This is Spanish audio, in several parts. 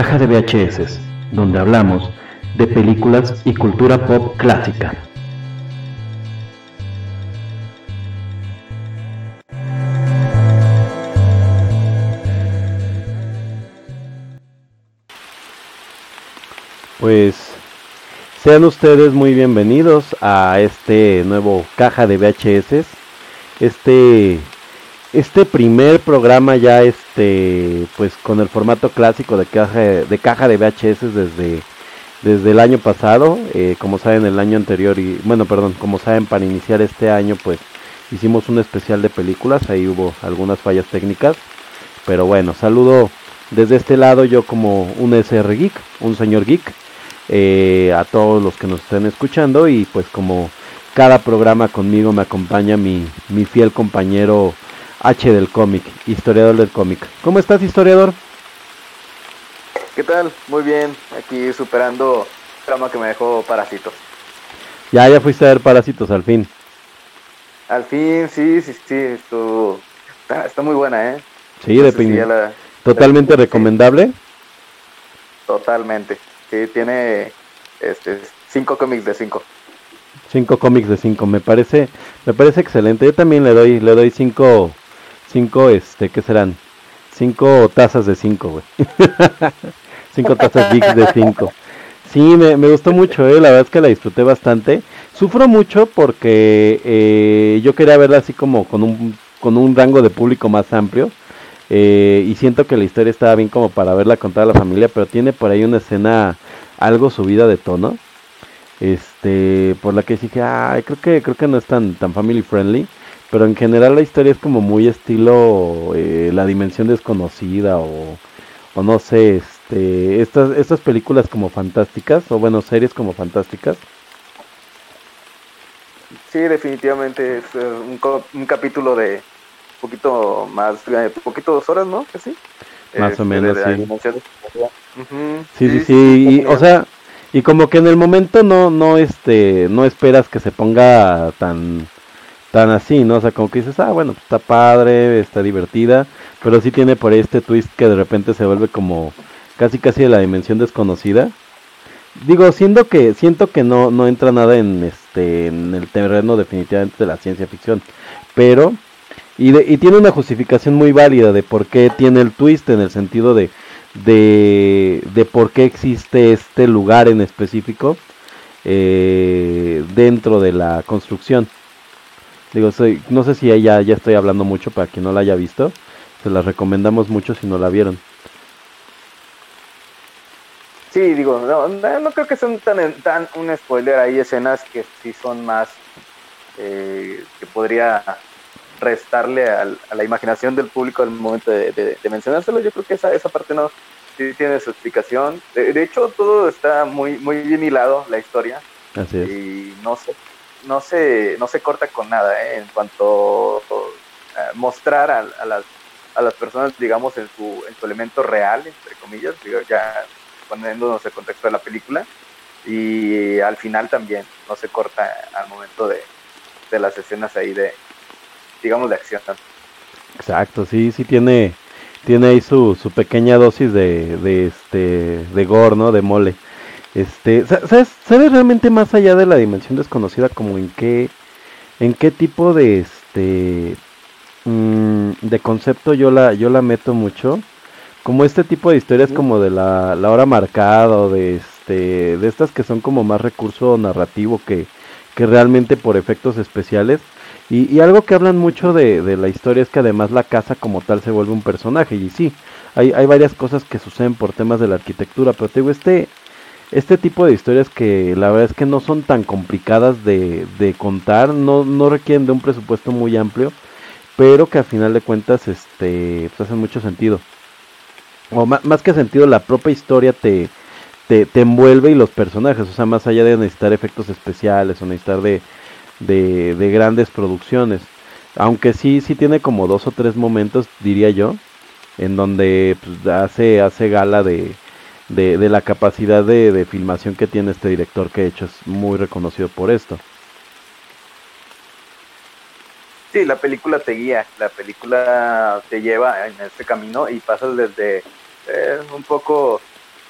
Caja de VHS, donde hablamos de películas y cultura pop clásica. Pues sean ustedes muy bienvenidos a este nuevo caja de VHS. Este este primer programa ya este pues con el formato clásico de caja de, caja de VHS desde desde el año pasado eh, como saben el año anterior y bueno perdón como saben para iniciar este año pues hicimos un especial de películas ahí hubo algunas fallas técnicas pero bueno saludo desde este lado yo como un SR geek un señor geek eh, a todos los que nos estén escuchando y pues como cada programa conmigo me acompaña mi, mi fiel compañero H del cómic, historiador del cómic. ¿Cómo estás, historiador? ¿Qué tal? Muy bien, aquí superando el trama que me dejó Parásitos. Ya, ya fuiste a ver Parásitos al fin. Al fin, sí, sí, sí, esto está, muy buena, ¿eh? Sí, depende. Totalmente recomendable. Totalmente. Sí, tiene este cinco cómics de cinco. Cinco cómics de cinco, me parece, me parece excelente. Yo también le doy, le doy cinco Cinco, este, ¿qué serán? Cinco tazas de cinco, güey. cinco tazas de cinco. Sí, me, me, gustó mucho, eh, la verdad es que la disfruté bastante. Sufro mucho porque eh, yo quería verla así como con un, con un rango de público más amplio. Eh, y siento que la historia estaba bien como para verla con toda la familia, pero tiene por ahí una escena algo subida de tono. Este, por la que dije, ay, creo que, creo que no es tan, tan family friendly. Pero en general la historia es como muy estilo eh, La Dimensión Desconocida o, o no sé, este, estas, estas películas como fantásticas o bueno, series como fantásticas. Sí, definitivamente es eh, un, un capítulo de poquito más, poquito dos horas, ¿no? sí. Más o este, menos, sí. sí. sí. Sí, o sea, y como que en el momento no, no, este, no esperas que se ponga tan tan así, ¿no? O sea, como que dices, ah, bueno, está padre, está divertida, pero sí tiene por ahí este twist que de repente se vuelve como casi casi de la dimensión desconocida. Digo, siendo que siento que no no entra nada en este en el terreno definitivamente de la ciencia ficción, pero y, y tiene una justificación muy válida de por qué tiene el twist en el sentido de de, de por qué existe este lugar en específico eh, dentro de la construcción. Digo, soy, no sé si ya, ya estoy hablando mucho para quien no la haya visto. Se la recomendamos mucho si no la vieron. Sí, digo, no, no creo que sean tan, tan un spoiler. Hay escenas que sí son más eh, que podría restarle a la imaginación del público al momento de, mencionárselo. Yo creo que esa, esa parte no sí tiene su explicación. De, de, hecho, todo está muy, muy bien hilado, la historia. Así es. Y no sé, no se, no se corta con nada ¿eh? en cuanto a mostrar a, las, a las personas, digamos, en su, en su elemento real, entre comillas, ya poniéndonos el contexto de la película. Y al final también no se corta al momento de, de las escenas ahí de, digamos, de acción. Exacto, sí, sí tiene, tiene ahí su, su pequeña dosis de, de, este, de gore, ¿no? De mole. Este, ¿sabes, ¿sabes realmente más allá de la dimensión desconocida como en qué en qué tipo de este mm, de concepto yo la yo la meto mucho? Como este tipo de historias como de la, la hora marcada o de este de estas que son como más recurso narrativo que, que realmente por efectos especiales. Y, y algo que hablan mucho de, de, la historia es que además la casa como tal se vuelve un personaje. Y sí, hay, hay varias cosas que suceden por temas de la arquitectura. Pero te digo, este, este tipo de historias que la verdad es que no son tan complicadas de, de contar, no, no requieren de un presupuesto muy amplio, pero que a final de cuentas este, pues hacen mucho sentido. O más, más que sentido, la propia historia te, te, te, envuelve y los personajes, o sea, más allá de necesitar efectos especiales o necesitar de, de, de grandes producciones. Aunque sí, sí tiene como dos o tres momentos, diría yo, en donde pues, hace, hace gala de, de, de la capacidad de, de, filmación que tiene este director, que de hecho es muy reconocido por esto. Sí, la película te guía, la película te lleva en este camino y pasas desde eh, un poco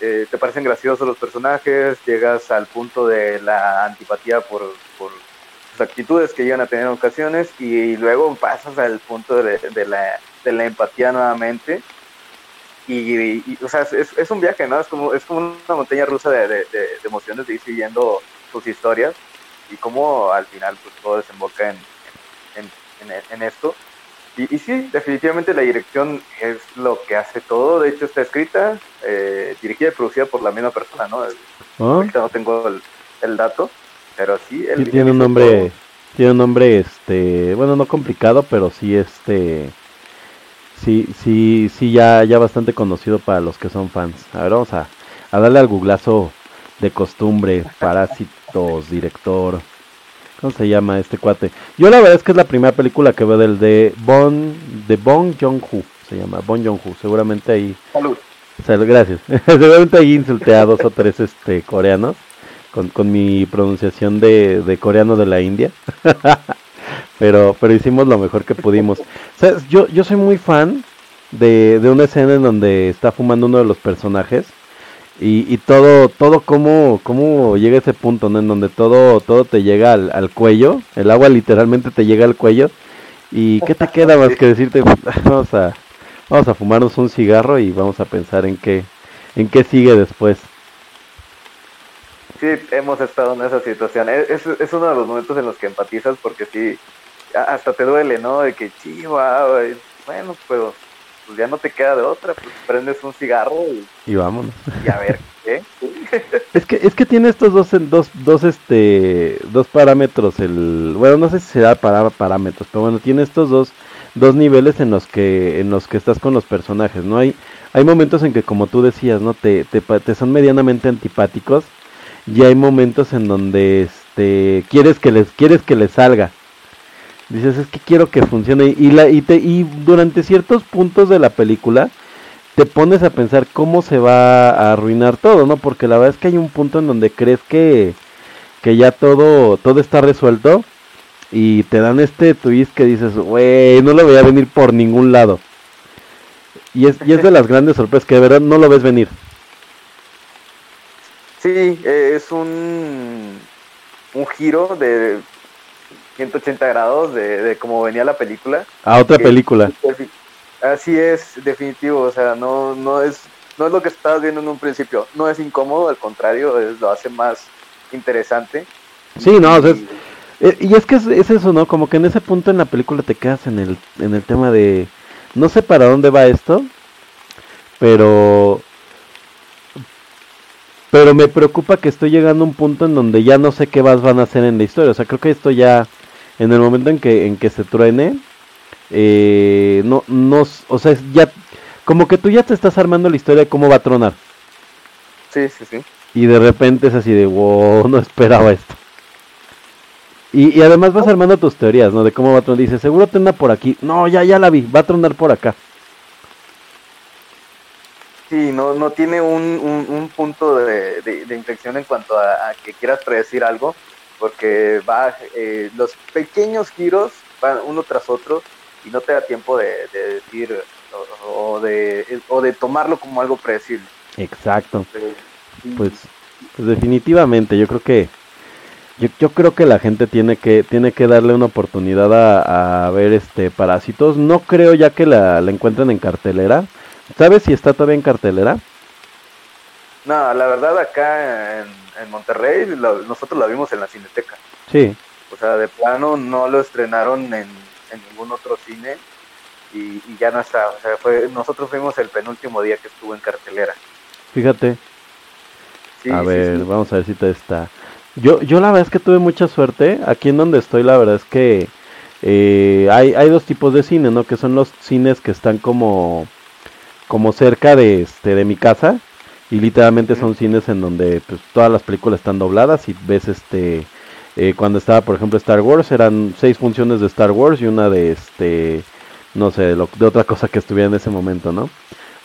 eh, te parecen graciosos los personajes, llegas al punto de la antipatía por, por sus actitudes que llegan a tener en ocasiones y luego pasas al punto de, de, la, de la empatía nuevamente. Y, o sea, es, es, un viaje, ¿no? Es como, es como una montaña rusa de, de, de emociones de ir siguiendo sus historias y cómo al final pues todo desemboca en, en, en, en esto. Y, y, sí, definitivamente la dirección es lo que hace todo. De hecho, está escrita, eh, dirigida y producida por la misma persona, ¿no? ¿Oh? Ahorita no tengo el, el, dato, pero sí. Sí tiene un nombre, todo. tiene un nombre, este, bueno, no complicado, pero sí, este, sí, sí, sí, ya, ya bastante conocido para los que son fans. A ver, vamos a, a darle al googlazo de costumbre, parásitos, director. ¿Cómo se llama este cuate? Yo la verdad es que es la primera película que veo del de Bon, de Bong Joon-ho, se llama Bon Joon-ho, seguramente ahí. Salud. Salud gracias. seguramente ahí insulté a dos o tres este coreanos con, con mi pronunciación de, de coreano de la India. pero pero hicimos lo mejor que pudimos. Yo yo soy muy fan de, de una escena en donde está fumando uno de los personajes y, y todo todo cómo, cómo llega ese punto en donde todo todo te llega al, al, cuello el agua literalmente te llega al cuello y qué te queda más que decirte vamos a vamos a fumarnos un cigarro y vamos a pensar en qué en qué sigue después sí hemos estado en esa situación es, es, uno de los momentos en los que empatizas porque sí hasta te duele no de que chiva bueno pero pues ya no te queda de otra, pues prendes un cigarro y, y vámonos. Y a ver qué. es que es que tiene estos dos dos dos este dos parámetros el bueno, no sé si será para parámetros, pero bueno, tiene estos dos dos niveles en los que en los que estás con los personajes, no hay hay momentos en que como tú decías, ¿no? Te te, te son medianamente antipáticos y hay momentos en donde este quieres que les quieres que les salga. Dices es que quiero que funcione y la y te y durante ciertos puntos de la película te pones a pensar cómo se va a arruinar todo no porque la verdad es que hay un punto en donde crees que que ya todo todo está resuelto y te dan este twist que dices güey no lo voy a venir por ningún lado y es y es de las grandes sorpresas que de verdad no lo ves venir sí es un un giro de 180 grados de, de cómo venía la película. A otra que, película. Así es, definitivo, o sea, no, no es no es lo que estabas viendo en un principio, no es incómodo, al contrario, es, lo hace más interesante. Sí, no, o sea, es, eh, y es que es, es, eso, ¿no? Como que en ese punto en la película te quedas en el, en el tema de, no sé para dónde va esto, pero pero me preocupa que estoy llegando a un punto en donde ya no sé qué más van a hacer en la historia. O sea, creo que esto ya, en el momento en que, en que se truene, eh, no, no, o sea, ya, como que tú ya te estás armando la historia de cómo va a tronar. Sí, sí, sí. Y de repente es así de, wow, no esperaba esto. Y, y además vas armando tus teorías, ¿no? De cómo va a tronar. Dices, seguro trona por aquí. No, ya, ya la vi, va a tronar por acá. Sí, no, no tiene un, un, un punto de, de, de, inflexión en cuanto a, a, que quieras predecir algo, porque va eh, los pequeños giros van uno tras otro y no te da tiempo de, de decir o, o, de, o de tomarlo como algo predecible. Exacto. Sí. Pues, pues definitivamente, yo creo que yo, yo, creo que la gente tiene que tiene que darle una oportunidad a, a ver este Parásitos. No creo ya que la, la encuentren en cartelera ¿Sabes si está todavía en cartelera? No, la verdad acá en, en Monterrey lo, nosotros la vimos en la Cineteca. Sí. O sea, de plano no lo estrenaron en, en ningún otro cine y, y, ya no está. O sea, fue, nosotros fuimos el penúltimo día que estuvo en cartelera. Fíjate. Sí, a ver, sí. vamos a ver si te está. Yo, yo la verdad es que tuve mucha suerte. Aquí en donde estoy, la verdad es que eh, hay, hay dos tipos de cine, ¿no? Que son los cines que están como como cerca de este de mi casa y literalmente son cines en donde pues todas las películas están dobladas y ves este eh, cuando estaba por ejemplo Star Wars eran seis funciones de Star Wars y una de este no sé de, lo, de otra cosa que estuviera en ese momento no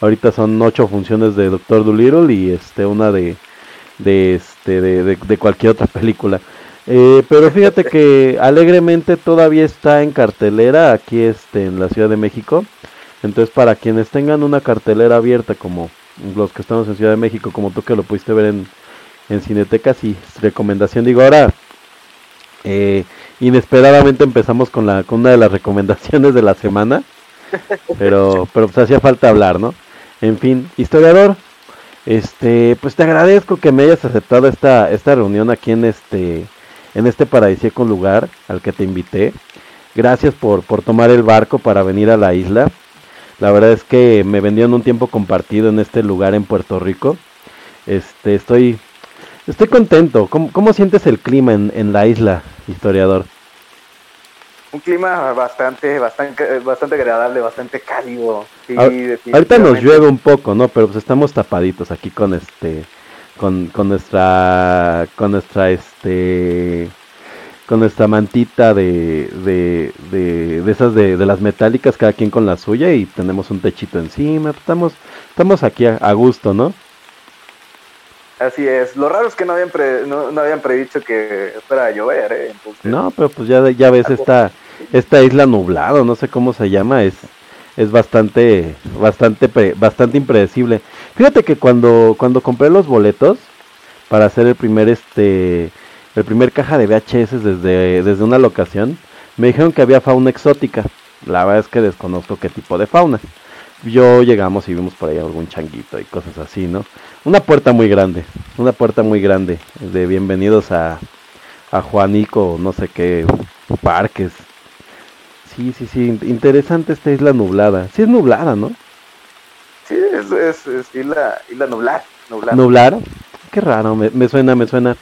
ahorita son ocho funciones de Doctor Dolittle y este una de de este de, de, de cualquier otra película. Eh, pero fíjate que alegremente todavía está en cartelera aquí este en la Ciudad de México entonces, para quienes tengan una cartelera abierta como, los que estamos en Ciudad de México, como tú que lo pudiste ver en, en Cinetecas y recomendación. Digo, ahora eh, inesperadamente empezamos con, la, con una de las recomendaciones de la semana, pero, pero pues hacía falta hablar, ¿no? En fin, historiador, este, pues te agradezco que me hayas aceptado esta, esta reunión aquí en este, en este paradisíaco lugar al que te invité. Gracias por, por tomar el barco para venir a la isla. La verdad es que me vendieron un tiempo compartido en este lugar en Puerto Rico. Este, estoy, estoy contento. ¿Cómo, cómo sientes el clima en, en la isla, historiador? Un clima bastante, bastante, bastante agradable, bastante cálido. Sí, A- Ahorita nos llueve un poco, ¿no? Pero pues estamos tapaditos aquí con este, con, con nuestra, con nuestra, este, con nuestra mantita de, de, de, de esas de, de las metálicas, cada quien con la suya y tenemos un techito encima. Estamos, estamos aquí a, a gusto, ¿no? Así es. Lo raro es que no habían, pre- no, no habían predicho que fuera a llover, ¿eh? Entonces, No, pero pues ya, ya ves esta, esta isla nublado, no sé cómo se llama, es, es bastante, bastante, bastante impredecible. Fíjate que cuando, cuando compré los boletos para hacer el primer, este, el primer caja de VHS desde, desde una locación, me dijeron que había fauna exótica. La verdad es que desconozco qué tipo de fauna. Yo llegamos y vimos por ahí algún changuito y cosas así, ¿no? Una puerta muy grande, una puerta muy grande de bienvenidos a, a Juanico, no sé qué, parques. Sí, sí, sí, in- interesante esta isla nublada. Sí es nublada, ¿no? sí, es, es, es isla, isla nublar. nublar. Nublar. Qué raro, me, me suena, me suena,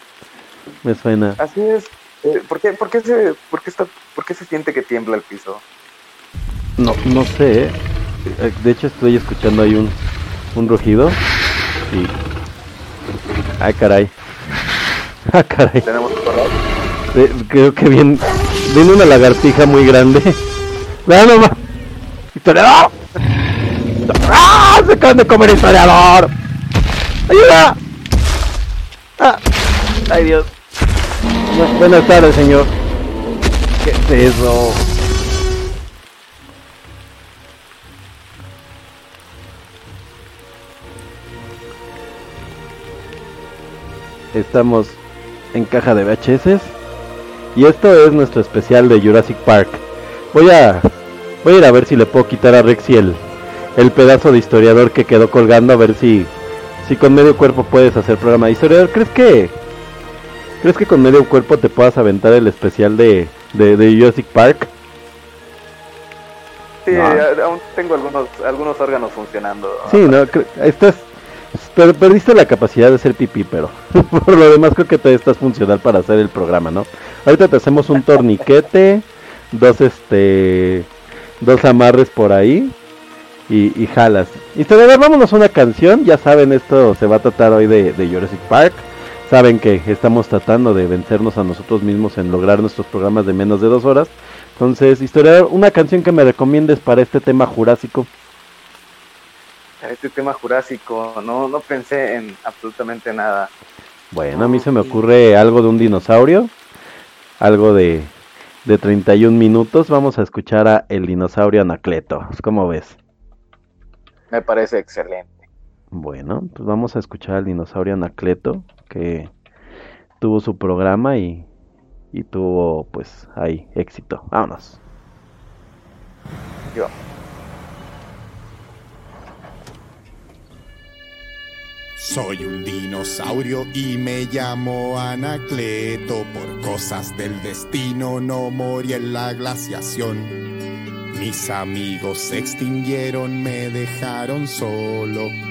me suena. Así es. Eh, ¿por, qué, por, qué se, por, qué está, ¿Por qué se siente que tiembla el piso? No, no sé. ¿eh? Eh, De hecho estoy escuchando ahí un, un rugido y... Ay, caray. Ah, caray. Tenemos que. Eh, creo que viene, viene una lagartija muy grande. Vean nomás. ¡Historiador! ¡Ah! ¡Se acaban de comer historiador! ¡Ayuda! Ah. ¡Ay, Dios! Bu- buenas tardes, señor. ¿Qué es eso? Estamos en caja de VHS. Y esto es nuestro especial de Jurassic Park. Voy a voy a ir a ver si le puedo quitar a Rexy el, el pedazo de historiador que quedó colgando a ver si si con medio cuerpo puedes hacer programa de historiador. ¿Crees que crees que con medio cuerpo te puedas aventar el especial de de, de Jurassic Park? Sí, No. aún tengo algunos, algunos órganos funcionando. Sí, no, estás per- perdiste la capacidad de hacer pipí, pero por lo demás creo que todavía estás funcional para hacer el programa, ¿no? Ahorita te hacemos un torniquete, dos este, dos amarres por ahí y, y jalas. Y a ver, vámonos a una canción, ya saben, esto se va a tratar hoy de, de Jurassic Park. Saben que estamos tratando de vencernos a nosotros mismos en lograr nuestros programas de menos de dos horas. Entonces, historiador, una canción que me recomiendes para este tema jurásico. Este tema jurásico, no, no pensé en absolutamente nada. Bueno, a mí se me ocurre algo de un dinosaurio, algo de, de 31 minutos. Vamos a escuchar a el dinosaurio Anacleto. ¿Cómo ves? Me parece excelente. Bueno, pues vamos a escuchar al dinosaurio Anacleto, que tuvo su programa y, y tuvo, pues, ahí, éxito. Vámonos. Yo. Soy un dinosaurio y me llamo Anacleto. Por cosas del destino no morí en la glaciación. Mis amigos se extinguieron, me dejaron solo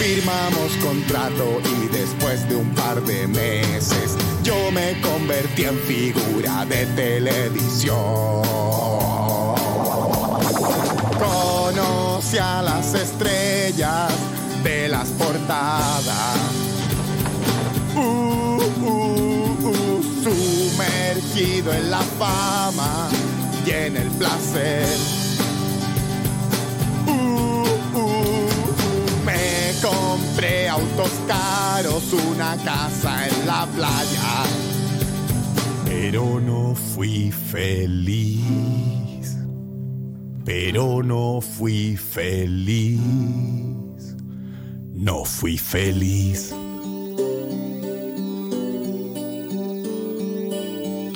Firmamos contrato y después de un par de meses yo me convertí en figura de televisión. Conocí a las estrellas de las portadas. Uh, uh, uh, sumergido en la fama y en el placer. Compré autos caros, una casa en la playa. Pero no fui feliz. Pero no fui feliz. No fui feliz.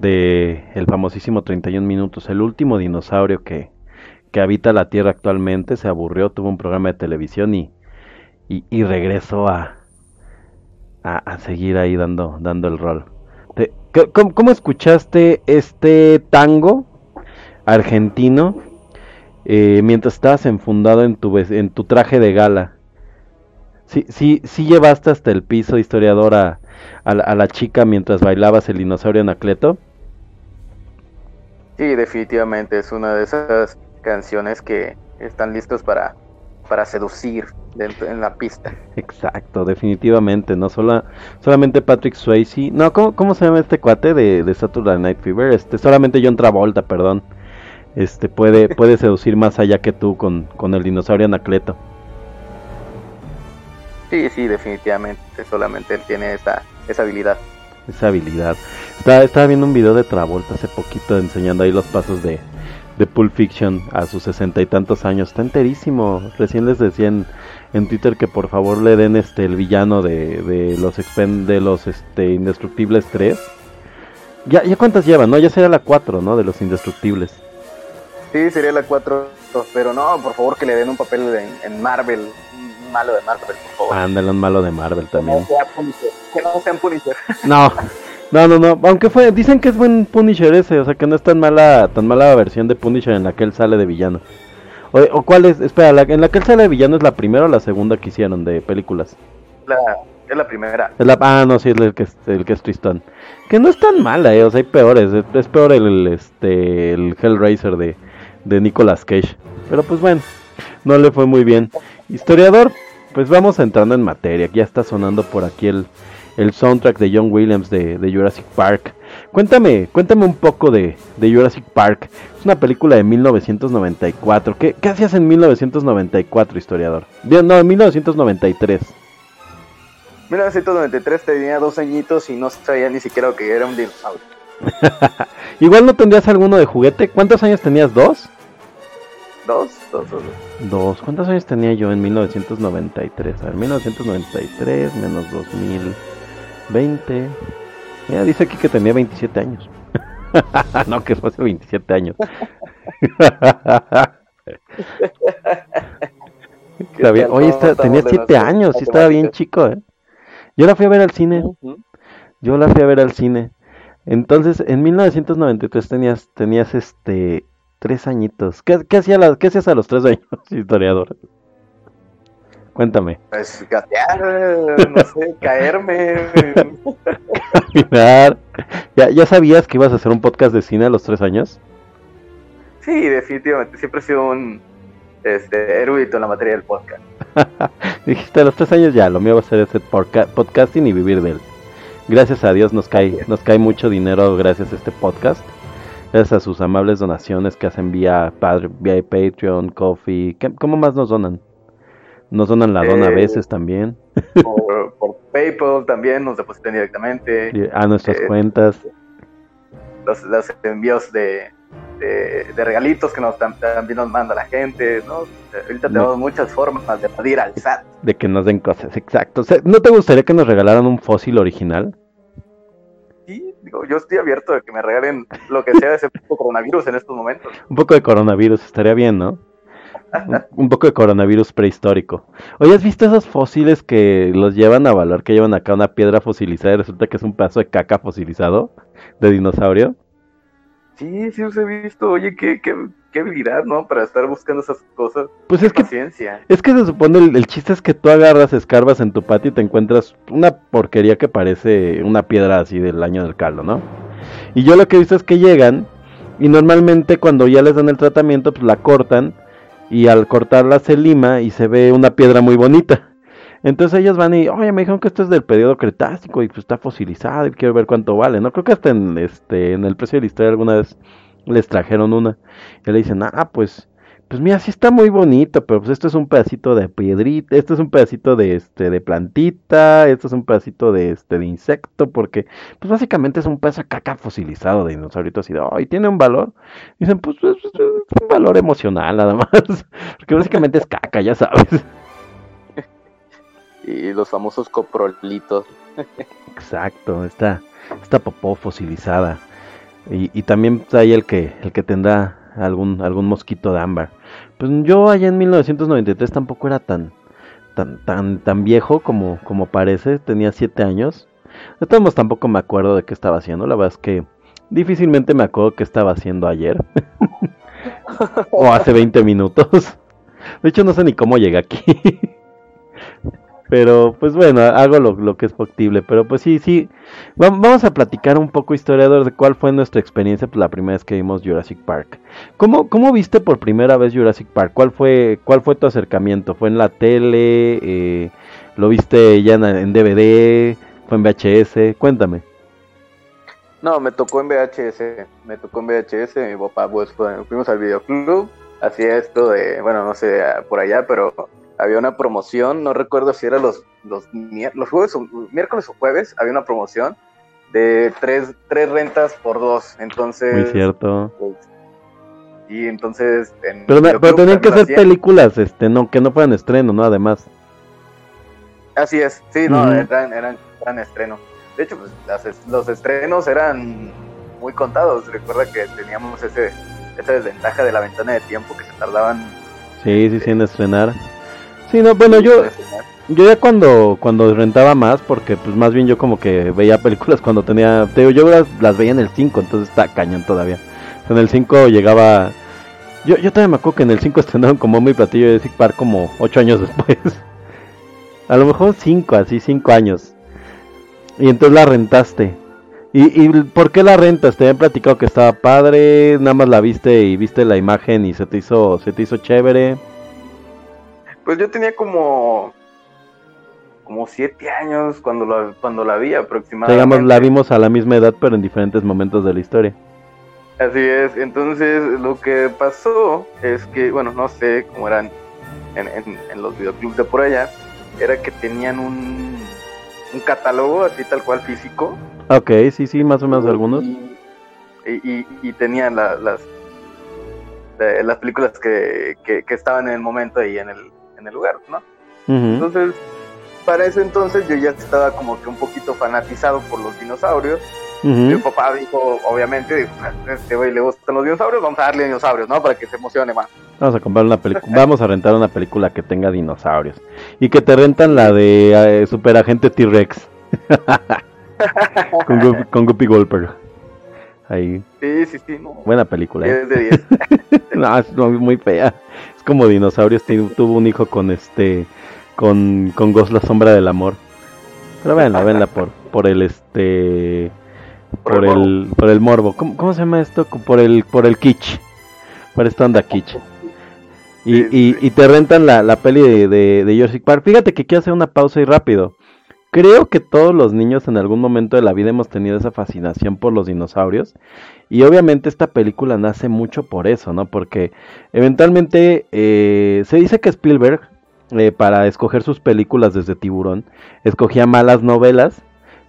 de el famosísimo 31 minutos, el último dinosaurio que, que habita la Tierra actualmente, se aburrió, tuvo un programa de televisión y, y, regresó a, a, seguir ahí dando, dando el rol. ¿cómo, ¿Cómo escuchaste este tango argentino eh, mientras estabas enfundado en tu, en tu traje de gala? Sí, sí, sí llevaste hasta el piso, historiador, a, la, a la chica mientras bailabas el dinosaurio Anacleto. Sí, definitivamente es una de esas canciones que están listos para, para seducir dentro, en la pista. Exacto, definitivamente, no Sola, solamente Patrick Swayze, no, ¿cómo, ¿cómo, se llama este cuate de, de Saturday Night Fever? Este, solamente John Travolta, perdón, este puede, puede seducir más allá que tú con, con el dinosaurio Anacleto. Sí, sí, definitivamente, solamente él tiene esa, esa habilidad. Esa habilidad. Estaba, estaba viendo un video de Travolta hace poquito enseñando ahí los pasos de, de Pulp Fiction a sus sesenta y tantos años. Está enterísimo. Recién les decía en, en, Twitter que por favor le den este el villano de, de los expen, de los este Indestructibles 3. Ya, ya cuántas llevan, ¿no? Ya sería la 4, ¿no? De los Indestructibles. Sí, sería la 4, pero no, por favor que le den un papel en, en Marvel, un malo de Marvel, por favor. Ándale, un malo de Marvel también. Que no sea Punisher. Que no sean Punisher. No. No, no, no, aunque fue, dicen que es buen Punisher ese, o sea que no es tan mala, tan mala versión de Punisher en la que él sale de villano. O, o cuál es, espera, la, en la que él sale de villano es la primera o la segunda que hicieron de películas. La, es la primera. Es la, ah, no, sí, es el que es, el que es Tristón. Que no es tan mala, eh, o sea, hay peores, es, es peor el, el, este, el Hellraiser de, de Nicolas Cage. Pero pues bueno, no le fue muy bien. Historiador, pues vamos entrando en materia, ya está sonando por aquí el el soundtrack de John Williams de, de, Jurassic Park. Cuéntame, cuéntame un poco de, de, Jurassic Park. Es una película de 1994. ¿Qué, qué hacías en 1994, historiador? No, en 1993. 1993 tenía dos añitos y no sabía ni siquiera que era un dinosaurio. Igual no tendrías alguno de juguete. ¿Cuántos años tenías? ¿Dos? Dos, dos, dos. Dos. ¿Cuántos años tenía yo en 1993? A ver, 1993 menos 2000. 20. Mira, dice aquí que tenía 27 años. no, que fue hace 27 años. bien. Oye, está, tenía 7 años, sí estaba bien chico, ¿eh? Yo la fui a ver al cine. Yo la fui a ver al cine. Entonces, en 1993 tenías, tenías este, 3 añitos. ¿Qué, qué, hacía la, ¿Qué hacías a los 3 años, historiador? Cuéntame. Pues gatear, no sé, caerme. Caminar. ¿Ya, ¿Ya sabías que ibas a hacer un podcast de cine a los tres años? Sí, definitivamente. Siempre he sido un este, erudito en la materia del podcast. Dijiste a los tres años ya, lo mío va a ser ese podca podcasting y vivir de él. Gracias a Dios nos cae, nos cae mucho dinero gracias a este podcast. Gracias a sus amables donaciones que hacen vía, vía Patreon, Coffee. ¿Cómo más nos donan? Nos donan la dona eh, a veces también. Por, por, PayPal también nos depositan directamente. A nuestras eh, cuentas. los, los envíos de, de, de regalitos que nos, tam- también nos manda la gente, ¿no? Ahorita tenemos muchas formas de pedir al SAT. De que nos den cosas, exacto. O sea, ¿No te gustaría que nos regalaran un fósil original? Digo, yo estoy abierto de que me regalen lo que sea de ese tipo coronavirus en estos momentos. Un poco de coronavirus estaría bien, ¿no? Un, un poco de coronavirus prehistórico. Oye, ¿has visto esos fósiles que los llevan a valor, que llevan acá una piedra fosilizada y resulta que es un pedazo de caca fosilizado de dinosaurio? Sí, sí los he visto. Oye, qué, qué, qué habilidad, ¿no? Para estar buscando esas cosas. Pues es que. Es que se supone el, el chiste es que tú agarras, escarbas en tu patio y te encuentras una porquería que parece una piedra así del año del caldo, ¿no? Y yo lo que he visto es que llegan y normalmente cuando ya les dan el tratamiento pues la cortan y al cortarla se lima y se ve una piedra muy bonita. Entonces ellos van y, oye, me dijeron que esto es del periodo Cretácico y pues está fosilizado y quiero ver cuánto vale, ¿no? Creo que hasta en, este, en el precio de la historia alguna vez les trajeron una. Y le dicen, ah, pues, pues mira, sí está muy bonito, pero pues esto es un pedacito de piedrita, esto es un pedacito de este de plantita, esto es un pedacito de este de insecto, porque pues básicamente es un pedazo de caca fosilizado de dinosaurito así de, "Ay, tiene un valor." Dicen, "Pues es, es- es un valor emocional nada más." Porque básicamente es caca, ya sabes. Y los famosos coprolitos. Exacto, está esta popó fosilizada. Y, y también hay el que el que tendrá algún algún mosquito de ámbar. Pues yo allá en 1993 tampoco era tan tan tan tan viejo como como parece, tenía siete años. De todos modos tampoco me acuerdo de qué estaba haciendo, la verdad es que difícilmente me acuerdo qué estaba haciendo ayer o hace 20 minutos. De hecho no sé ni cómo llegué aquí. Pero pues bueno, hago lo, que es factible. Pero pues sí, sí. Va- Vamos a platicar un poco, historiador, de cuál fue nuestra experiencia pues, la primera vez que vimos Jurassic Park. ¿Cómo, cómo viste por primera vez Jurassic Park? ¿Cuál fue, cuál fue tu acercamiento? ¿Fue en la tele? Eh, ¿Lo viste ya en, DVD? ¿Fue en VHS? Cuéntame. No, me tocó en VHS. Me tocó en VHS. Mi papá, pues, fuimos al videoclub. Hacía esto de, bueno, no sé, por allá, pero había una promoción. No recuerdo si era los, los, jueves o miércoles o jueves. Había una promoción de tres, tres rentas por dos. Entonces. Muy cierto. pues, y entonces. en Pero, pero tenían que hacían. películas, este, no, que no fueran estreno, ¿no? Además. Así es, sí, no, eran, eran, eran estreno. De hecho, pues, las los estrenos eran muy contados. Recuerda que teníamos ese, esa desventaja de la ventana de tiempo que se tardaban. Sí, sí, sí, en estrenar. Sí, no, bueno, yo. Yo ya cuando, cuando rentaba más, porque pues más bien yo como que veía películas cuando tenía, te digo, yo las, las veía en el 5, entonces está cañón todavía. En el 5 llegaba, yo, yo todavía me acuerdo que en el 5 estrenaron como mi platillo de Jurassic Park como 8 años después. A lo mejor 5, así 5 años. Y entonces la rentaste. ¿Y, ¿Y por qué la rentas? Te habían platicado que estaba padre, nada más la viste y viste la imagen y se te hizo, se te hizo chévere. Pues yo tenía como como siete años cuando la, cuando la vi aproximadamente. Digamos, la vimos a la misma edad, pero en diferentes momentos de la historia. Así es, entonces lo que pasó es que, bueno, no sé cómo eran en, en- en los videoclubs de por allá, era que tenían un, un catálogo así tal cual físico. Ok, sí, sí, más o menos algunos. Y, y- y tenían la- las, eh, las películas que, que- que estaban en el momento ahí en el, en el lugar, ¿no? Entonces, para ese entonces yo ya estaba como que un poquito fanatizado por los dinosaurios. Mi papá dijo, obviamente, dijo, "A este güey le gustan los dinosaurios, vamos a darle dinosaurios, ¿no? Para que se emocione más. Vamos a comprar una película, vamos a rentar una película que tenga dinosaurios. Y que te rentan la de eh, Super Agente T-Rex. con, Guppy, con Guppy Goldberg. Ahí, Sí, sí, sí, no. buena película. ¿eh? 10 de 10. No, es muy fea. Como dinosaurios, tu- tuvo un hijo con este, con, con Ghost la sombra del amor. Pero véanla, véanla por, por el este, por Por el el, por el morbo. ¿Cómo, cómo se llama esto? Por el, por el kitsch. Por esto anda kitsch. Y, Sí, y, sí. y te rentan la, la peli de, de, de Jurassic Park. Fíjate que quiero hacer una pausa y rápido. Creo que todos los niños en algún momento de la vida hemos tenido esa fascinación por los dinosaurios. Y obviamente esta película nace mucho por eso, ¿no? Porque eventualmente eh, se dice que Spielberg, eh, para escoger sus películas desde Tiburón, escogía malas novelas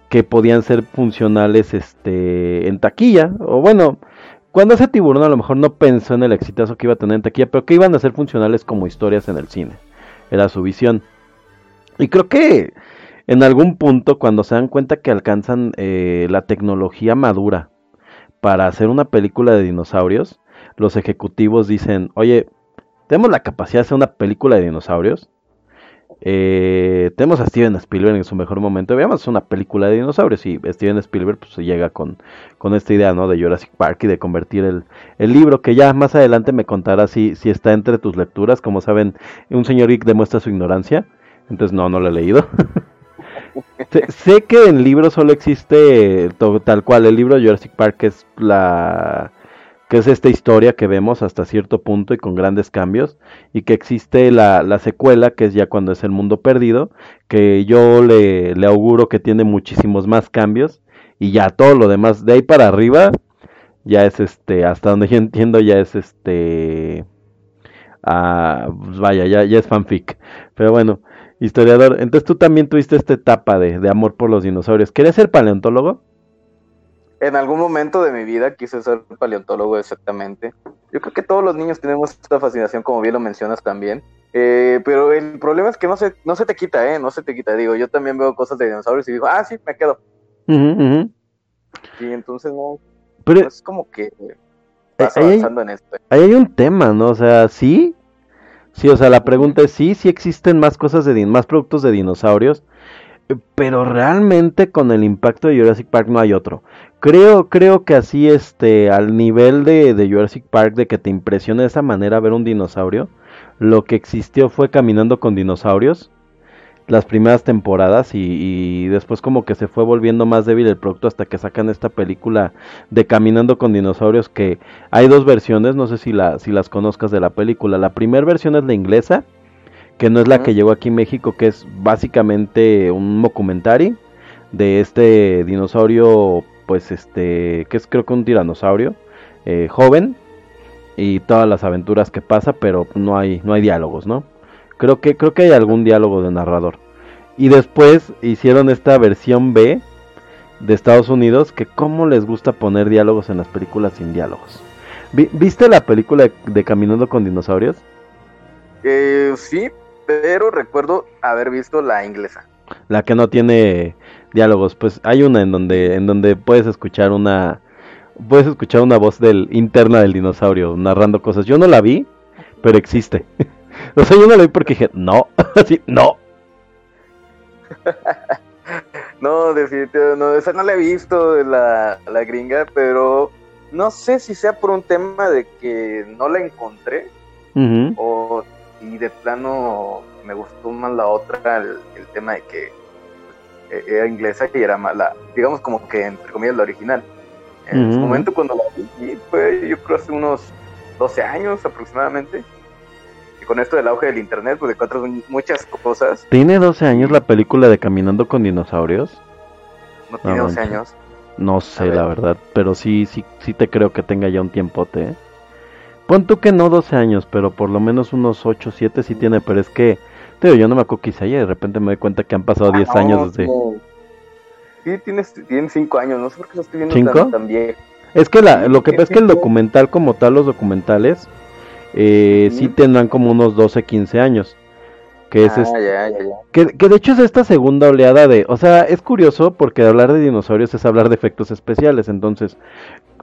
que podían ser funcionales este en taquilla o bueno cuando ese tiburón a lo mejor no pensó en el exitazo que iba a tener en taquilla pero que iban a ser funcionales como historias en el cine era su visión y creo que en algún punto cuando se dan cuenta que alcanzan eh, la tecnología madura para hacer una película de dinosaurios los ejecutivos dicen oye tenemos la capacidad de hacer una película de dinosaurios eh, tenemos a Steven Spielberg en su mejor momento. Veamos una película de dinosaurios y Steven Spielberg pues, se llega con, con esta idea ¿no? de Jurassic Park y de convertir el, el libro que ya más adelante me contará si, si está entre tus lecturas. Como saben, un señor Geek demuestra su ignorancia. Entonces no, no lo he leído. sé, que en libro solo existe tal cual el libro Jurassic Park es la que es esta historia que vemos hasta cierto punto y con grandes cambios, y que existe la, la secuela, que es ya cuando es el mundo perdido, que yo le, auguro que tiene muchísimos más cambios, y ya todo lo demás, de ahí para arriba, ya es este, hasta donde yo entiendo, ya es este, ah, pues vaya, ya, ya es fanfic, pero bueno, historiador, entonces tú también tuviste esta etapa de, de amor por los dinosaurios, ¿querías ser paleontólogo? en algún momento de mi vida quise ser paleontólogo exactamente. Yo creo que todos los niños tenemos esta fascinación, como bien lo mencionas también. Eh, pero el problema es que no se, no se te quita, ¿eh? No se te quita. Digo, yo también veo cosas de dinosaurios y digo, ah, sí, me quedo. Uh -huh, uh -huh. Y entonces no. Pero es como que vas avanzando hay, en esto. Ahí hay un tema, ¿no? O sea, sí. Sí, o sea, la pregunta es sí, sí existen más cosas de más productos de dinosaurios, pero realmente con el impacto de Jurassic Park no hay otro. Creo, creo que así, este, al nivel de, de, Jurassic Park, de que te impresiona de esa manera ver un dinosaurio, lo que existió fue Caminando con Dinosaurios, las primeras temporadas, y, y, después como que se fue volviendo más débil el producto hasta que sacan esta película de Caminando con Dinosaurios, que hay dos versiones, no sé si, la, si las conozcas de la película. La primera versión es la inglesa, que no es la que llegó aquí en México, que es básicamente un documentary de este dinosaurio pues este, que es creo que un tiranosaurio eh, joven y todas las aventuras que pasa, pero no hay no hay diálogos, ¿no? Creo que creo que hay algún diálogo de narrador. Y después hicieron esta versión B de Estados Unidos que cómo les gusta poner diálogos en las películas sin diálogos. ¿Viste la película de, de Caminando con dinosaurios? Eh, sí, pero recuerdo haber visto la inglesa. La que no tiene diálogos, pues hay una en donde en donde puedes escuchar una puedes escuchar una voz del interna del dinosaurio narrando cosas. Yo no la vi, pero existe. o sea, yo no la vi porque dije, "No, así, no." no, definitivamente no, esa no la he visto la, la gringa, pero no sé si sea por un tema de que no la encontré uh -huh. o y de plano me gustó más la otra, el, el tema de que eh, era inglesa y era mala, digamos como que entre comillas la original. En uh -huh. su momento cuando la vi fue yo creo hace unos 12 años aproximadamente. Y con esto del auge del internet pues encuentras muchas cosas. ¿Tiene 12 años la película de Caminando con dinosaurios? No tiene no, 12 años. No sé la verdad, pero sí, sí, sí te creo que tenga ya un tiempote. ¿eh? Pon tú que no 12 años, pero por lo menos unos 8, 7 sí tiene, pero es que Tío, yo no me acuerdo hice ayer, de repente me doy cuenta que han pasado 10 ah, años desde... No. Sí, tienes, tienes 5 años, no sé por qué lo estoy viendo ¿Cinco? tan, tan bien. Es que la, lo que pasa es que el documental como tal, los documentales, eh, uh -huh. sí tendrán como unos 12, 15 años. Que es ah, este, ya, ya, ya. Que, que, de hecho es esta segunda oleada de... O sea, es curioso porque hablar de dinosaurios es hablar de efectos especiales. Entonces,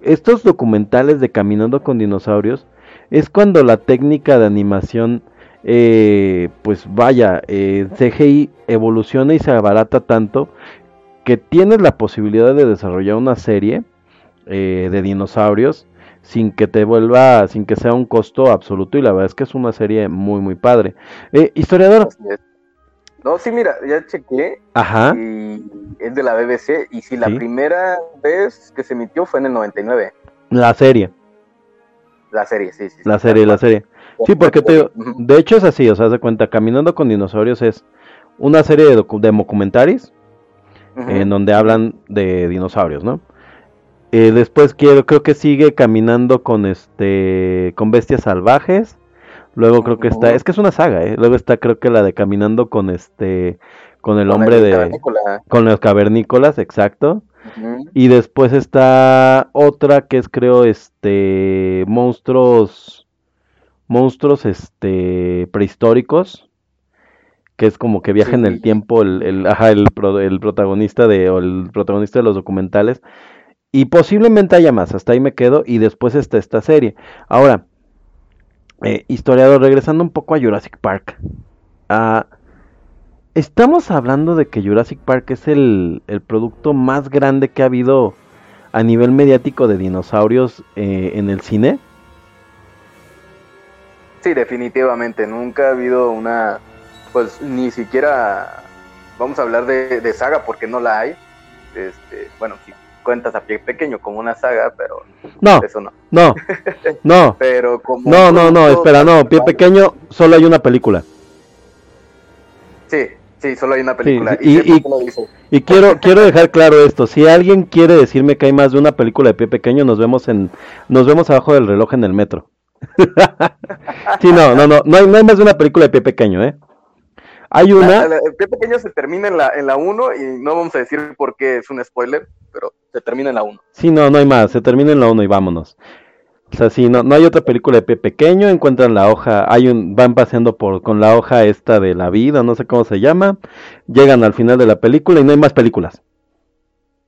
estos documentales de Caminando con Dinosaurios es cuando la técnica de animación eh, pues vaya, eh, CGI evoluciona y se abarata tanto que tienes la posibilidad de desarrollar una serie eh, de dinosaurios sin que te vuelva, sin que sea un costo absoluto y la verdad es que es una serie muy muy padre. Eh, historiador. No, sí, mira, ya chequé. Ajá. Y es de la BBC y si la ¿Sí? primera vez que se emitió fue en el 99. La serie. La serie, sí, sí. La serie, la serie. Sí, porque te, de hecho es así, o sea, se cuenta, Caminando con Dinosaurios es una serie de, docu de documentaries uh -huh. en donde hablan de dinosaurios, ¿no? Eh, después quiero, creo que sigue Caminando con este, con Bestias Salvajes. Luego creo que está, es que es una saga, ¿eh? Luego está creo que la de Caminando con este, con el Con hombre el de... Con los cavernícolas, exacto. Y después está otra que es creo este monstruos monstruos este prehistóricos que es como que viaja en el Sí. tiempo el, el, ajá, el, el protagonista de o el protagonista de los documentales y posiblemente haya más, hasta ahí me quedo y después está esta serie. Ahora, eh, historiador, regresando un poco a Jurassic Park. Ah, estamos hablando de que Jurassic Park es el, el producto más grande que ha habido a nivel mediático de dinosaurios eh, en el cine. Sí, definitivamente. Nunca ha habido una, pues ni siquiera, vamos a hablar de, saga porque no la hay. Este, bueno, si cuentas a pie pequeño como una saga, pero No, eso no. no, no, Pero como no, no, no, espera, no, pie pequeño, solo hay una película. Sí, sí, solo hay una película. sí, y-. Y quiero, quiero dejar claro esto, si alguien quiere decirme que hay más de una película de pie pequeño, nos vemos en, nos vemos abajo del reloj en el metro. sí, no, no, no, no hay, no hay más de una película de pie pequeño, ¿eh? Hay una, la- el pie pequeño se termina en la en la 1 y no vamos a decir por qué es un spoiler, pero se termina en la 1. sí, no, no hay más, se termina en la 1 y vámonos. O sea, sí, no, no hay otra película de pie pequeño, encuentran la hoja, hay un, van paseando por, con la hoja esta de la vida, no sé cómo se llama, llegan al final de la película y no hay más películas.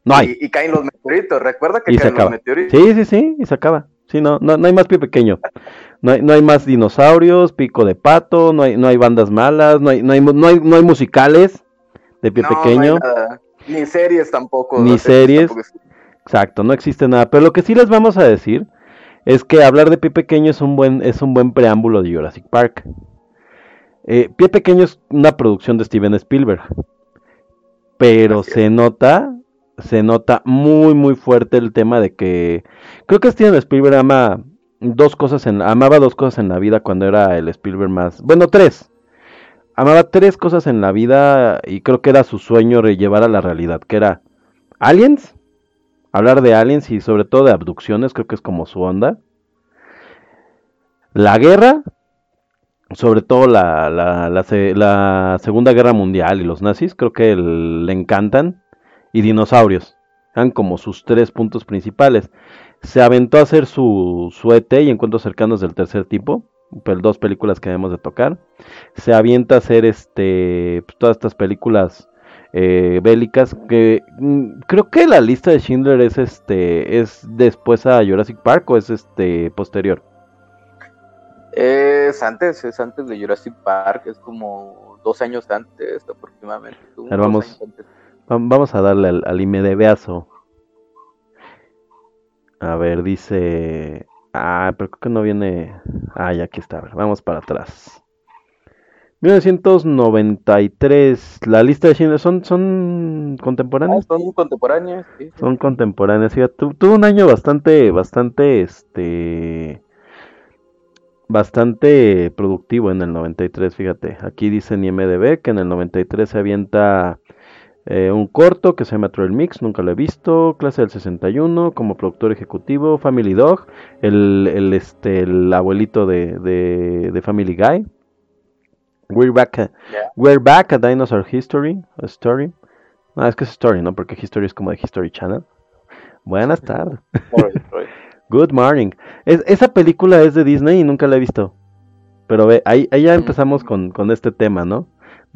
No hay. Y, y caen los meteoritos. Recuerda que Y se caen los acaba. meteoritos. Sí, sí, sí, y se acaba. Sí, no, no, no hay más pie pequeño. No hay, no hay más dinosaurios, pico de pato, no hay, no hay bandas malas, no hay, no hay, no hay, no hay musicales de pie No, pequeño. Ni series tampoco. Ni las series. tampoco Exacto, no existe nada. Pero lo que sí les vamos a decir es que hablar de pie pequeño es un buen, es un buen preámbulo de Jurassic Park. Eh, pie pequeño es una producción de Steven Spielberg. Pero se nota, se nota muy muy fuerte el tema de que creo que Steven Spielberg ama dos cosas en, amaba dos cosas en la vida cuando era el Spielberg más, bueno tres, amaba tres cosas en la vida y creo que era su sueño llevar a la realidad, que era aliens, hablar de aliens y sobre todo de abducciones, creo que es como su onda, la guerra, sobre todo la, la, la se- la Segunda Guerra Mundial y los nazis, creo que le encantan. Y dinosaurios, eran como sus tres puntos principales. Se aventó a hacer su, su ET y Encuentros Cercanos del Tercer Tipo, pues, dos películas que debemos de tocar. Se avienta a hacer este pues, todas estas películas eh, bélicas que mm, creo que la lista de Schindler es este es después a Jurassic Park o es este posterior. Es antes, es antes de Jurassic Park, es como dos años antes aproximadamente. ver, vamos. antes. A darle al, al IMDBazo. A ver, dice. Ah, pero creo que no viene. Ah, ya aquí está. A ver, vamos para atrás. 1993. La lista de Schindler son, son Ah, contemporáneos. son contemporáneos, sí, sí. Son contemporáneos. Fíjate, tu- tuvo un año bastante, bastante, este. Bastante productivo en el 93, fíjate. Aquí dice en IMDB que en el 93 se avienta eh, un corto que se llama Trail Mix, nunca lo he visto. Clase del 61 como productor ejecutivo. Family Dog, el, el, este, el abuelito de, de, de Family Guy. We're back, a. We're back a Dinosaur History. A story. No, es que es Story, ¿no? Porque History es como de History Channel. Buenas tardes. Good morning. Es, esa película es de Disney y nunca la he visto. Pero ve, ahí, ahí ya empezamos con, con este tema, ¿no?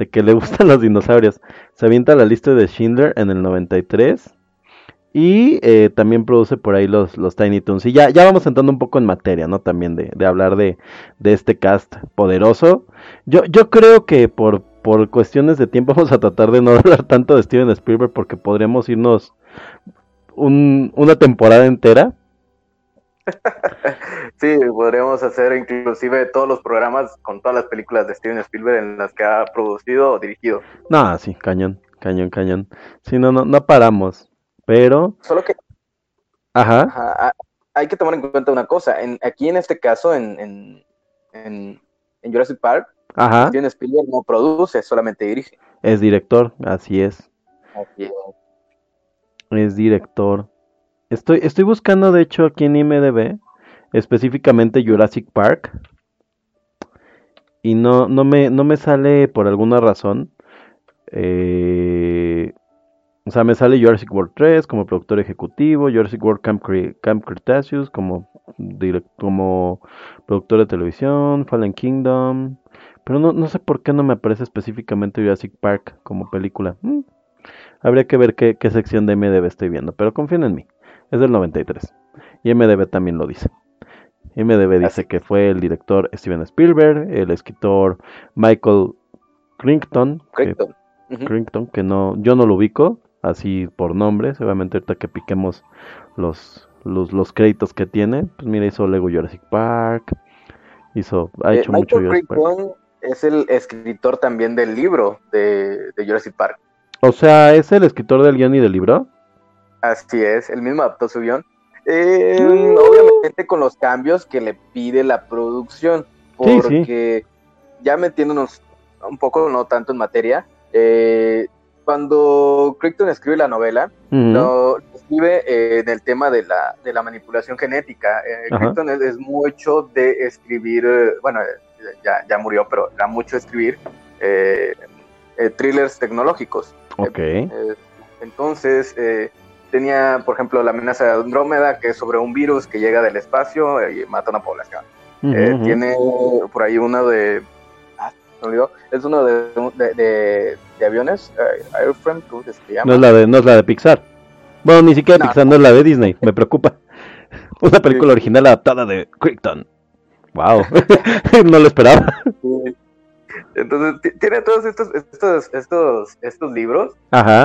De que le gustan los dinosaurios. Se avienta la lista de Schindler en el 93. Y eh, también produce por ahí los, los Tiny Toons. Y ya, ya vamos entrando un poco en materia, ¿no? También de, de hablar de, de este cast poderoso. Yo, yo creo que por, por cuestiones de tiempo vamos a tratar de no hablar tanto de Steven Spielberg porque podríamos irnos un- una temporada entera. Sí, podríamos hacer inclusive todos los programas con todas las películas de Steven Spielberg en las que ha producido o dirigido. No, sí, cañón, cañón, cañón. Sí, no, no, no paramos. Pero, Solo que ajá, ajá, ha- hay que tomar en cuenta una cosa. En, aquí en este caso, en, en, en, en Jurassic Park, ajá, Steven Spielberg no produce, solamente dirige. es director, así es, Así es. es director. Estoy, buscando, de hecho, aquí en IMDb, específicamente Jurassic Park. Y no, no me, no me sale por alguna razón. Eh, o sea, me sale Jurassic World 3 como productor ejecutivo, Jurassic World Camp, Camp Cretaceous como, como productor de televisión, Fallen Kingdom. Pero no, no sé por qué no me aparece específicamente Jurassic Park como película. Mm, habría que ver qué, qué sección de MDB estoy viendo, pero confíen en mí. Es del 93. Y MDB también lo dice. MDB dice que fue el director Steven Spielberg, el escritor Michael Crichton, Que, que no, yo no lo ubico así por nombre, seguramente ahorita que piquemos los, los, créditos que tiene, pues mira, hizo Lego Jurassic Park, hizo, ha eh, hecho mucho Jurassic Park. es el escritor también del libro de, Jurassic Park. O sea, ¿es el escritor del guion y del libro? Así es, el mismo adaptó su guion. Eh, obviamente con los cambios que le pide la producción, porque ya metiéndonos un poco, no tanto en materia, eh, cuando Crichton escribe la novela, lo escribe eh, en el tema de la, de la manipulación genética. Crichton es, mucho de escribir, bueno, ya, ya murió, pero era mucho escribir thrillers tecnológicos. Ok. entonces, tenía, por ejemplo, la amenaza de Andrómeda, que es sobre un virus que llega del espacio y mata a una población. Eh, tiene por ahí uno de. Ah, me olvidó. Es uno de, de, de, aviones. Uh, Airframe, ¿cómo se llama? No es, la de, no es la de Pixar. Bueno, ni siquiera Pixar, no es la de Disney. Me preocupa. Una película original adaptada de Crichton. Wow. no lo esperaba. Entonces, tiene todos estos, estos, estos, estos libros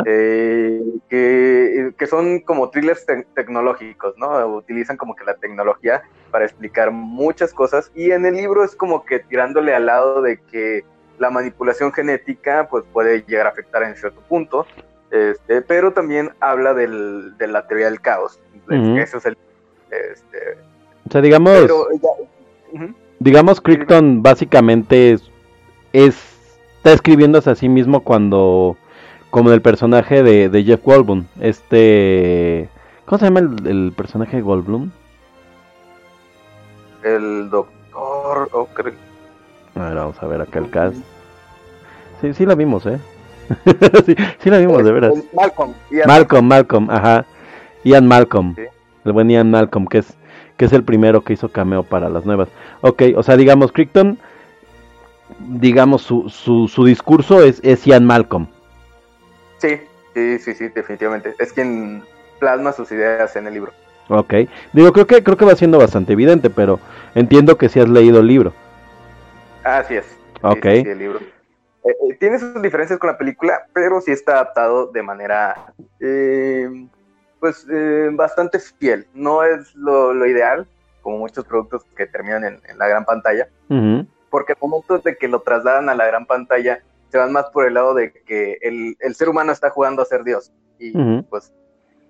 eh, que, que, son como thrillers tecnológicos, ¿no? Utilizan como que la tecnología para explicar muchas cosas y en el libro es como que tirándole al lado de que la manipulación genética pues puede llegar a afectar en cierto punto, este, pero también habla del, de la teoría del caos. Eso es el... Este, o sea, digamos... Digamos, Krypton básicamente es está escribiéndose a sí mismo cuando como el personaje de, Jeff Goldblum, este ¿cómo se llama el, personaje de Goldblum? El doctor Ocre. A ver, vamos a ver acá el cast. Sí, sí la vimos, ¿eh? sí, sí la vimos, de veras. Malcolm. Malcolm, Malcolm, ajá. Ian Malcolm. El buen Ian Malcolm, que es, que es el primero que hizo cameo para las nuevas. Ok, o sea, digamos, Crichton digamos, su, su, su discurso es, es Ian Malcolm. Sí, sí, sí, sí, definitivamente. Es quien plasma sus ideas en el libro. Ok. Digo, creo que, creo que va siendo bastante evidente, pero entiendo que si has leído el libro. Así es. Ok. el libro. Eh, eh, tiene sus diferencias con la película, pero sí está adaptado de manera, eh, pues, bastante fiel. No es lo, ideal, como muchos productos que terminan en, la gran pantalla, porque al momento de que lo trasladan a la gran pantalla, se van más por el lado de que el, ser humano está jugando a ser Dios. Y pues,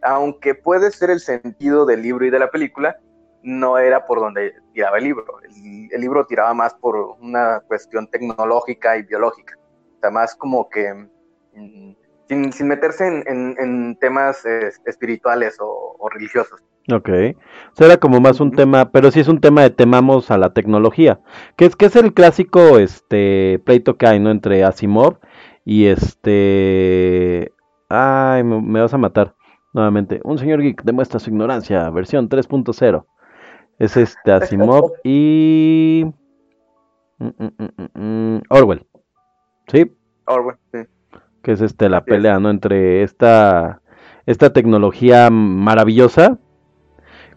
aunque puede ser el sentido del libro y de la película, no era por donde tiraba el libro. El, libro tiraba más por una cuestión tecnológica y biológica. O sea, más como que mm, sin, meterse en, temas eh, espirituales o religiosos. Ok. Era como más un tema, pero sí es un tema de temamos a la tecnología. Que es, que es el clásico este pleito que hay, ¿no? Entre Asimov y este. Ay, me, vas a matar. Nuevamente. Un señor geek demuestra su ignorancia, versión 3.0. Es este Asimov y. Mm, mm, mm, Orwell. ¿Sí? Orwell, sí. Que es este la pelea, ¿no? Entre esta. Esta tecnología maravillosa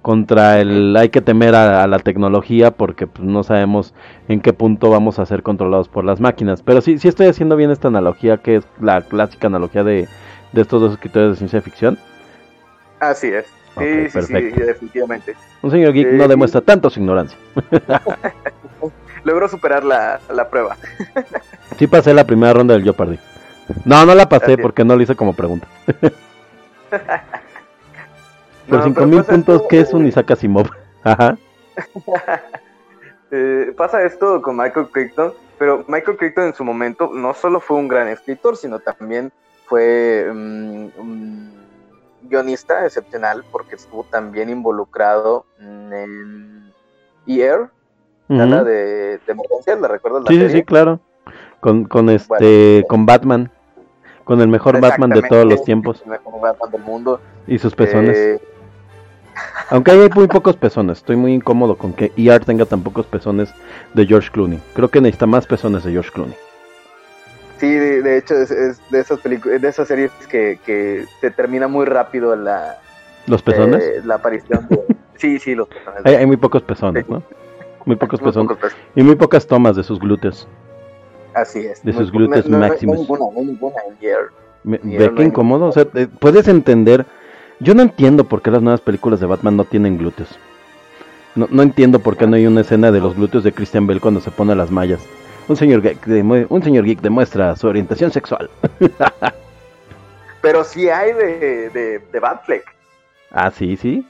contra el hay que temer a, la tecnología porque pues, no sabemos en qué punto vamos a ser controlados por las máquinas. Pero sí, sí estoy haciendo bien esta analogía que es la clásica analogía de, estos dos escritores de ciencia ficción. Así es. Sí, sí, sí, definitivamente. Un señor geek no demuestra tanto su ignorancia. Logró superar la, prueba. sí pasé la primera ronda del Jeopardy. No, no la pasé porque no lo hice como pregunta. Por 5000 puntos, ¿qué es un Isaac Asimov? Ajá. Eh, pasa esto con Michael Crichton, pero Michael Crichton en su momento no solo fue un gran escritor, sino también fue mm, un guionista excepcional porque estuvo también involucrado en ER, la de, de emergencias, ¿la recuerdas? sí, sí, claro. Con, con este, con Batman. con el mejor Batman de todos los tiempos. El mejor Batman del mundo. Y sus pezones. Eh, Aunque hay muy pocos pezones. Estoy muy incómodo con que ER tenga tan pocos pezones de George Clooney. Creo que necesita más pezones de George Clooney. sí, de, de hecho, es, es de esas películas, de esas series que, que se termina muy rápido la, ¿Los pezones? eh, la aparición de... Sí, sí, los pezones. Hay, hay muy pocos pezones, ¿no? Muy pocos Muy pezones. pocos. Y muy pocas tomas de sus glúteos. Así es. De sus glúteos no- no- no hay máximos. ninguna, ninguna. Me- Y ¿Ve una- incómodo? O sea, eh, puedes entender. Yo no entiendo por qué las nuevas películas de Batman no tienen glúteos. No, no entiendo por qué no hay una escena de los glúteos de Christian Bell cuando se pone las mallas. Un señor geek, un señor geek demuestra su orientación sexual. Pero sí hay de, de, de Batfleck. Ah, sí, sí.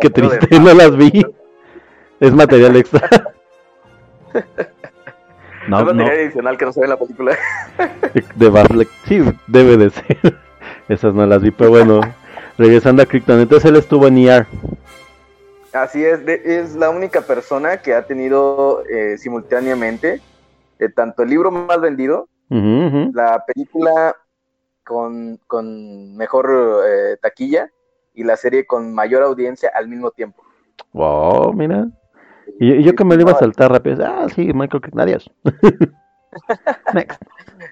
Qué, triste, no las vi. Es material extra. No, es no, material adicional que no se ve en la película. de Batfleck. Sí, debe de ser. Esas no las vi, pero bueno. Regresando a Krypton, entonces él estuvo en ER. Así es, es la única persona que ha tenido eh, simultáneamente eh, tanto el libro más vendido, Ujú, ujú. la película con, con mejor eh, taquilla y la serie con mayor audiencia al mismo tiempo. Wow, mira. Y, y yo que me lo iba a saltar rápido. Ah, sí, Michael Crichton, adiós. Next.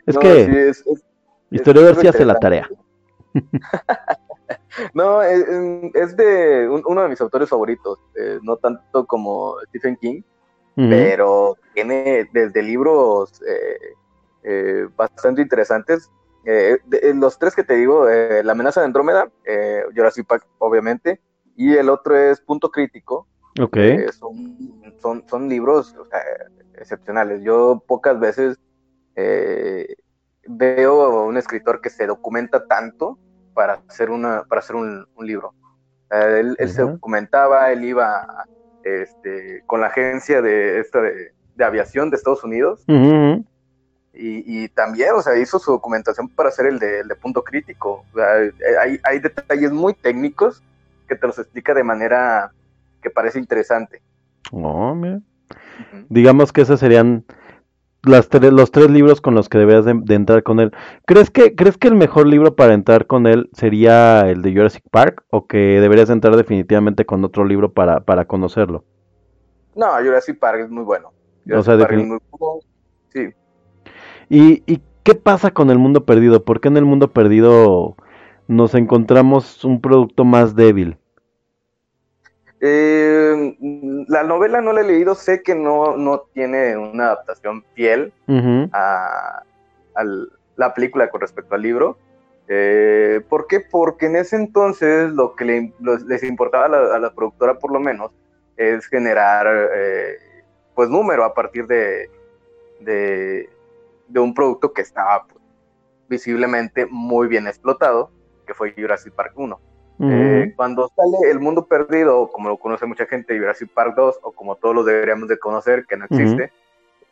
Es No, que sí, es- es- Historiador es sí hace la tarea. No, es, es de un- uno de mis autores favoritos, eh, no tanto como Stephen King, pero tiene desde libros eh, eh, bastante interesantes. Eh, de- los tres que te digo, eh, La amenaza de Andrómeda, eh, Jurassic Park, obviamente, y el otro es Punto Crítico. Ok. eh, son, son, son libros o sea, excepcionales. Yo pocas veces eh, veo a un escritor que se documenta tanto para hacer, una, para hacer un, un libro. Eh, él, él se documentaba, él iba este, con la agencia de, esta de, de aviación de Estados Unidos y, y también, o sea, hizo su documentación para hacer el de, el de punto crítico. O sea, eh, hay, hay detalles muy técnicos que te los explica de manera que parece interesante. Oh, mira. Digamos que esos serían las tres, los tres libros con los que deberías de, de entrar con él. ¿Crees que, ¿Crees que el mejor libro para entrar con él sería el de Jurassic Park? ¿O que deberías de entrar definitivamente con otro libro para, para conocerlo? No, Jurassic Park es muy bueno. O sea, Jurassic Park defini- es muy bueno. Sí. ¿Y, ¿Y qué pasa con el mundo perdido? ¿Por qué en el mundo perdido nos encontramos un producto más débil? Eh, la novela no la he leído, sé que no, no tiene una adaptación fiel a, a la película con respecto al libro. Eh, ¿Por qué? Porque en ese entonces lo que le- los- les importaba a la, a la productora por lo menos es generar eh, pues número a partir de, de, de un producto que estaba pues, visiblemente muy bien explotado, que fue Jurassic Park 1. Eh, cuando sale El Mundo Perdido, como lo conoce mucha gente, Jurassic Park 2, o como todos lo deberíamos de conocer, que no existe,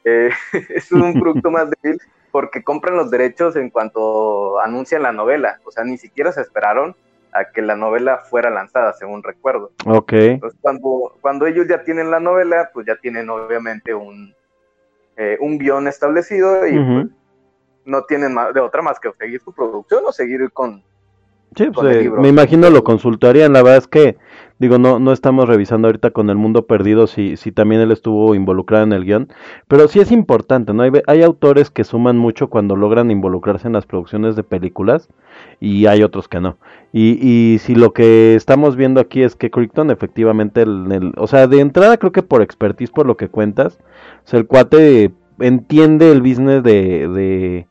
eh, es un producto más débil porque compran los derechos en cuanto anuncian la novela. O sea, ni siquiera se esperaron a que la novela fuera lanzada, según recuerdo. Ok. Entonces, cuando, cuando ellos ya tienen la novela, pues ya tienen obviamente un, eh, un guion establecido y pues, no tienen más, de otra más que seguir su producción o seguir con, Sí, pues, eh, me imagino lo consultarían. La verdad es que, digo, no, no estamos revisando ahorita con el mundo perdido si, si también él estuvo involucrado en el guion, pero sí es importante, ¿no? Hay, hay autores que suman mucho cuando logran involucrarse en las producciones de películas y hay otros que no. Y, y si lo que estamos viendo aquí es que Crichton efectivamente, el, el- o sea, de entrada creo que por expertise, por lo que cuentas, o sea, el cuate entiende el business de, de,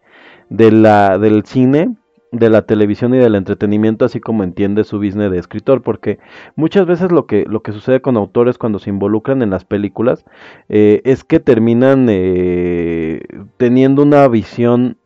de la, del cine de la televisión y del entretenimiento, así como entiende su business de escritor, porque muchas veces lo que, lo que sucede con autores cuando se involucran en las películas eh, es que terminan eh, teniendo una visión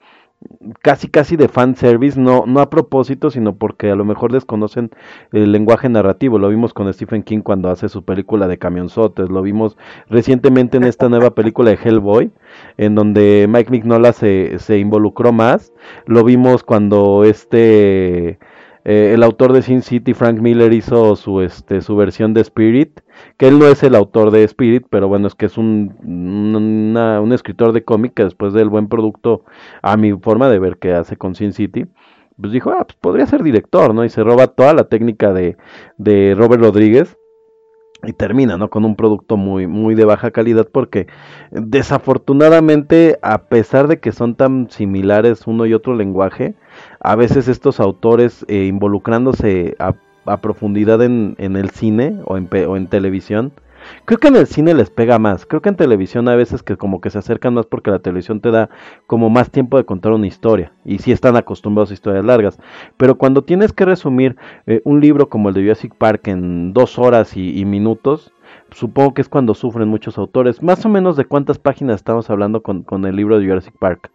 casi casi de fan service, no, no a propósito, sino porque a lo mejor desconocen el lenguaje narrativo. Lo vimos con Stephen King cuando hace su película de camionzotes, lo vimos recientemente en esta nueva película de Hellboy, en donde Mike Mignola se, se involucró más. Lo vimos cuando este eh, el autor de Sin City, Frank Miller, hizo su, este, su versión de Spirit, que él no es el autor de Spirit, pero bueno, es que es un, un escritor de cómic que después del buen producto, a mi forma de ver que hace con Sin City, pues dijo, ah, pues podría ser director, ¿no? Y se roba toda la técnica de, de Robert Rodríguez y termina ¿no? con un producto muy, muy de baja calidad porque desafortunadamente a pesar de que son tan similares uno y otro lenguaje, a veces estos autores eh, involucrándose a, profundidad en, en, el cine o en, o en televisión, Creo que en el cine les pega más. Creo que en televisión a veces que como que se acercan más porque la televisión te da como más tiempo de contar una historia. Y sí están acostumbrados a historias largas. Pero cuando tienes que resumir eh, un libro como el de Jurassic Park en dos horas y, minutos, supongo que es cuando sufren muchos autores. Más o menos de cuántas páginas estamos hablando con, el libro de Jurassic Park.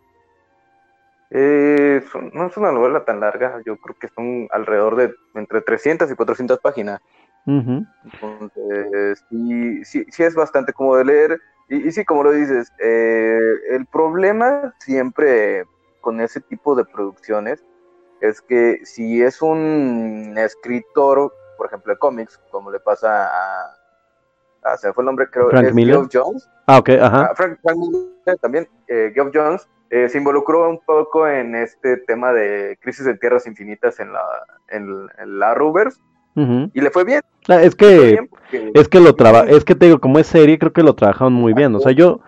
Eh, no es una novela tan larga, yo creo que son alrededor de entre 300 y 400 páginas. Entonces, sí, sí, es bastante cómodo de leer. Y, sí, como lo dices, eh, el problema siempre con ese tipo de producciones es que si es un escritor, por ejemplo, de cómics, como le pasa a, se fue el nombre, creo, Frank es Geoff Jones. Ah, ok, ajá. Ah, Frank, Miller también, eh, Geoff Jones, eh, se involucró un poco en este tema de crisis de tierras infinitas en la, en, en la Rubers y le fue bien. Ah, es que, es que lo traba, es que te digo, como es serie, creo que lo trabajaron muy bien. O sea, yo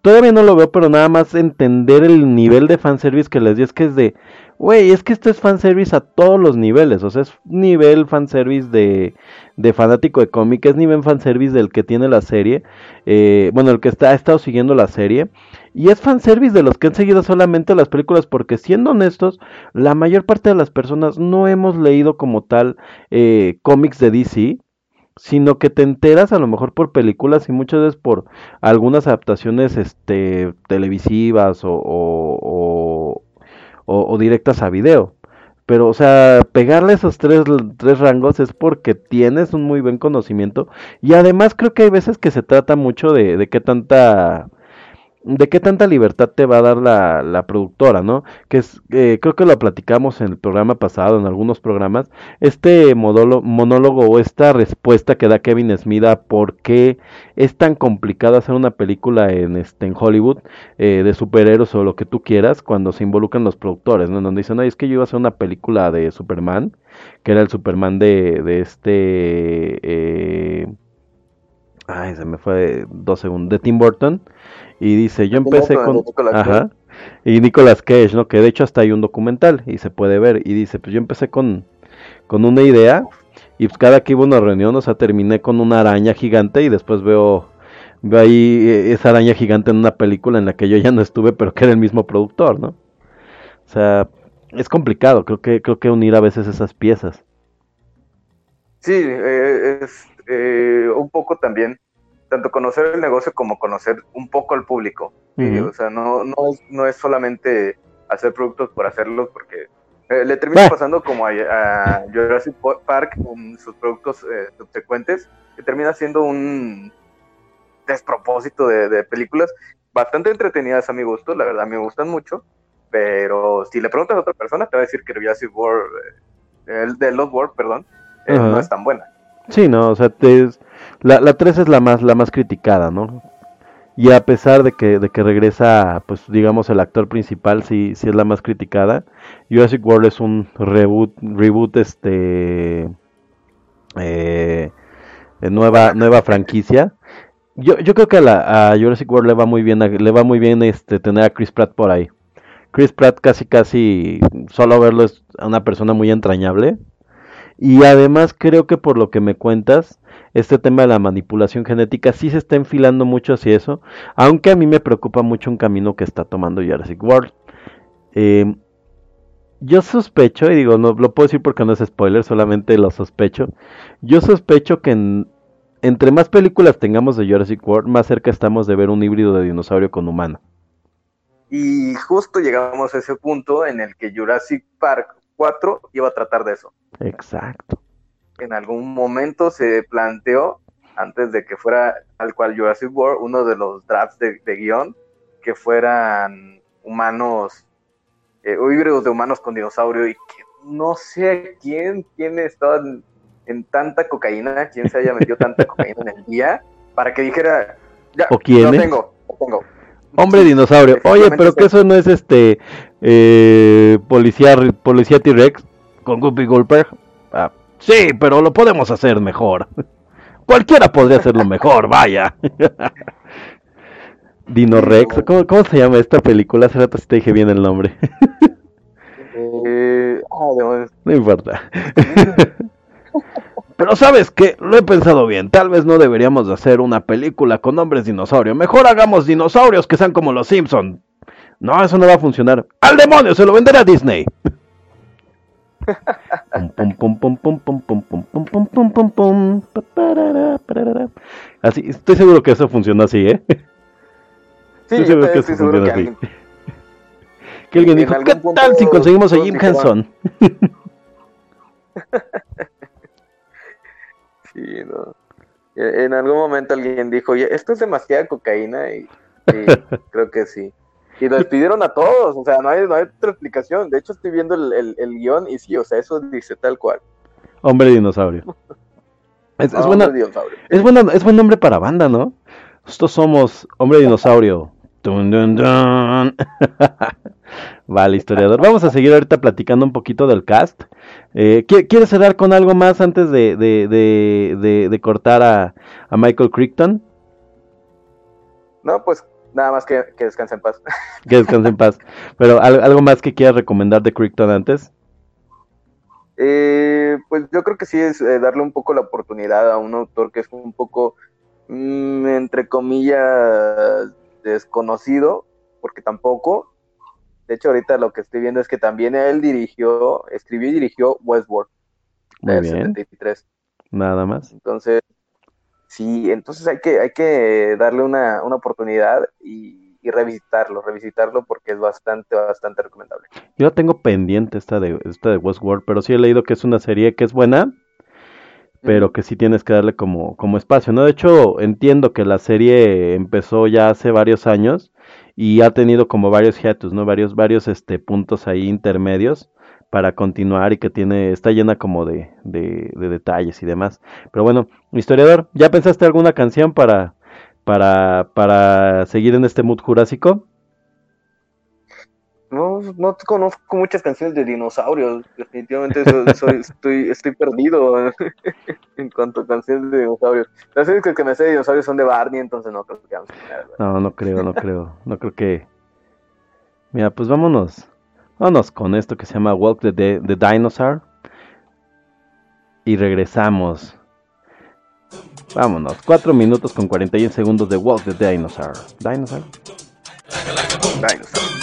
todavía no lo veo, pero nada más entender el nivel de fanservice que les di, es que es de, güey, es que esto es fanservice a todos los niveles. O sea, es nivel fanservice de, de fanático de cómic, es nivel fanservice del que tiene la serie. Eh, bueno, el que está, ha estado siguiendo la serie. Y es fanservice de los que han seguido solamente las películas, porque siendo honestos, la mayor parte de las personas no hemos leído como tal eh, cómics de DC, sino que te enteras a lo mejor por películas y muchas veces por algunas adaptaciones este, televisivas o, o, o, directas a video. Pero, o sea, pegarle esos tres, tres rangos es porque tienes un muy buen conocimiento. Y además creo que hay veces que se trata mucho de, de qué tanta de qué tanta libertad te va a dar la, la productora, ¿no? Que es, eh, creo que lo platicamos en el programa pasado, en algunos programas, este monólogo o esta respuesta que da Kevin Smith a por qué es tan complicado hacer una película en, este, en Hollywood eh, de superhéroes o lo que tú quieras cuando se involucran los productores, ¿no? Donde dicen, ay, es que yo iba a hacer una película de Superman, que era el Superman de, de este... Eh, ay, se me fue dos segundos, de Tim Burton y dice, yo empecé con... Ajá. Y Nicolas Cage, ¿no? Que de hecho hasta hay un documental y se puede ver. Y dice, pues yo empecé con, con una idea y pues cada que iba a una reunión, o sea, terminé con una araña gigante y después veo, veo ahí eh, esa araña gigante en una película en la que yo ya no estuve, pero que era el mismo productor, ¿no? O sea, es complicado, creo que, creo que unir a veces esas piezas. Sí, eh, es eh, un poco también tanto conocer el negocio como conocer un poco al público. O sea, no, no, es, no es solamente hacer productos por hacerlos, porque eh, le termina pasando como a, Jurassic Park con sus productos eh, subsecuentes, que termina siendo un despropósito de, películas bastante entretenidas a mi gusto, la verdad me gustan mucho, pero si le preguntas a otra persona te va a decir que Jurassic World, eh, el de Lost World, perdón, no es tan buena. Sí, no, o sea, te, la, la 3 es la más, la más criticada, ¿no? Y a pesar de que, de que regresa, pues digamos, el actor principal, sí, sí es la más criticada. Jurassic World es un reboot, reboot este, eh, nueva, nueva franquicia. Yo, yo creo que a, la, a Jurassic World le va muy bien, le va muy bien este, tener a Chris Pratt por ahí. Chris Pratt casi, casi, solo verlo es una persona muy entrañable. Y además creo que por lo que me cuentas, este tema de la manipulación genética sí se está enfilando mucho hacia eso, aunque a mí me preocupa mucho un camino que está tomando Jurassic World. Em, yo sospecho, y digo, no lo puedo decir porque no es spoiler, solamente lo sospecho. Yo sospecho que entre más películas tengamos de Jurassic World, más cerca estamos de ver un híbrido de dinosaurio con humano. Y justo llegamos a ese punto en el que Jurassic Park 4 iba a tratar de eso. Exacto en algún momento se planteó, antes de que fuera al cual Jurassic World, uno de los drafts de, guion, que fueran humanos, eh, o híbridos de humanos con dinosaurio, y que no sé quién, quién estaba en, en tanta cocaína, quién se haya metido tanta cocaína en el día, para que dijera, ya, ¿O quién, lo tengo, lo tengo. Hombre dinosaurio. Oye, pero que eso no es este eh, policía policía T-Rex con Guppy Goldberg. Sí, pero lo podemos hacer mejor. Cualquiera podría hacerlo mejor, vaya. Dino Rex, ¿cómo, cómo se llama esta película? Hace rato sí te dije bien el nombre. Eh, ah. No importa. Pero sabes que lo he pensado bien. Tal vez no deberíamos de hacer una película con hombres dinosaurio. Mejor hagamos dinosaurios que sean como los Simpson. No, eso no va a funcionar. ¡Al demonio! Se lo venderá a Disney. Así, estoy seguro que eso funcionó así, ¿eh? Sí, Estoy seguro que eso funciona así. alguien, Que alguien En dijo, ¿qué tal si conseguimos a Jim Henson? sí, no. Eh, En algún momento alguien dijo, esto es demasiada cocaína y sí, creo que sí. Y lo despidieron a todos, o sea, no hay, no hay otra explicación. De hecho, estoy viendo el, el, el guion y sí, o sea, eso dice tal cual. Hombre dinosaurio. Es, es buena, dinosaurio. Es buen, es buen nombre para banda, ¿no? Nosotros somos Hombre Dinosaurio. Dun, dun, dun. vale, historiador. Vamos a seguir ahorita platicando un poquito del cast. Eh, ¿qui- ¿Quieres cerrar con algo más antes de, de, de, de- de cortar a, a Michael Crichton? No, pues nada más que, que descanse en paz. Que descanse en paz. Pero ¿al- algo más que quieras recomendar de Crichton antes. Eh, pues yo creo que sí es eh, darle un poco la oportunidad a un autor que es un poco, mm, entre comillas, desconocido, porque tampoco. De hecho, ahorita lo que estoy viendo es que también él dirigió, escribió y dirigió Westworld Muy bien. 73. Nada más. Entonces, sí, entonces hay que, hay que darle una, una oportunidad y, y revisitarlo, revisitarlo porque es bastante, bastante recomendable. Yo la tengo pendiente esta de, esta de Westworld, pero sí he leído que es una serie que es buena, pero que sí tienes que darle como, como espacio, ¿no? De hecho, entiendo que la serie empezó ya hace varios años y ha tenido como varios hiatus, ¿no? Varios, varios este, puntos ahí intermedios para continuar y que tiene, está llena como de, de, de detalles y demás. Pero bueno, historiador, ¿ya pensaste alguna canción para, para, para seguir en este mood jurásico? No, no conozco muchas canciones de dinosaurios. Definitivamente soy- estoy, estoy perdido en cuanto a canciones de dinosaurios. Las únicas que me sé de dinosaurios son de Barney, entonces no creo que. No, no creo, no creo, no creo que... Mira, pues vámonos, vámonos con esto que se llama Walk the, the, Dinosaur y regresamos. Vámonos, 4 minutos con 41 segundos de Walk the Dinosaur. ¿Dinosaur? Dinosaur.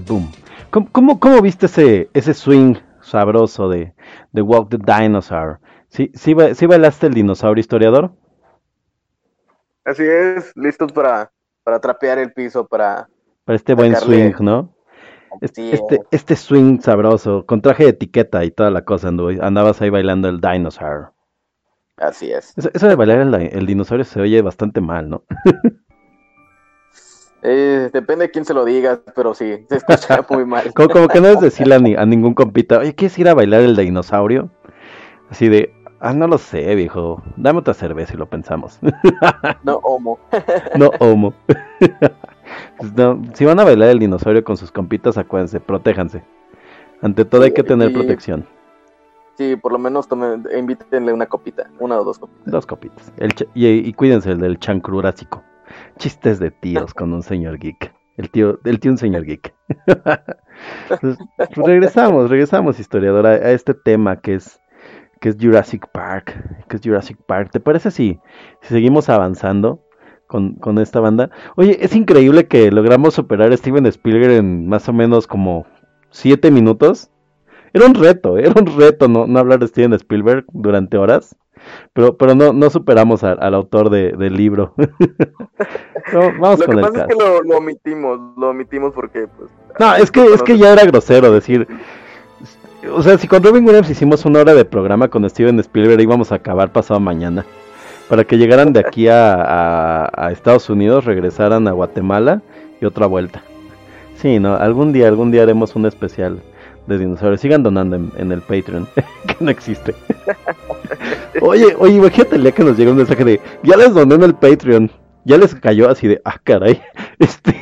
Boom. ¿Cómo, cómo, cómo viste ese, ese swing sabroso de, de Walk the Dinosaur? ¿Sí, sí, ba- sí bailaste el dinosaurio historiador? Así es, listos para, para trapear el piso, para... Para este buen swing, ¿no? Este, este, es. este swing sabroso, con traje de etiqueta y toda la cosa, andabas ahí bailando el dinosaur. Así es. Eso, eso de bailar el, el dinosaurio se oye bastante mal, ¿no? Eh, depende de quién se lo diga, pero sí, se escucha muy mal. Como, como que no es decirle a, ni- a ningún compita, oye, ¿quieres ir a bailar el dinosaurio? Así de, ah, no lo sé, viejo, dame otra cerveza y lo pensamos. No, homo. no, homo. Pues no, si van a bailar el dinosaurio con sus compitas, acuérdense, protéjanse. Ante todo hay que tener protección. Sí, por lo menos tomen, invítenle una copita, una o dos copitas. Dos copitas. El y, y cuídense el del chancrurásico. Chistes de tíos con un señor geek. El tío, el tío un señor geek. Pues, pues regresamos, regresamos, historiadora, a este tema que es, que es Jurassic Park. Que es Jurassic Park. ¿Te parece si, si seguimos avanzando con, con esta banda? Oye, es increíble que logramos superar a Steven Spielberg en más o menos como siete minutos. Era un reto, era un reto no, no hablar de Steven Spielberg durante horas. Pero, pero no, no superamos al, al autor de- del libro. No, vamos Lo con que el pasa es caso. que lo, lo omitimos, lo omitimos porque, pues... No, es que, es que ya era grosero decir. O sea, si con Robin Williams hicimos una hora de programa con Steven Spielberg, íbamos a acabar pasado mañana. Para que llegaran de aquí a, a- a Estados Unidos, regresaran a Guatemala y otra vuelta. Sí, no, algún día, algún día haremos un especial de dinosaurios. Sigan donando en, en el Patreon, que no existe. Oye, oye, imagínate que nos llega un mensaje de, ya les doné en el Patreon. Ya les cayó así de, ah, caray. Este,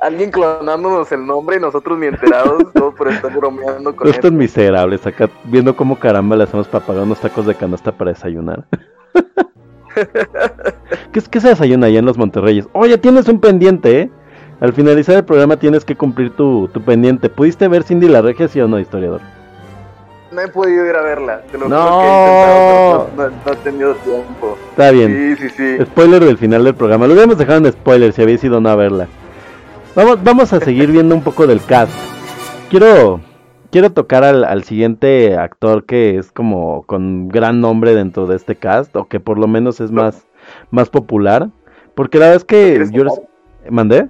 Alguien clonándonos el nombre y nosotros ni enterados, todo por estar bromeando con Estos esto. miserables, acá viendo cómo caramba le hacemos para pagar unos tacos de canasta para desayunar. ¿Qué, es- ¿Qué se desayuna allá en los Monterreyes? Oye, tienes un pendiente, ¿eh? Al finalizar el programa tienes que cumplir tu, tu pendiente. ¿Pudiste ver Cindy la Regia, sí o no, historiador? No he podido ir a verla. Te lo No. juro que he no, no- he tenido tiempo. Está bien. Sí, sí, sí. Spoiler del final del programa. Lo hubiéramos dejado en spoiler si habéis ido no a verla. Vamos, vamos a seguir viendo un poco del cast. Quiero, quiero tocar al, al siguiente actor que es como con gran nombre dentro de este cast, o que por lo menos es más, más popular. Porque la verdad es que ¿Quieres yo mandé.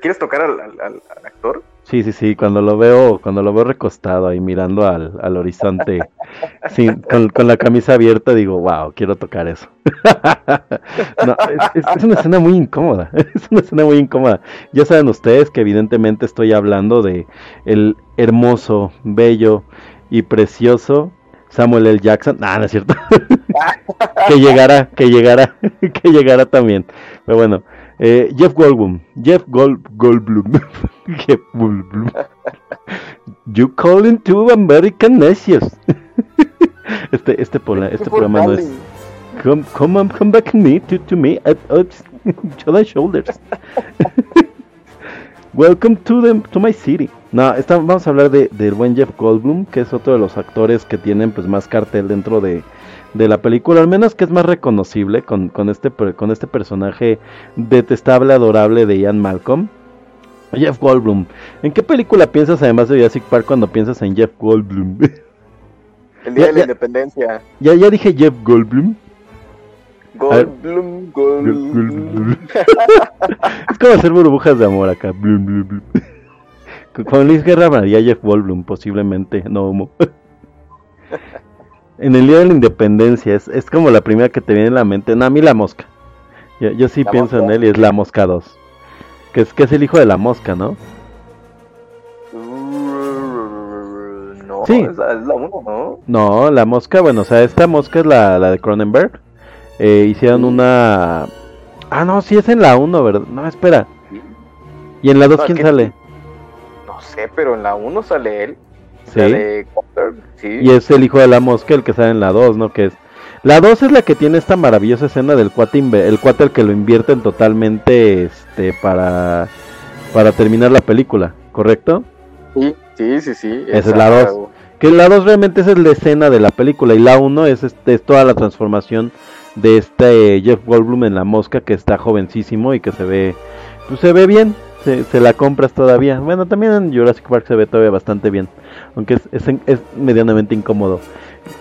¿Quieres tocar al, al- al- al actor? Sí, sí, sí, cuando lo veo, cuando lo veo recostado ahí mirando al, al horizonte, sí, con, con la camisa abierta, digo, wow, quiero tocar eso. Es, una escena muy incómoda, es una escena muy incómoda. Ya saben ustedes que evidentemente estoy hablando de el hermoso, bello y precioso Samuel L. Jackson. Ah, no es cierto. que llegará, que llegará, que llegará también. Pero bueno, eh, Jeff Goldblum, Jeff Gold, Goldblum, Jeff Goldblum. You calling to American necios. este, este, pola- este programa no es. Come, come, come back me to, to me at, and shoulders. Welcome to the, to my city. No, esta- vamos a hablar de, del buen Jeff Goldblum, que es otro de los actores que tienen pues más cartel dentro de, de la película, al menos que es más reconocible con, con este con este personaje detestable, adorable de Ian Malcolm. Jeff Goldblum. ¿En qué película piensas además de Jurassic Park cuando piensas en Jeff Goldblum? El día Ya, de la ya. independencia. ya, ya dije Jeff Goldblum. Goldblum, Goldblum. es como hacer burbujas de amor acá. Blum, blum, blum. Con Luis Guerra María Jeff Goldblum, posiblemente, no homo. En el día de la independencia, es, es como la primera que te viene en la mente. No, a mí la mosca. Yo, yo sí La pienso en él y es la mosca 2. Que es, que es el hijo de la mosca, ¿no? No, Sí. es la, es la uno, ¿no? No, la mosca, bueno, o sea, esta mosca es la, la de Cronenberg. Eh, hicieron una... Ah, no, sí es en la 1, ¿verdad? No, espera. ¿Y en la 2 No, es quién que- sale? No sé, pero en la 1 sale él. Sí. La de Copter, sí. Y es el hijo de la mosca el que sale en la 2, ¿no? Que es... La 2 es la que tiene esta maravillosa escena del cuate, el cuate el que lo invierten totalmente este, para, para terminar la película, ¿correcto? Sí, sí, sí, sí. Esa es la dos. Que la 2 realmente esa es la escena de la película y la 1 es, este, es toda la transformación de este Jeff Goldblum en la mosca que está jovencísimo y que se ve pues se ve bien, se, se la compras todavía. Bueno, también en Jurassic Park se ve todavía bastante bien, aunque es, es, es medianamente incómodo.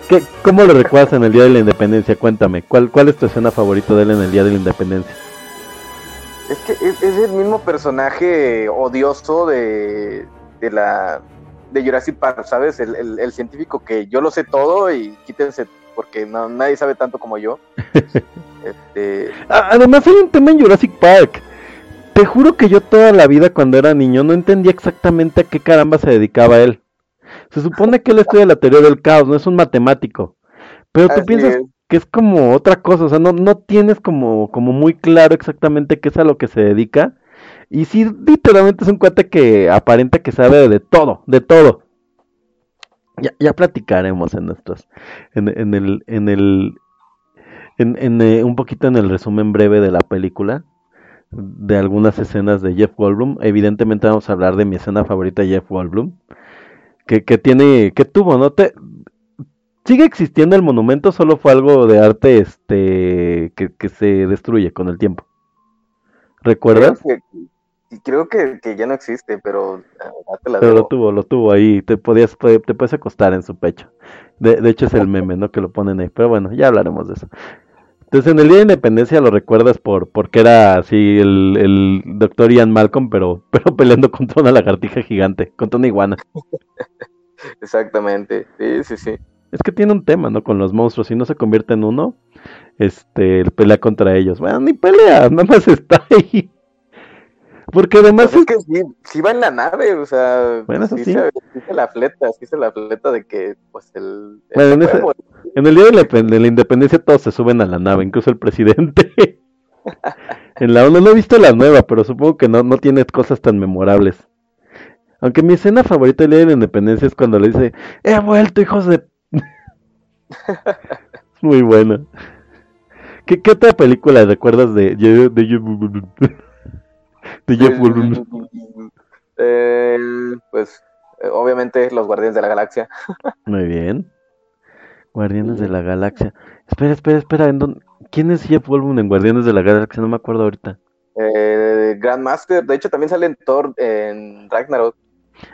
¿Qué, ¿Cómo lo recuerdas en el Día de la Independencia? Cuéntame, ¿cuál, cuál es tu escena favorita de él en el Día de la Independencia? Es que es, es el mismo personaje odioso de, de la de Jurassic Park, ¿sabes? El, el- el científico que yo lo sé todo y quítense porque no, nadie sabe tanto como yo. este, Además hay un tema en Jurassic Park. Te juro que yo toda la vida cuando era niño no entendía exactamente a qué caramba se dedicaba él. Se supone que él estudia la teoría del caos, no es un matemático. Pero tú Así piensas es. que es como otra cosa, o sea, no, no tienes como, como muy claro exactamente qué es a lo que se dedica. Y sí, literalmente es un cuate que aparenta que sabe de todo, de todo. Ya, ya platicaremos en nuestros, en, en el, en el, en, en, eh, un poquito en el resumen breve de la película, de algunas escenas de Jeff Goldblum. Evidentemente vamos a hablar de mi escena favorita Jeff Goldblum, que, que tiene, que tuvo, ¿no? Te, sigue existiendo el monumento, solo fue algo de arte, este, que, que se destruye con el tiempo. ¿Recuerdas? Creo que, creo que, que ya no existe, pero ah, te la Pero lo tuvo, lo tuvo ahí, te podías, te puedes acostar en su pecho. De, de hecho es el meme, ¿no? Que lo ponen ahí, pero bueno, ya hablaremos de eso. Entonces en el Día de Independencia lo recuerdas por porque era así el, el doctor Ian Malcolm, pero, pero peleando contra una lagartija gigante, contra una iguana. Exactamente, sí, sí, sí. Es que tiene un tema, ¿no? Con los monstruos, si no se convierte en uno, este, pelea contra ellos. Bueno, ni pelea, nada más está ahí. Porque además Pues es que sí, sí va en la nave, o sea, Bueno, eso sí, sí. Se, sí se la fleta, sí se la fleta de que, pues, el... el Bueno, en ese- huevo, En el día de la, de la independencia todos se suben a la nave, incluso el presidente. en la ONU no he visto la nueva, pero supongo que no, no tiene cosas tan memorables. Aunque mi escena favorita del día de la independencia es cuando le dice, he vuelto, hijos de... muy buena. ¿Qué, qué otra película recuerdas de, de, de, de Jeff Goldblum? Eh, pues, eh, obviamente, los Guardianes de la Galaxia. Muy bien. Guardianes de la Galaxia. Espera, espera, espera. ¿en dónde- ¿Quién es Jeff Goldblum en Guardianes de la Galaxia? No me acuerdo ahorita. Eh, Grandmaster, de hecho, también sale en Thor, en Ragnarok.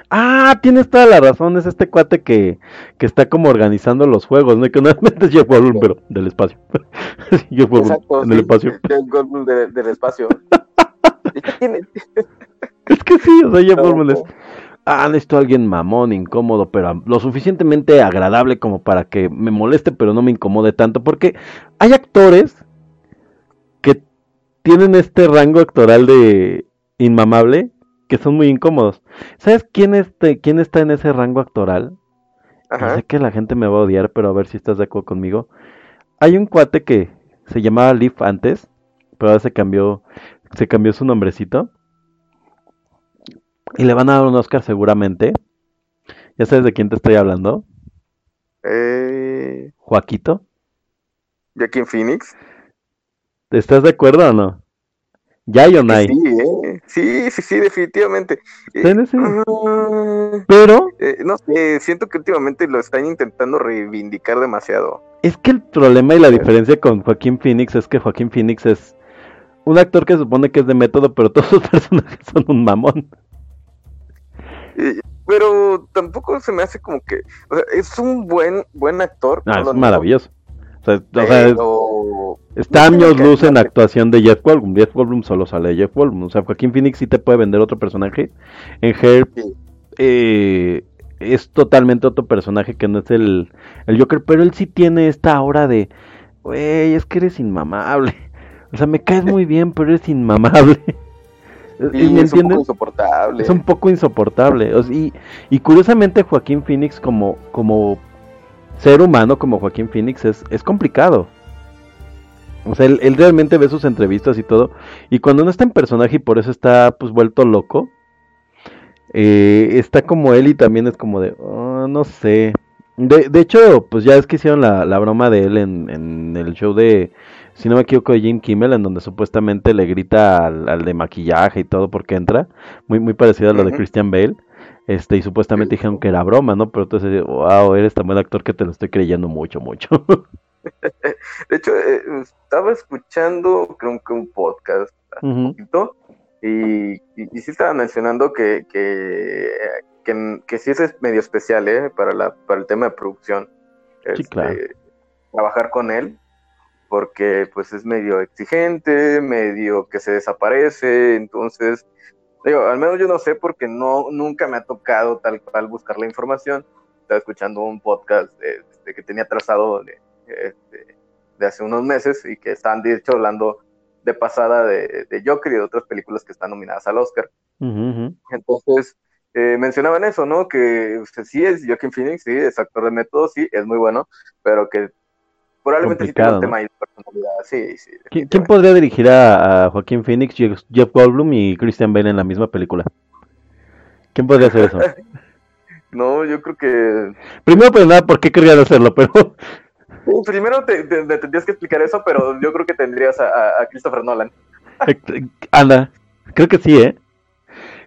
Ah, tienes toda la razón, es este cuate que, que está como organizando los juegos, ¿no? Que normalmente es Jeff Goldblum, pero del espacio. Jeff Goldblum Exacto, en el sí, espacio. Jeff Goldblum de- del espacio. Tiene- Es que sí, o sea, Jeff No, es... Ah, necesito a alguien mamón, incómodo, pero lo suficientemente agradable como para que me moleste, pero no me incomode tanto. Porque hay actores que tienen este rango actoral de inmamable que son muy incómodos. ¿Sabes quién, este, quién está en ese rango actoral? Ajá. sé que la gente me va a odiar, pero a ver si estás de acuerdo conmigo. Hay un cuate que se llamaba Leaf antes, pero ahora se cambió, se cambió su nombrecito. Y le van a dar un Oscar seguramente. ¿Ya sabes de quién te estoy hablando? Eh, Joaquito. Joaquin Phoenix. ¿Estás de acuerdo o no? Ya o no hay. Sí, eh. sí, sí, sí, definitivamente. Eh, ah, Pero eh, no sé, siento que últimamente lo están intentando reivindicar demasiado. es que el problema y la diferencia con Joaquín Phoenix es que Joaquín Phoenix es un actor que supone que es de método, pero todos sus personajes son un mamón. Pero tampoco se me hace como que, o sea, es un buen buen actor. Ah, no es maravilloso. O sea, o sea, es- pero está años luz en la actuación de Jeff Goldblum. Jeff Goldblum solo sale de Jeff Goldblum. O sea, Joaquín Phoenix sí te puede vender otro personaje. En Sí. eh, es totalmente otro personaje que no es el, el Joker, pero él sí tiene esta aura de, güey, es que eres inmamable. O sea, me caes muy bien, pero eres inmamable. sí, ¿Me es un poco insoportable. Es un poco insoportable. O sea, y, y curiosamente Joaquín Phoenix como, como ser humano, como Joaquín Phoenix, es, es complicado. O sea, él, él realmente ve sus entrevistas y todo. Y cuando no está en personaje y por eso está pues vuelto loco, eh, está como él y también es como de, "Oh, no sé. De, de hecho, pues ya es que hicieron la, la broma de él en, en el show de, si no me equivoco, de Jim Kimmel, en donde supuestamente le grita al, al de maquillaje y todo porque entra. Muy, muy parecido a lo de. Christian Bale. Este, y supuestamente dijeron que era broma, ¿no? Pero entonces, wow, eres tan buen actor que te lo estoy creyendo mucho, mucho. De hecho, eh, estaba escuchando, creo que un podcast hace poquito, Y, y, y sí estaban mencionando que, que, que, que sí es medio especial, ¿eh? Para, la, para el tema de producción. Sí, claro. Trabajar con él, porque pues es medio exigente, medio que se desaparece, entonces, digo, al menos yo no sé porque no, nunca me ha tocado tal cual buscar la información. Estaba escuchando un podcast de, de que tenía trazado de, este, de hace unos meses y que estaban de hecho hablando de pasada de, de Joker y de otras películas que están nominadas al Oscar. Ujú, ujú. Entonces, eh, mencionaban eso, ¿no? Que sí es Joaquin Phoenix, sí, es actor de método, sí, es muy bueno, pero que probablemente sí Complicado, un ¿no? tema ahí de personalidad, sí, sí. ¿Qui- ¿Quién podría dirigir a, a Joaquín Phoenix, Jeff Goldblum y Christian Bale en la misma película? ¿Quién podría hacer eso? No, yo creo que... Primero, pues nada, ¿por qué querrían hacerlo? Pero uh, Primero te, te- te tendrías que explicar eso, pero yo creo que tendrías a, a- a Christopher Nolan. anda, creo que sí, ¿eh?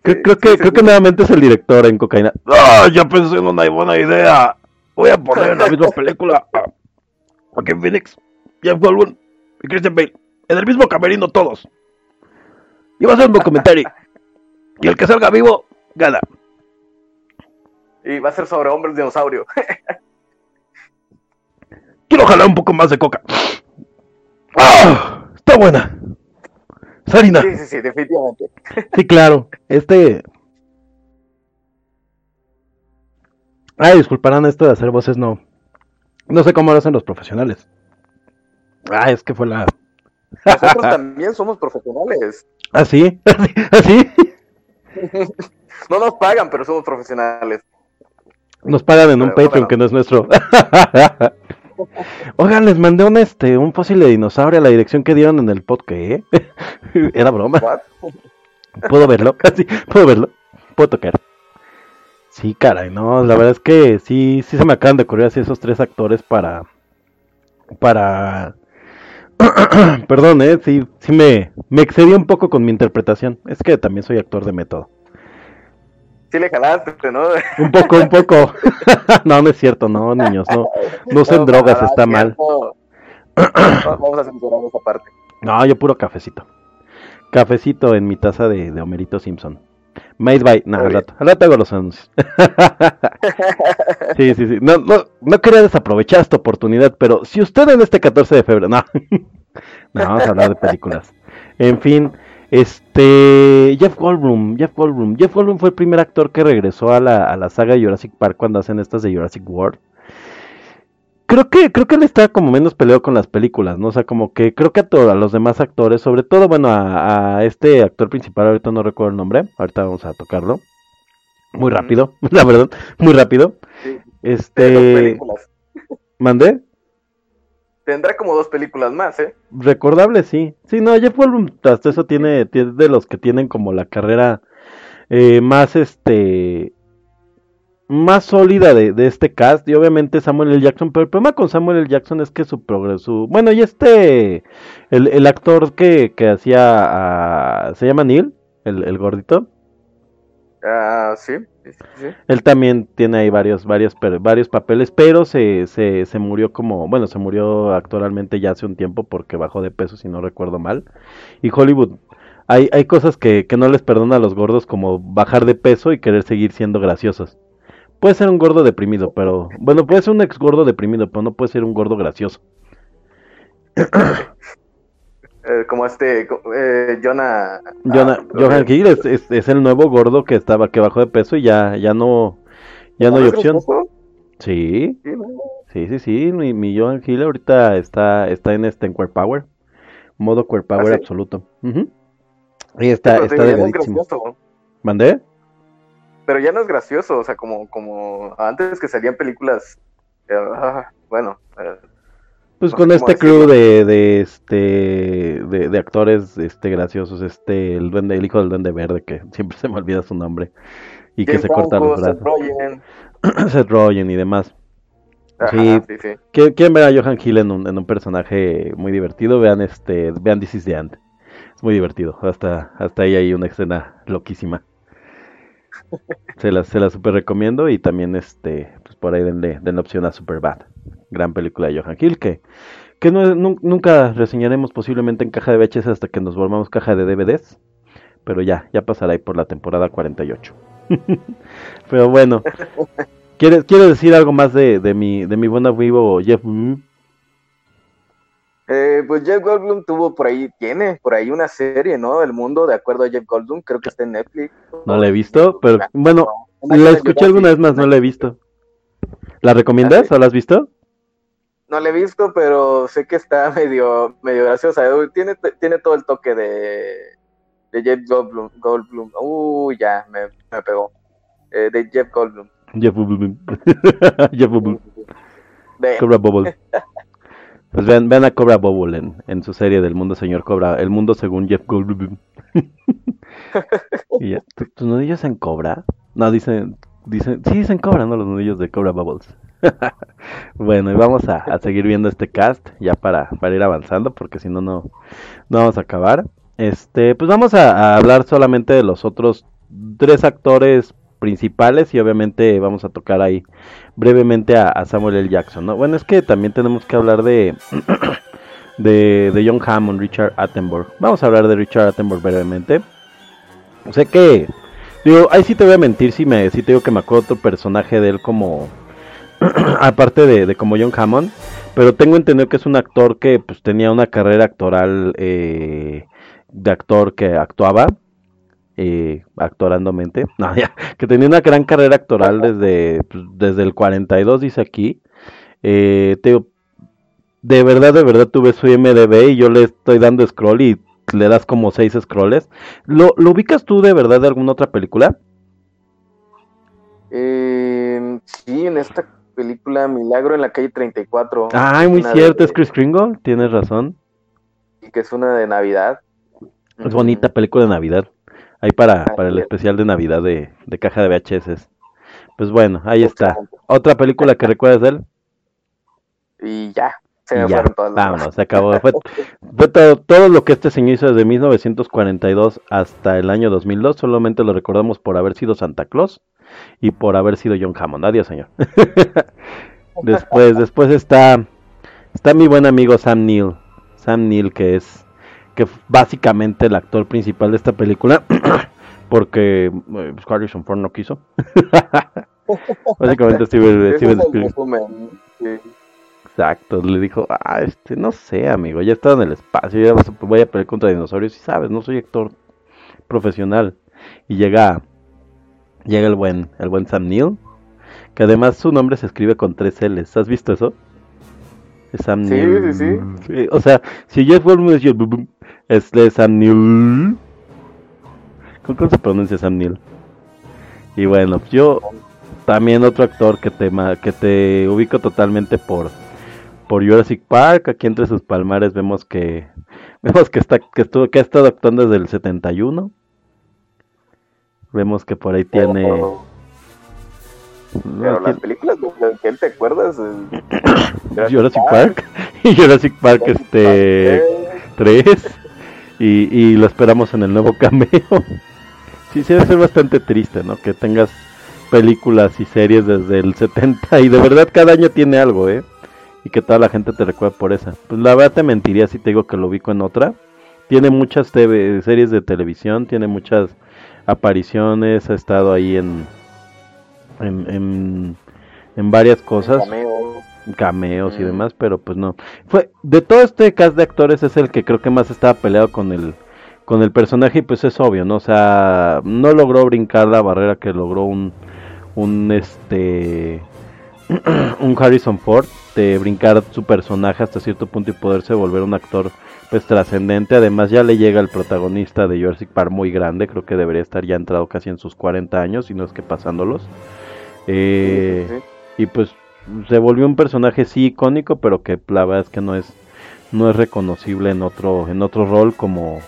Creo, Sí, creo que, sí, creo sí. que nuevamente es el director en cocaína. ¡Ah! Ya pensé en una buena idea. Voy a poner en la misma película a Joaquin Phoenix, Jeff Goldblum y Christian Bale. En el mismo camerino todos. Y va a ser un documental. Y el que salga vivo, gana. Y va a ser sobre hombres dinosaurio. Quiero jalar un poco más de coca. ¡Ah! Está buena. Sarina. Sí, sí, sí, definitivamente. Sí, claro. Este. Ay, disculparán esto de hacer voces, no. No sé cómo lo hacen los profesionales. Ah, es que fue la. Nosotros también somos profesionales. ¿Ah, sí? ¿Así? No nos pagan, pero somos profesionales. Nos pagan en un Pero, Patreon bueno. que no es nuestro. Oigan, les mandé un este un fósil de dinosaurio a la dirección que dieron en el podcast. ¿eh? Era broma. What? ¿Puedo verlo? Sí, puedo verlo. Puedo tocar. Sí, caray, no, la verdad es que sí, sí se me acaban de ocurrir así esos tres actores para, para, perdón, eh, sí, sí me, me excedí un poco con mi interpretación. Es que también soy actor de método. Sí le jalaste, ¿no? Un poco, un poco. no, no es cierto, no, niños, no, no usen No, drogas, nada, está mal. Vamos a censurar esa parte. No, yo puro cafecito. Cafecito en mi taza de, de Homerito Simpson. Made by. No, al rato, al rato hago los anuncios. sí, sí, sí. No, no, no quería desaprovechar esta oportunidad, pero si usted en este 14 de febrero. No, no vamos a hablar de películas. En fin, este. Jeff Goldblum. Jeff Goldblum. Jeff Goldblum fue el primer actor que regresó a la, a la saga de Jurassic Park cuando hacen estas de Jurassic World. Creo que, creo que él está como menos peleado con las películas, ¿no? O sea, como que creo que a todos, a los demás actores, sobre todo, bueno, a, a este actor principal, ahorita no recuerdo el nombre, ahorita vamos a tocarlo. Muy rápido, la verdad, muy rápido. Sí. Este, películas. ¿mandé? Tendrá como dos películas más, ¿eh? Recordable, sí. Sí, no, Jeff Goldblum hasta eso tiene, tiene de los que tienen como la carrera eh, más, este, más sólida de, de este cast. Y obviamente Samuel L. Jackson, pero el problema con Samuel L. Jackson es que su progreso, bueno, y este, el, el actor que, que hacía, a- se llama Neil, el, el gordito. Ah, sí, sí, sí, sí. Él también tiene ahí varios, varios, varios papeles, pero se, se, se murió como, bueno, se murió actualmente ya hace un tiempo porque bajó de peso, si no recuerdo mal. Y Hollywood, hay, hay cosas que, que no les perdona a los gordos como bajar de peso y querer seguir siendo graciosos. Puede ser un gordo deprimido, pero, bueno, puede ser un ex gordo deprimido, pero no puede ser un gordo gracioso. Eh, como este, eh, Jonah. Jonah- ah, Johan eh, Hill es, es, es el nuevo gordo que estaba, que bajó de peso y ya, ya no, ya no hay ¿es opción. Sí. Sí. Sí, sí, sí, mi, mi Johan Hill ahorita está, está en este en Queer Power, modo Queer Power ¿Ah, sí? absoluto. Ujú. Y está, te está delgadísimo. ¿Mandé? Pero ya no es gracioso, o sea, como, como antes que salían películas. eh, ah, bueno, eh, Pues No con este crew de, de este de, de actores este graciosos, este el duende, el hijo del duende verde que siempre se me olvida su nombre y que se corta los brazos. Seth Rogen y demás. Ajá, Sí. sí, sí. ¿Quieren, quieren ver a Johan Hill en un, en un personaje muy divertido? Vean este, vean This is the End. Es muy divertido. Hasta, hasta ahí hay una escena loquísima. Se la, se super recomiendo. Y también este, pues por ahí denle, denle opción a Superbad. Gran película de Johan Hill que, que no, nun- nunca reseñaremos posiblemente en caja de VHS hasta que nos volvamos caja de DVDs. pero ya, ya pasará ahí por la temporada 48. pero bueno, ¿quieres, ¿quieres decir algo más de, de mi, de mi buen amigo Jeff? Eh, pues Jeff Goldblum tuvo por ahí, tiene por ahí una serie, ¿no? El mundo, de acuerdo a Jeff Goldblum, creo que está en Netflix. No la he visto, pero bueno, la escuché alguna vez más, no la he visto. ¿La recomiendas o la has visto? No la he visto, pero sé que está medio, medio graciosa. Tiene, tiene todo el toque de, de Jeff Goldblum. Goldblum. Uy, ya, me, me pegó. Eh, de Jeff Goldblum. Jeff Goldblum. Jeff Goldblum. Cobra Bubble. Pues vean, vean a Cobra Bubble en, en su serie del mundo señor Cobra, el mundo según Jeff Goldblum. y ya, ¿tu- ¿Tus nudillos en Cobra? No, dicen, dicen, sí dicen Cobra, no los nudillos de Cobra Bubbles. bueno, y vamos a, a seguir viendo este cast ya para, para ir avanzando, porque si no, no no vamos a acabar. Este, pues vamos a hablar solamente de los otros tres actores principales y obviamente vamos a tocar ahí brevemente a, Samuel L. Jackson, ¿no? Bueno, es que también tenemos que hablar de de, de John Hammond, Richard Attenborough. Vamos a hablar de Richard Attenborough brevemente. Sé que digo, ahí sí te voy a mentir si me si te digo que me acuerdo otro personaje de él como aparte de, de como John Hammond, pero tengo entendido que es un actor que pues tenía una carrera actoral eh, de actor que actuaba eh, actorandomente, no, ya, que tenía una gran carrera actoral desde, pues, desde el 42, dice aquí. Eh, te de verdad, de verdad tuve su IMDB y yo le estoy dando scroll y le das como seis scrolls. ¿Lo, ¿Lo ubicas tú de verdad de alguna otra película? eh, sí, en esta película Milagro en la calle 34. Ay, muy cierto, de- es Chris Kringle, tienes razón. Que es una de Navidad. Es bonita película de Navidad. Ahí para, para el es. especial de Navidad de, de caja de VHS. Pues bueno, ahí está. ¿Otra película que recuerdas de él? Y ya, se me ya, fueron todas las vámonos, se acabó. Fue, fue todo, todo lo que este señor hizo desde 1942 hasta el año 2002. Solamente lo recordamos por haber sido Santa Claus y por haber sido John Hammond. Adiós, señor. después, después está, está mi buen amigo Sam Neill. Sam Neill, que es que básicamente el actor principal de esta película, porque eh, pues, Harrison Ford no quiso. básicamente Steven, Steven Spielberg. sí. Exacto, le dijo, ah, este, no sé, amigo, ya estaba en el espacio, ya voy a pelear contra dinosaurios y sabes, no soy actor profesional. Y llega, llega el buen, el buen Sam Neill, que además su nombre se escribe con tres L's, ¿has visto eso? Es Sam Sí, Neill. sí, Sí, O sea, si Jeff Goldblum es Jeff Goldblum, es de Sam Neill. ¿Cómo, se pronuncia Sam Neill? Y bueno, yo también otro actor que te, que te ubico totalmente por por Jurassic Park, aquí entre sus palmares vemos que vemos que está que estuvo que ha estado actuando desde el 71. Vemos que por ahí tiene Pero, no, pero las películas de que te acuerdas. Jurassic Park y Jurassic Park este eh, 3 y, y lo esperamos en el nuevo cameo. Sí, sí debe ser bastante triste, ¿no? Que tengas películas y series desde el 70 y de verdad cada año tiene algo, ¿eh? Y que toda la gente te recuerda por esa. Pues la verdad te mentiría si te digo que lo ubico en otra. Tiene muchas TV series de televisión, tiene muchas apariciones, ha estado ahí en en, en, en varias cosas cameo. Cameos y demás, pero pues no. Fue de todo este cast de actores es el que creo que más estaba peleado con el con el personaje y pues es obvio, ¿no? O sea, no logró brincar la barrera que logró un un este un Harrison Ford de brincar su personaje hasta cierto punto y poderse volver un actor pues trascendente. Además ya le llega el protagonista de Jurassic Park muy grande, creo que debería estar ya entrado casi en sus 40 años, y no es que pasándolos. Eh, Sí, sí, sí. y pues se volvió un personaje sí icónico, pero que la verdad es que no es no es reconocible en otro en otro rol como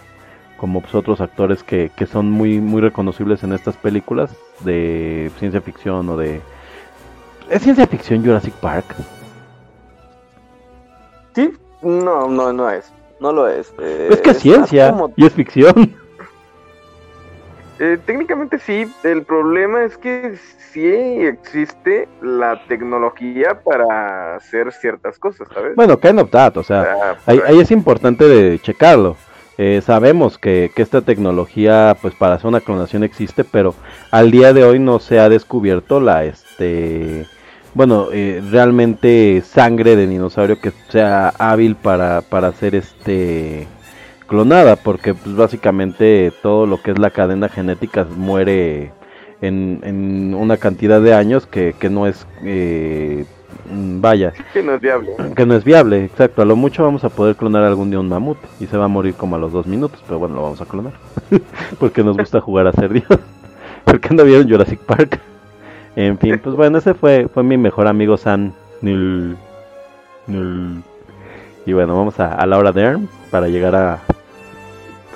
como pues, otros actores que, que son muy muy reconocibles en estas películas de ciencia ficción o de es ciencia ficción Jurassic Park. Sí, no, no, no es. No lo es. eh, es que es ciencia como- y es ficción. eh, técnicamente sí. El problema es que sí existe la tecnología para hacer ciertas cosas, ¿sabes? Bueno, kind of that, o sea, sea, ahí, ahí es importante de checarlo. Eh, sabemos que, que esta tecnología, pues para hacer una clonación existe, pero al día de hoy no se ha descubierto la, este, bueno, eh, realmente sangre de dinosaurio que sea hábil para, para hacer este clonada, porque pues básicamente todo lo que es la cadena genética muere en, en una cantidad de años que, que no es, eh, vaya, Que no es viable. que no es viable, exacto. A lo mucho vamos a poder clonar algún día un mamut y se va a morir como a los dos minutos, pero bueno, lo vamos a clonar. Porque nos gusta jugar a ser Dios. Porque no vieron Jurassic Park. En fin, pues bueno, ese fue, fue mi mejor amigo San Nil. Nil. Y bueno, vamos a, a la hora de Erm para llegar a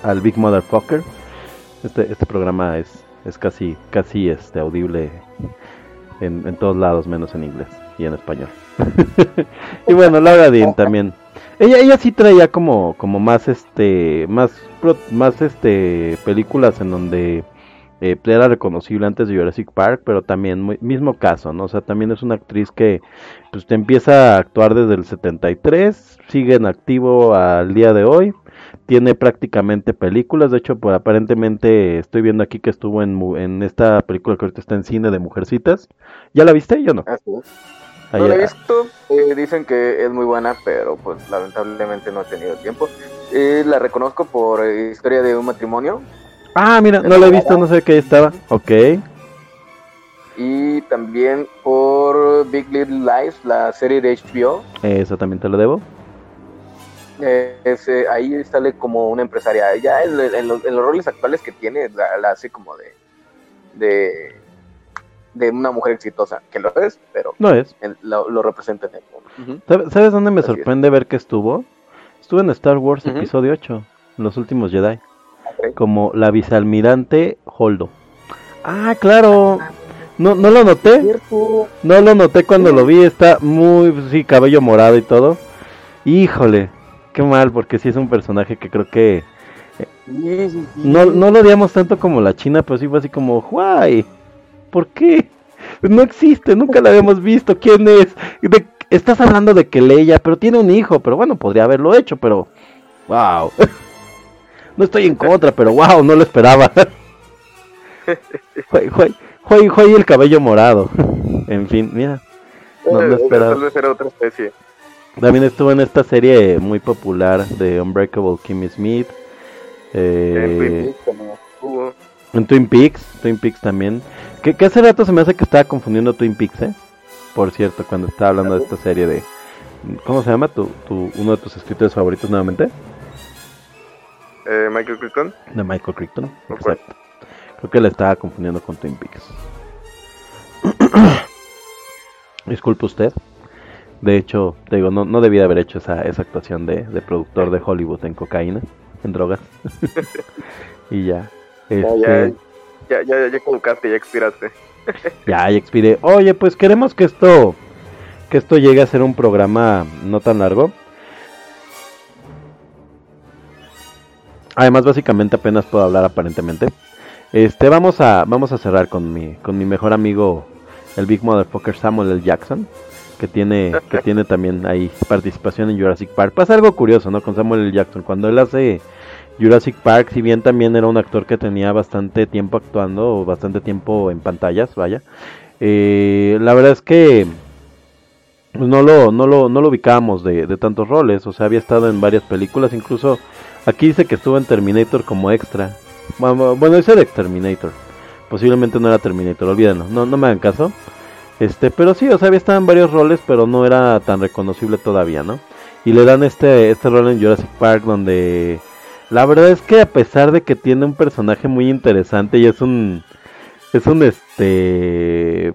al Big Motherfucker. Este, este programa es, es casi, casi este, audible en, en todos lados, menos en inglés y en español. y bueno, Laura Dean también. Ella, ella sí traía como, como más este, más, más este, películas en donde eh, era reconocible antes de Jurassic Park, pero también muy- mismo caso, ¿no? O sea, también es una actriz que pues te empieza a actuar desde el 73, sigue en activo al día de hoy, tiene prácticamente películas, de hecho, pues aparentemente estoy viendo aquí que estuvo en, en esta película que ahorita está en cine de Mujercitas. ¿Ya la viste? Yo no. Así es. Ahí- No la he visto, eh, dicen que es muy buena, pero pues lamentablemente no he tenido tiempo. Eh, la reconozco por eh, Historia de un matrimonio Ah, mira, no la he visto, no sé qué estaba. Ok. y también por Big Little Lies, la serie de HBO. Eso también te lo debo. Eh, ese- ahí sale como una empresaria. Ya en, en los, en los roles actuales que tiene, la, la hace como de, de de una mujer exitosa, que lo es, pero No es. en- lo, lo representa en el ¿Sabe- ¿Sabes dónde me Así es. sorprende ver que estuvo? Estuvo en Star Wars episodio 8, en los últimos Jedi, como la vicealmirante Holdo. Ah, claro. No, no lo noté. No lo noté cuando lo vi, está muy, sí, cabello morado y todo. Híjole, qué mal, porque sí es un personaje que creo que Sí, sí, sí. no, no lo odiamos tanto como la China, pero sí fue así como, guay, ¿por qué? No existe, nunca la habíamos visto, ¿quién es? De- estás hablando de que Leia, pero tiene un hijo, pero bueno, podría haberlo hecho, pero, wow. No estoy en contra, pero wow, no lo esperaba. Juay, juay, juay, juay el cabello morado. En fin, mira. No, no Eh, esperaba. Tal vez era otra especie. También estuvo en esta serie muy popular de Unbreakable Kimmy Smith. eh, En Twin Peaks Twin Peaks, también. Que, que hace rato se me hace que estaba confundiendo Twin Peaks, ¿eh? Por cierto, cuando estaba hablando de esta serie de... ¿Cómo se llama? ¿Tu, tu, uno de tus escritores favoritos nuevamente? Eh, Michael Crichton. De Michael Crichton. Exacto. Creo que la estaba confundiendo con Twin Peaks. Disculpe usted. De hecho, te digo, no, no debía haber hecho esa, esa actuación de, de productor de Hollywood en cocaína, en drogas. y ya. Ya, Este, ya, ya, ya, ya caducaste, ya expiraste. Ya, ya expiré. Oye, pues queremos que esto que esto llegue a ser un programa no tan largo. Además, básicamente apenas puedo hablar aparentemente. Este, vamos a vamos a cerrar con mi con mi mejor amigo el Big Motherfucker Samuel L. Jackson, que tiene que tiene también ahí participación en Jurassic Park. Pasa algo curioso, ¿no? Con Samuel L. Jackson cuando él hace Jurassic Park, si bien también era un actor que tenía bastante tiempo actuando, o bastante tiempo en pantallas, vaya. eh, la verdad es que pues, no lo, no lo, no lo ubicábamos de, de tantos roles, o sea, había estado en varias películas, incluso aquí dice que estuvo en Terminator como extra. Bueno, bueno, ese era Exterminator. Posiblemente no era Terminator, olvídenlo, no, no me hagan caso. Este, pero sí, o sea, había estado en varios roles, pero no era tan reconocible todavía, ¿no? Y le dan este, este rol en Jurassic Park donde la verdad es que a pesar de que tiene un personaje muy interesante y es un es un este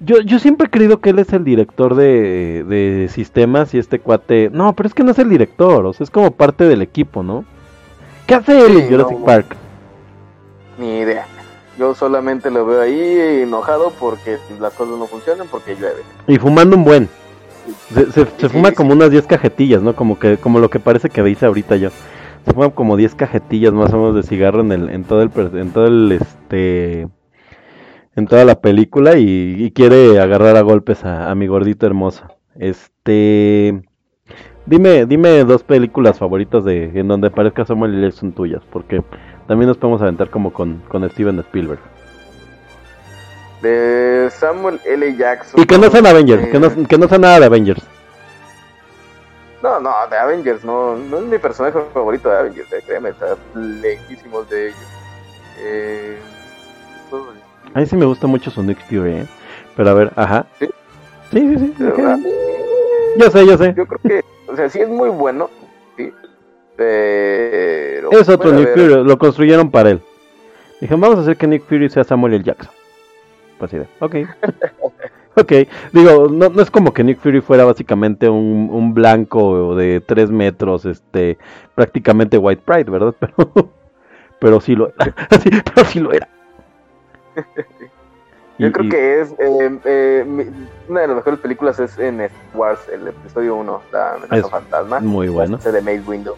yo, yo siempre he creído que él es el director de, de sistemas y este cuate no, pero es que no es el director, o sea, es como parte del equipo, ¿no? ¿Qué hace él en Jurassic no. Park? Ni idea. Yo solamente lo veo ahí enojado porque las cosas no funcionan, porque llueve. Y fumando un buen. Se, se- se Sí, fuma sí. como unas 10 cajetillas, ¿no? Como que como lo que parece que dice ahorita yo. Se fuma como 10 cajetillas más o menos de cigarro en el en todo el en todo el este en toda la película y, y quiere agarrar a golpes a, a mi gordito hermoso. Este Dime, dime dos películas favoritas de en donde aparezca Samuel L. Jackson tuyas, porque también nos podemos aventar como con, con Steven Spielberg. De Samuel L. Jackson. Y que no sean Avengers, Eh, que no, que no sea nada de Avengers. No, no, de Avengers, no, no es mi personaje favorito de Avengers, eh, créeme, está lejísimos de ellos. Eh, A mí sí me gusta mucho su Nick Fury, ¿eh? Pero a ver, ajá. ¿Sí? Sí, sí, sí. Yo sé, yo sé. Yo creo que, o sea, sí es muy bueno, pero... Es otro Nick Fury, lo construyeron para él. Dijeron, vamos a hacer que Nick Fury sea Samuel L. Jackson. Pues sí, ok. ok, digo, no, no es como que Nick Fury fuera básicamente un, un blanco de 3 metros, este, prácticamente White Pride, ¿verdad? Pero, pero sí lo era. Sí, pero sí lo era. Yo Y- creo y- que es eh, eh, una de las mejores películas es en Star Wars, el episodio 1, La amenaza fantasma. muy bueno, de Maze Window.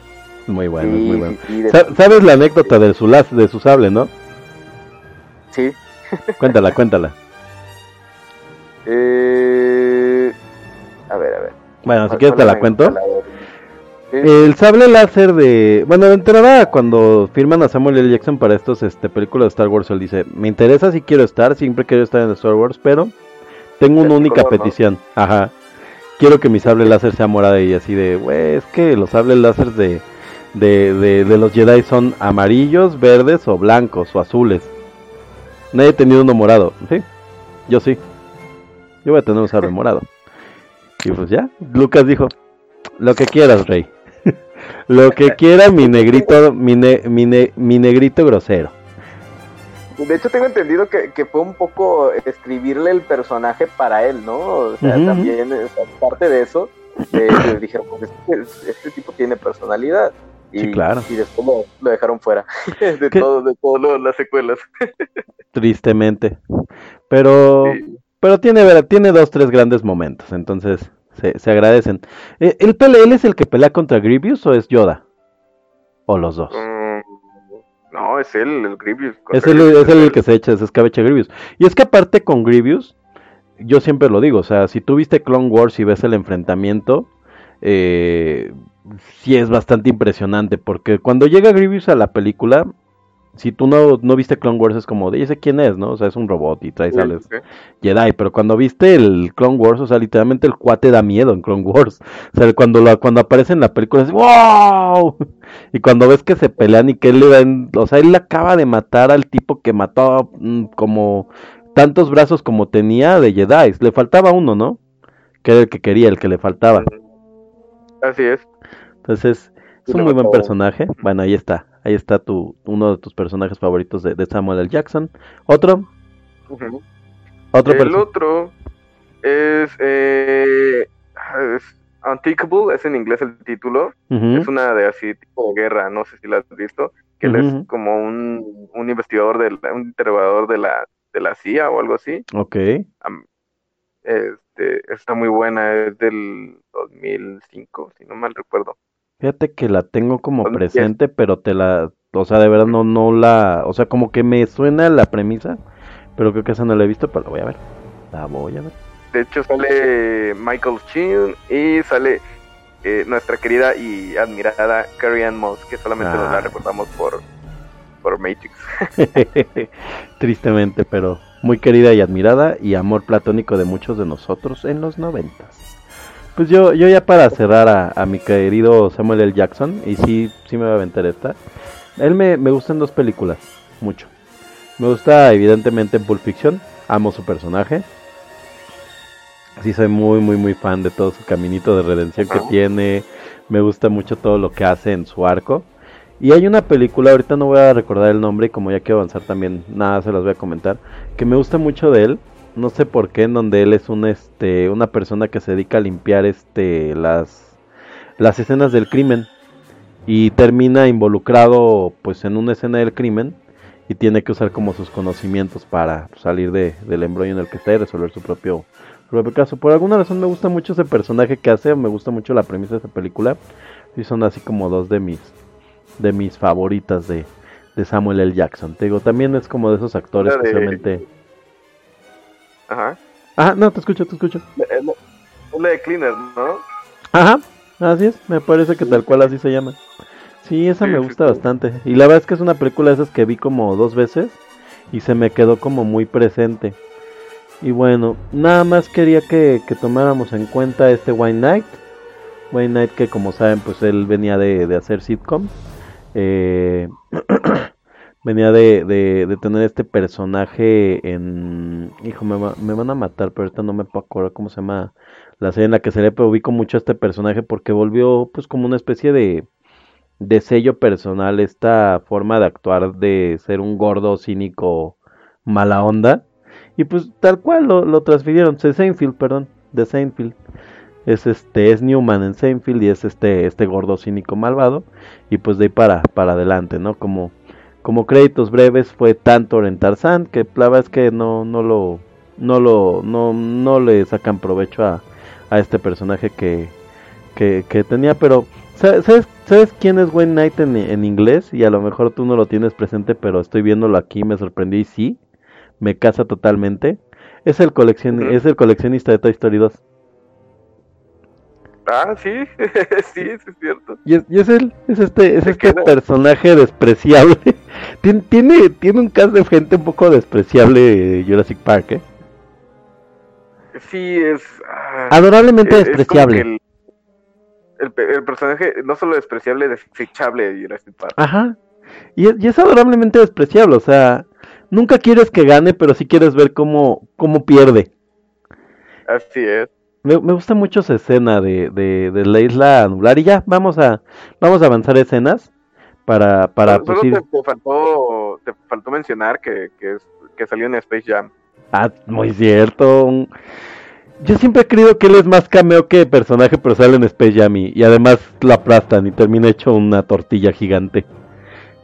Muy bueno, muy bueno. de- ¿Sabes la anécdota de su, las- de su sable, no? sí. Cuéntala, cuéntala. Eh, a ver, a ver. Bueno, si ¿Cuál- quieres te la cuento. la-. El sable láser de. Bueno, de entrada, cuando firman a Samuel L. Jackson para estos este, películas de Star Wars, él dice: Me interesa si quiero estar, siempre quiero estar en Star Wars, pero tengo una única color, ¿no? petición. Ajá. Quiero que mi sable láser sea morada y así de, güey, es que los sables láser de, de, de, de los Jedi son amarillos, verdes o blancos o azules. Nadie ha tenido uno morado, ¿sí? Yo sí. Yo voy a tener un sable morado. Y pues ya, Lucas dijo, lo que quieras, rey. lo que quiera mi negrito, mi, ne- mi, ne- mi negrito grosero. De hecho, tengo entendido que, que fue un poco escribirle el personaje para él, ¿no? O sea, también o sea, parte de eso, eh, dijeron, pues este, este tipo tiene personalidad. Y, Sí, claro. y después lo, lo dejaron fuera de todo, de todas las secuelas. Tristemente. Pero, Sí. pero tiene, tiene dos, tres grandes momentos, entonces se, se agradecen. Eh, ¿El PLL es el que pelea contra Grievous o es Yoda? O los dos. Mm, no, es él, el Grievous. Es el, es el que se echa, se escabecha Grievous. Y es que aparte con Grievous, yo siempre lo digo, o sea, si tú viste Clone Wars y ves el enfrentamiento, eh, sí es bastante impresionante, porque cuando llega Grievous a la película, si tú no, no viste Clone Wars es como, de "¿Y ese quién es, ¿no? O sea, es un robot y trae Sí, sales. Jedi, pero cuando viste el Clone Wars, o sea, literalmente el cuate da miedo en Clone Wars. O sea, cuando, lo, cuando aparece en la película es ¡Wow! Y cuando ves que se pelean y que él le da en- o sea, él acaba de matar al tipo que mató mm, como tantos brazos como tenía de Jedi. Le faltaba uno, ¿no? Que era el que quería, el que le faltaba. Así es. Entonces, es un muy buen personaje. Bueno, ahí está. Ahí está tu, uno de tus personajes favoritos de, de Samuel L. Jackson. Otro, otro El otro es, eh, es es en inglés el título. Es una de así tipo de guerra, no sé si la has visto, que él es como un, un investigador, de la- un interrogador de la, de la CIA o algo así. Ok. Este, está muy buena, es del 2005, si no mal recuerdo. Fíjate que la tengo como Cuando presente, pero te la, o sea, de verdad no, no la, o sea, como que me suena la premisa, pero creo que esa no la he visto, pero la voy a ver. La voy a ver. De hecho sale Michael Sheen y sale eh, nuestra querida y admirada Carrie Ann Moss, que solamente nos Ah. la recordamos por, por Matrix. Tristemente, pero muy querida y admirada y amor platónico de muchos de nosotros en los noventas. Pues yo, yo ya para cerrar a, a mi querido Samuel L. Jackson, y sí, sí me va a aventar esta, él me, me gustan dos películas, mucho. Me gusta evidentemente en Pulp Fiction, amo su personaje. Sí soy muy, muy, muy fan de todo su caminito de redención que tiene. Me gusta mucho todo lo que hace en su arco. Y hay una película, ahorita no voy a recordar el nombre, y como ya quiero avanzar también, nada se las voy a comentar, que me gusta mucho de él, no sé por qué, en donde él es un este una persona que se dedica a limpiar este las las escenas del crimen y termina involucrado pues en una escena del crimen y tiene que usar como sus conocimientos para salir de, del embrollo en el que está y resolver su propio, su propio caso. Por alguna razón me gusta mucho ese personaje que hace, me gusta mucho la premisa de esa película y son así como dos de mis de mis favoritas de, de Samuel L. Jackson. Te digo, también es como de esos actores La de- Ajá. Ah, no, te escucho, te escucho. Es la- es la de Cleaner, ¿no? Ajá, Así es, me parece que tal cual así se llama. Sí, esa Sí, me gusta sí. bastante. Y la verdad es que es una película de esas que vi como dos veces y se me quedó como muy presente. Y bueno, nada más quería que, que tomáramos en cuenta este Wayne Knight. Wayne Knight que como saben pues él venía de, de hacer sitcom. Eh, venía de, de, de tener este personaje en... Hijo, me, me van a matar, pero ahorita no me puedo acordar cómo se llama la serie en la que se le ubico mucho a este personaje porque volvió pues como una especie de, de sello personal esta forma de actuar de ser un gordo cínico mala onda. Y pues tal cual lo, lo transfirieron. De Seinfeld perdón de Seinfeld. Es este es Newman en Seinfeld y es este este gordo cínico malvado. Y pues de ahí para para adelante no como como créditos breves fue tanto en Tarzán que la verdad es que no no lo no lo no no le sacan provecho a, a este personaje que, que, que tenía pero ¿sa- ¿sabes, ¿sabes quién es Wayne Knight en, en inglés? y a lo mejor tú no lo tienes presente pero estoy viéndolo aquí me sorprendí y sí me casa totalmente es el coleccion es el coleccionista de Toy Story 2 Ah, sí, sí, sí es cierto. Y es, y es él, es este, es este personaje despreciable. Tien- tiene, tiene un cast de gente un poco despreciable Jurassic Park, ¿eh? Sí, es... ah, Adorablemente es- es despreciable. que el, el pe- el personaje, no solo despreciable, desechable de Jurassic Park. Ajá. Y es, y es adorablemente despreciable, o sea, nunca quieres que gane, pero sí quieres ver cómo, cómo pierde. Así es. Me, me gusta mucho esa escena de, de, de la isla nublar. Y ya, vamos a, vamos a avanzar escenas para, para Solo- pues, solo te, te faltó, te faltó mencionar que, que, es- que salió en Space Jam. Ah, muy cierto. Yo siempre he creído que él es más cameo que personaje, pero sale en Space Jam y, y además lo aplastan y termina hecho una tortilla gigante.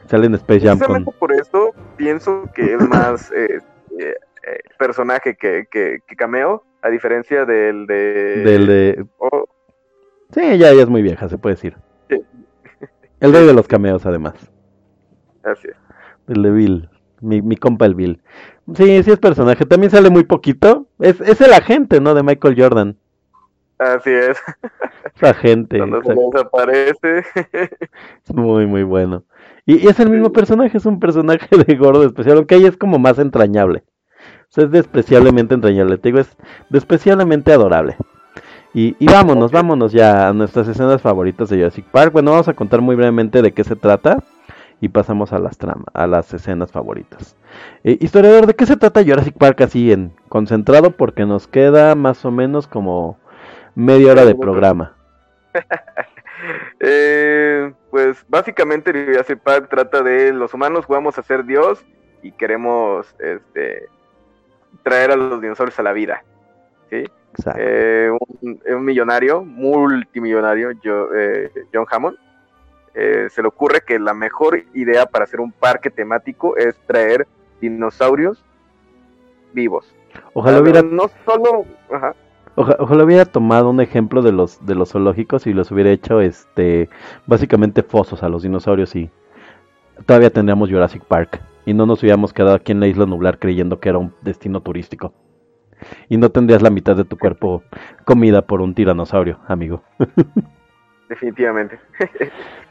Sale en Space Jam con... Por eso pienso que es más eh, eh, eh, personaje que, que, que cameo, a diferencia del de... Del de... oh, Sí, ya, ya es muy vieja, se puede decir. El rey de los cameos, además. así es. El de Bill. Mi, mi compa el Bill. Sí, sí es personaje. También sale muy poquito. Es, es el agente, ¿no? De Michael Jordan. Así es. Es agente. Cuando se desaparece. Es muy, muy bueno. Y, y es el mismo personaje, es un personaje de gordo especial, aunque ahí es como más entrañable. O sea, es despreciablemente entrañable, te digo, es despreciablemente adorable. Y, y vámonos, vámonos ya a nuestras escenas favoritas de Jurassic Park. Bueno, vamos a contar muy brevemente de qué se trata y pasamos a las tramas, a las escenas favoritas. Eh, historiador, ¿de qué se trata Jurassic Park así en concentrado? Porque nos queda más o menos como media hora de programa. Eh, pues básicamente Jurassic Park trata de los humanos jugamos a ser Dios y queremos este traer a los dinosaurios a la vida. ¿sí? Exacto. Eh, un, un millonario, multimillonario, yo- eh, John Hammond, eh, se le ocurre que la mejor idea para hacer un parque temático es traer dinosaurios vivos. Ojalá hubiera no solo, ajá, Oja- ojalá hubiera tomado un ejemplo de los de los zoológicos y los hubiera hecho este básicamente fosos a los dinosaurios y todavía tendríamos Jurassic Park y no nos hubiéramos quedado aquí en la isla nublar creyendo que era un destino turístico. Y no tendrías la mitad de tu cuerpo comida por un tiranosaurio, amigo. definitivamente.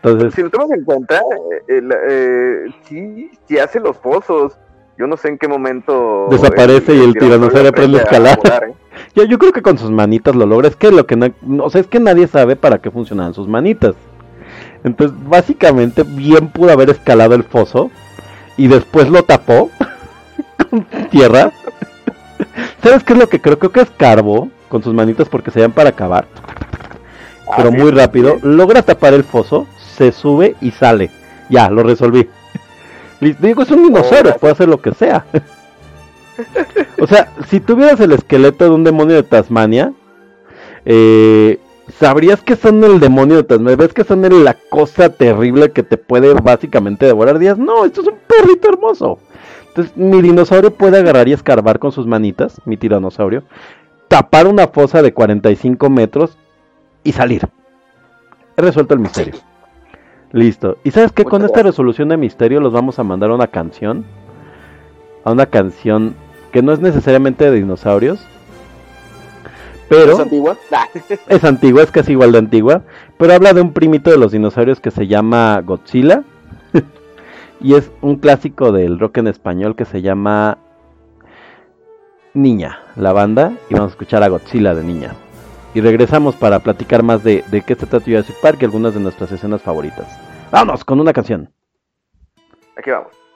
Entonces, Si lo tomas en cuenta, eh, eh, sí, sí hace los pozos. Yo no sé en qué momento. Desaparece y el tiranosaurio aprende a escalar. volar, ¿eh? yo, yo creo que con sus manitas lo logra. Es que lo que no, no- o sea, es que nadie sabe para qué funcionan sus manitas. Entonces, básicamente, bien pudo haber escalado el foso y después lo tapó con tierra. ¿Sabes qué es lo que creo? Creo que escarbó con sus manitas porque se llaman para acabar. Pero Ah, sí, muy rápido, logra tapar el foso, se sube y sale. Ya, lo resolví. Le digo, es un dinosaurio, gracias. puede hacer lo que sea. o sea, si tuvieras el esqueleto de un demonio de Tasmania, eh, sabrías que son el demonio de Tasmania. ¿Ves que son la cosa terrible que te puede básicamente devorar días? No, esto es un perrito hermoso. Entonces, mi dinosaurio puede agarrar y escarbar con sus manitas, mi tiranosaurio, tapar una fosa de 45 metros y salir. He resuelto el misterio. Listo. ¿Y sabes qué? Con esta resolución de misterio los vamos a mandar a una canción. A una canción que no es necesariamente de dinosaurios. Pero ¿Es antigua? Es antigua, es casi igual de antigua, pero habla de un primito de los dinosaurios que se llama Godzilla. Y es un clásico del rock en español que se llama Niña, la banda, y vamos a escuchar a Godzilla de Niña. Y regresamos para platicar más de, de qué se trata Jurassic Park y algunas de nuestras escenas favoritas. Vámonos con una canción. Aquí vamos.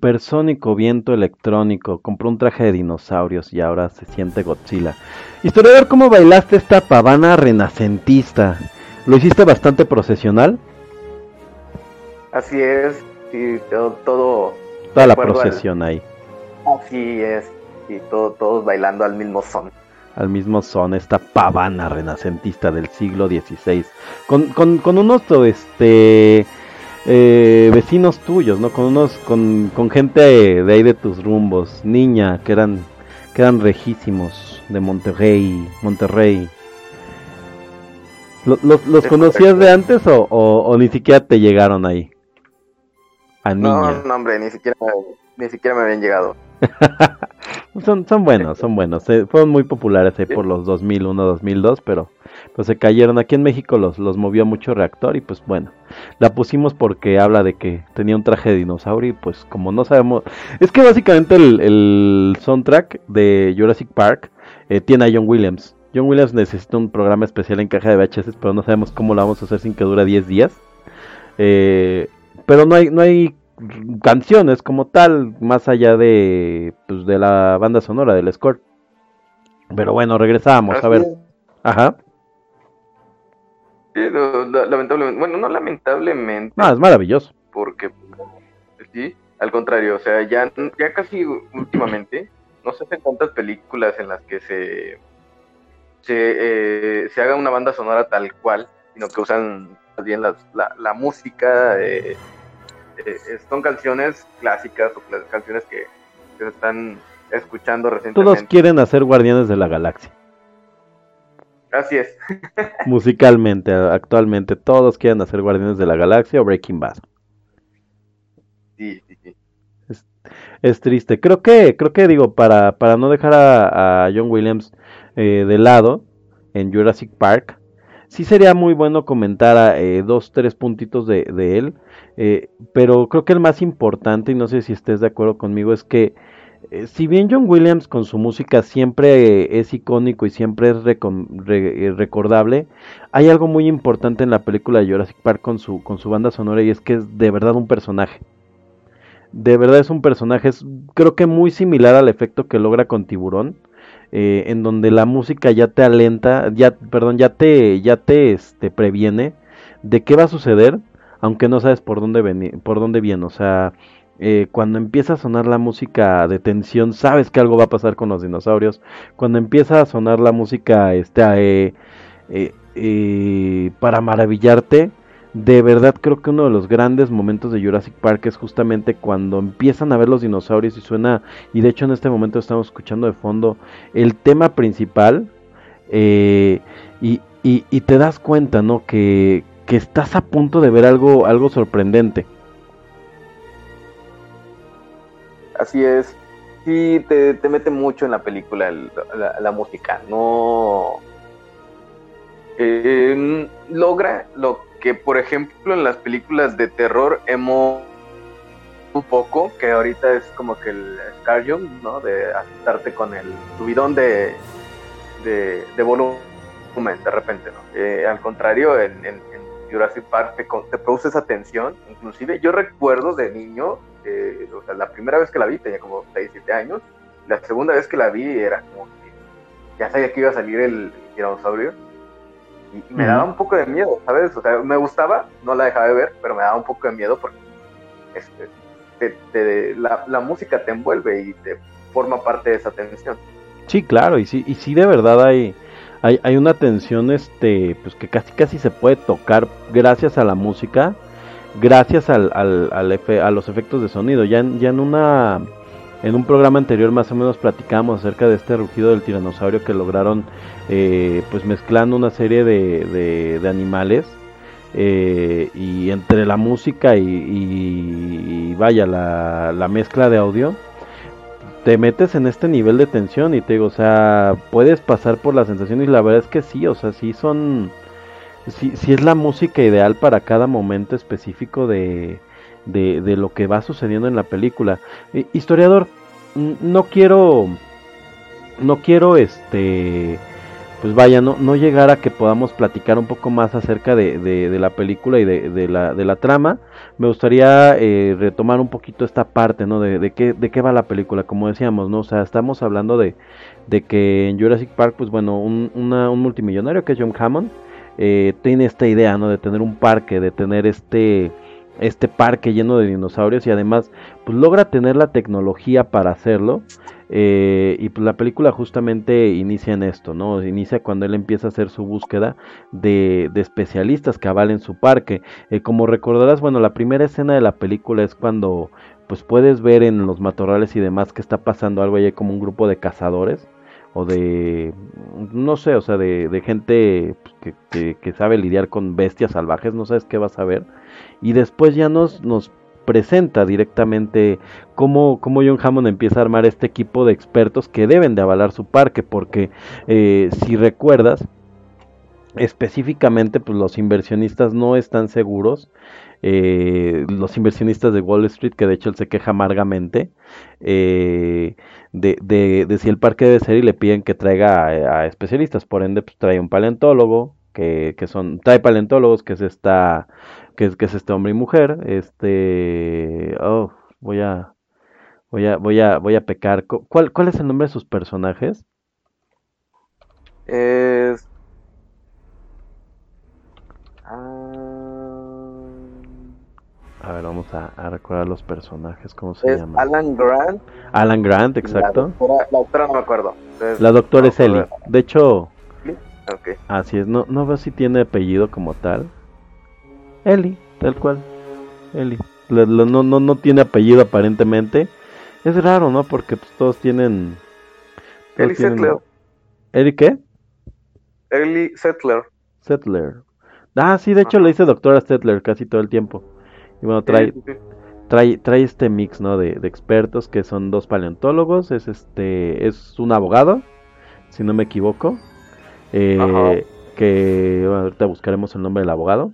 Supersónico viento electrónico, compró un traje de dinosaurios y ahora se siente Godzilla. Historiador, ¿cómo bailaste esta pavana renacentista? ¿Lo hiciste bastante procesional? Así es, sí, todo, todo Toda la acuerdo al- procesión ahí, así es, y todo, todos bailando al mismo son. al mismo son, esta pavana renacentista del siglo XVI. Con, con, con unos este, eh, vecinos tuyos, ¿no? Con unos, con, con gente de ahí de tus rumbos, niña, que eran, que eran rejísimos, de Monterrey, Monterrey. ¿Lo- ¿Los, los conocías de antes o, o, o ni siquiera te llegaron ahí? A niña. No, no, hombre, ni siquiera, ni siquiera me habían llegado. Son, son buenos, son buenos. eh, fueron muy populares ahí por los 2001, 2002, pero pues se cayeron. Aquí en México los, los movió mucho reactor y pues bueno, la pusimos porque habla de que tenía un traje de dinosaurio y pues como no sabemos, es que básicamente el, el soundtrack de Jurassic Park eh, tiene a John Williams. John Williams necesita un programa especial en caja de VHS, pero no sabemos cómo lo vamos a hacer sin que dure 10 días. Eh, pero no hay, no hay canciones como tal, más allá de, pues, de la banda sonora, del score. Pero bueno, regresamos, a ver. Ajá. Lamentablemente, bueno, no lamentablemente, No, es maravilloso. porque sí, al contrario, o sea, ya, ya casi últimamente no se hacen tantas películas en las que se se, eh, se haga una banda sonora tal cual, sino que usan más bien la, la música, eh, son canciones clásicas o canciones que, que se están escuchando Todos recientemente. quieren hacer Guardianes de la Galaxia. Así es. Musicalmente, actualmente, todos quieren hacer Guardianes de la Galaxia o Breaking Bad. Sí, sí, sí. Es triste. Creo que, creo que digo, para, para no dejar a, a John Williams eh, de lado en Jurassic Park, sí sería muy bueno comentar a, eh, dos, tres puntitos de, de él. eh, pero creo que el más importante, y no sé si estés de acuerdo conmigo, es que si bien John Williams con su música siempre eh, es icónico y siempre es eh, recordable, hay algo muy importante en la película de Jurassic Park con su, con su banda sonora y es que es de verdad un personaje. De verdad es un personaje, es creo que muy similar al efecto que logra con Tiburón, eh, en donde la música ya te alenta, ya, perdón, ya te, ya te este, previene de qué va a suceder, aunque no sabes por dónde veni- por dónde viene. O sea, eh, cuando empieza a sonar la música de tensión, sabes que algo va a pasar con los dinosaurios. Cuando empieza a sonar la música, este, eh, eh, eh, para maravillarte, de verdad creo que uno de los grandes momentos de Jurassic Park es justamente cuando empiezan a ver los dinosaurios y suena, y de hecho en este momento estamos escuchando de fondo el tema principal, eh, y, y- y te das cuenta, ¿no? Que, que estás a punto de ver algo, algo sorprendente. Así es. Sí, te, te mete mucho en la película el- la, la música. No. eh, logra lo que, por ejemplo, en las películas de terror hemos un poco, que ahorita es como que el Scarjum, ¿no? De asustarte con el subidón de, de, de volumen de repente, ¿no? Eh, al contrario, en- en Jurassic Park te, te produce esa tensión. Inclusive yo recuerdo de niño, eh, o sea, la primera vez que la vi tenía como 6, 7 años. La segunda vez que la vi era como que ya sabía que iba a salir el dinosaurio. Y, y me daba un poco de miedo, ¿sabes? O sea, me gustaba, no la dejaba de ver, pero me daba un poco de miedo porque este, te- te- la, la música te envuelve y te forma parte de esa tensión. Sí, claro, y sí, y sí de verdad hay, hay, hay una tensión este, pues que casi casi se puede tocar gracias a la música, gracias al, al, al efe- a los efectos de sonido. Ya ya en una en un programa anterior más o menos platicamos acerca de este rugido del tiranosaurio que lograron eh, pues mezclando una serie de, de, de animales eh, y entre la música y, y- y vaya la, la mezcla de audio te metes en este nivel de tensión y te digo, o sea, puedes pasar por la sensación y la verdad es que sí, o sea, sí son, sí, sí es la música ideal para cada momento específico de, de, de lo que va sucediendo en la película. Eh, historiador, no quiero, no quiero, este, pues vaya, no, no llegar a que podamos platicar un poco más acerca de, de, la película y de, la, de la trama. Me gustaría eh, retomar un poquito esta parte, ¿no? De, de, qué, de qué va la película, como decíamos, ¿no? O sea, estamos hablando de, de que en Jurassic Park, pues bueno, un, un multimillonario que es John Hammond, eh, tiene esta idea, ¿no? De tener un parque, de tener este este parque lleno de dinosaurios y además pues logra tener la tecnología para hacerlo eh, y pues la película justamente inicia en esto, ¿no? Inicia cuando él empieza a hacer su búsqueda de, de especialistas que avalen su parque. Eh, como recordarás, bueno, la primera escena de la película es cuando pues puedes ver en los matorrales y demás que está pasando algo ahí como un grupo de cazadores o de no sé, o sea, de, gente pues, que, que sabe lidiar con bestias salvajes, no sabes qué vas a ver. Y después ya nos, nos presenta directamente cómo, cómo John Hammond empieza a armar este equipo de expertos que deben de avalar su parque, porque eh, si recuerdas, específicamente pues los inversionistas no están seguros eh, los inversionistas de Wall Street que de hecho él se queja amargamente eh, de, de- si el parque debe ser y le piden que traiga a, a especialistas. Por ende pues trae un paleontólogo que, que son trae paleontólogos que es esta que es, que es este hombre y mujer este oh, voy a voy a voy a voy a pecar Cu- ¿cuál, cuál es el nombre de sus personajes? Es. Ah, A ver, vamos a, a recordar los personajes, ¿cómo se es llama? Alan Grant. Alan Grant, exacto. La doctora, la doctora no me acuerdo. La doctora no es Ellie. De hecho, Ok. así es, no, no veo si tiene apellido como tal. Ellie, tal cual. Le- no, no, no tiene apellido aparentemente. Es raro, ¿no? Porque pues, todos tienen... todos Ellie tienen- Settler. ¿Ellie qué? Ellie Settler. Settler. Ah, sí, de hecho le dice doctora Settler casi todo el tiempo. Y bueno, trae, Sí, sí, sí. trae, trae este mix, ¿no? De, de expertos que son dos paleontólogos, es este, es un abogado, si no me equivoco, eh, que bueno, ahorita buscaremos el nombre del abogado,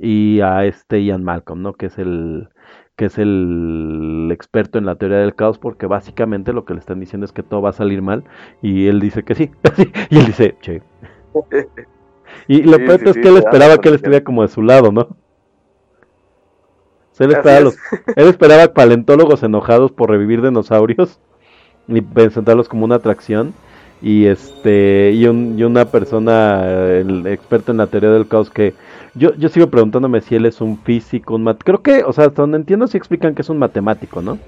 y a este Ian Malcolm, ¿no? Que es el, que es el experto en la teoría del caos, porque básicamente lo que le están diciendo es que todo va a salir mal, y él dice que sí, y él dice, che. Y lo Sí, peor sí, es sí, que él esperaba que él estuviera como de su lado, ¿no? Él esperaba, es. los, él esperaba paleontólogos enojados por revivir dinosaurios y presentarlos como una atracción. Y este y, un- y una persona, el experto en la teoría del caos, que yo, yo sigo preguntándome si él es un físico, un creo que, o sea, hasta donde entiendo si explican que es un matemático, ¿no?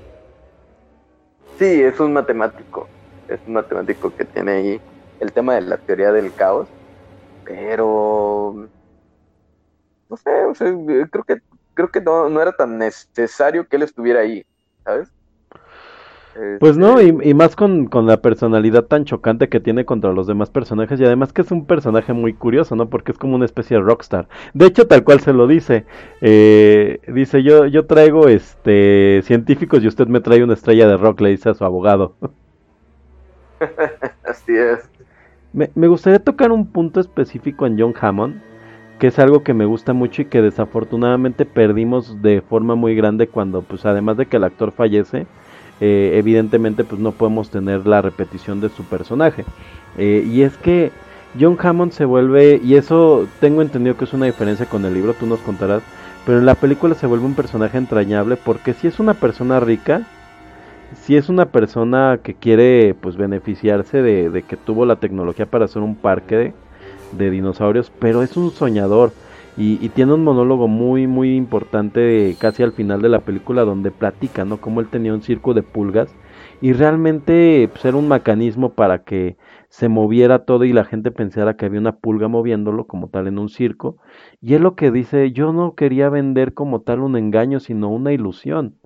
Sí, es un matemático. Es un matemático que tiene ahí el tema de la teoría del caos. Pero. No sé, o sea, creo que, creo que no, no era tan necesario que él estuviera ahí, ¿sabes? Pues no, Este, y, y más con, con la personalidad tan chocante que tiene contra los demás personajes y además que es un personaje muy curioso, ¿no? Porque es como una especie de rockstar. De hecho, tal cual se lo dice. Eh, dice, yo, yo traigo este científicos y usted me trae una estrella de rock, le dice a su abogado. Así es. Me, me gustaría tocar un punto específico en John Hammond, que es algo que me gusta mucho y que desafortunadamente perdimos de forma muy grande cuando, pues además de que el actor fallece, eh, evidentemente pues no podemos tener la repetición de su personaje. Eh, y es que John Hammond se vuelve, y eso tengo entendido que es una diferencia con el libro, tú nos contarás, pero en la película se vuelve un personaje entrañable porque si es una persona rica, si es una persona que quiere pues beneficiarse de, que tuvo la tecnología para hacer un parque de dinosaurios, pero es un soñador y, tiene un monólogo muy muy importante casi al final de la película donde platica, ¿no? Cómo él tenía un circo de pulgas y realmente pues, era un mecanismo para que se moviera todo y la gente pensara que había una pulga moviéndolo como tal en un circo y él lo que dice, yo no quería vender como tal un engaño, sino una ilusión.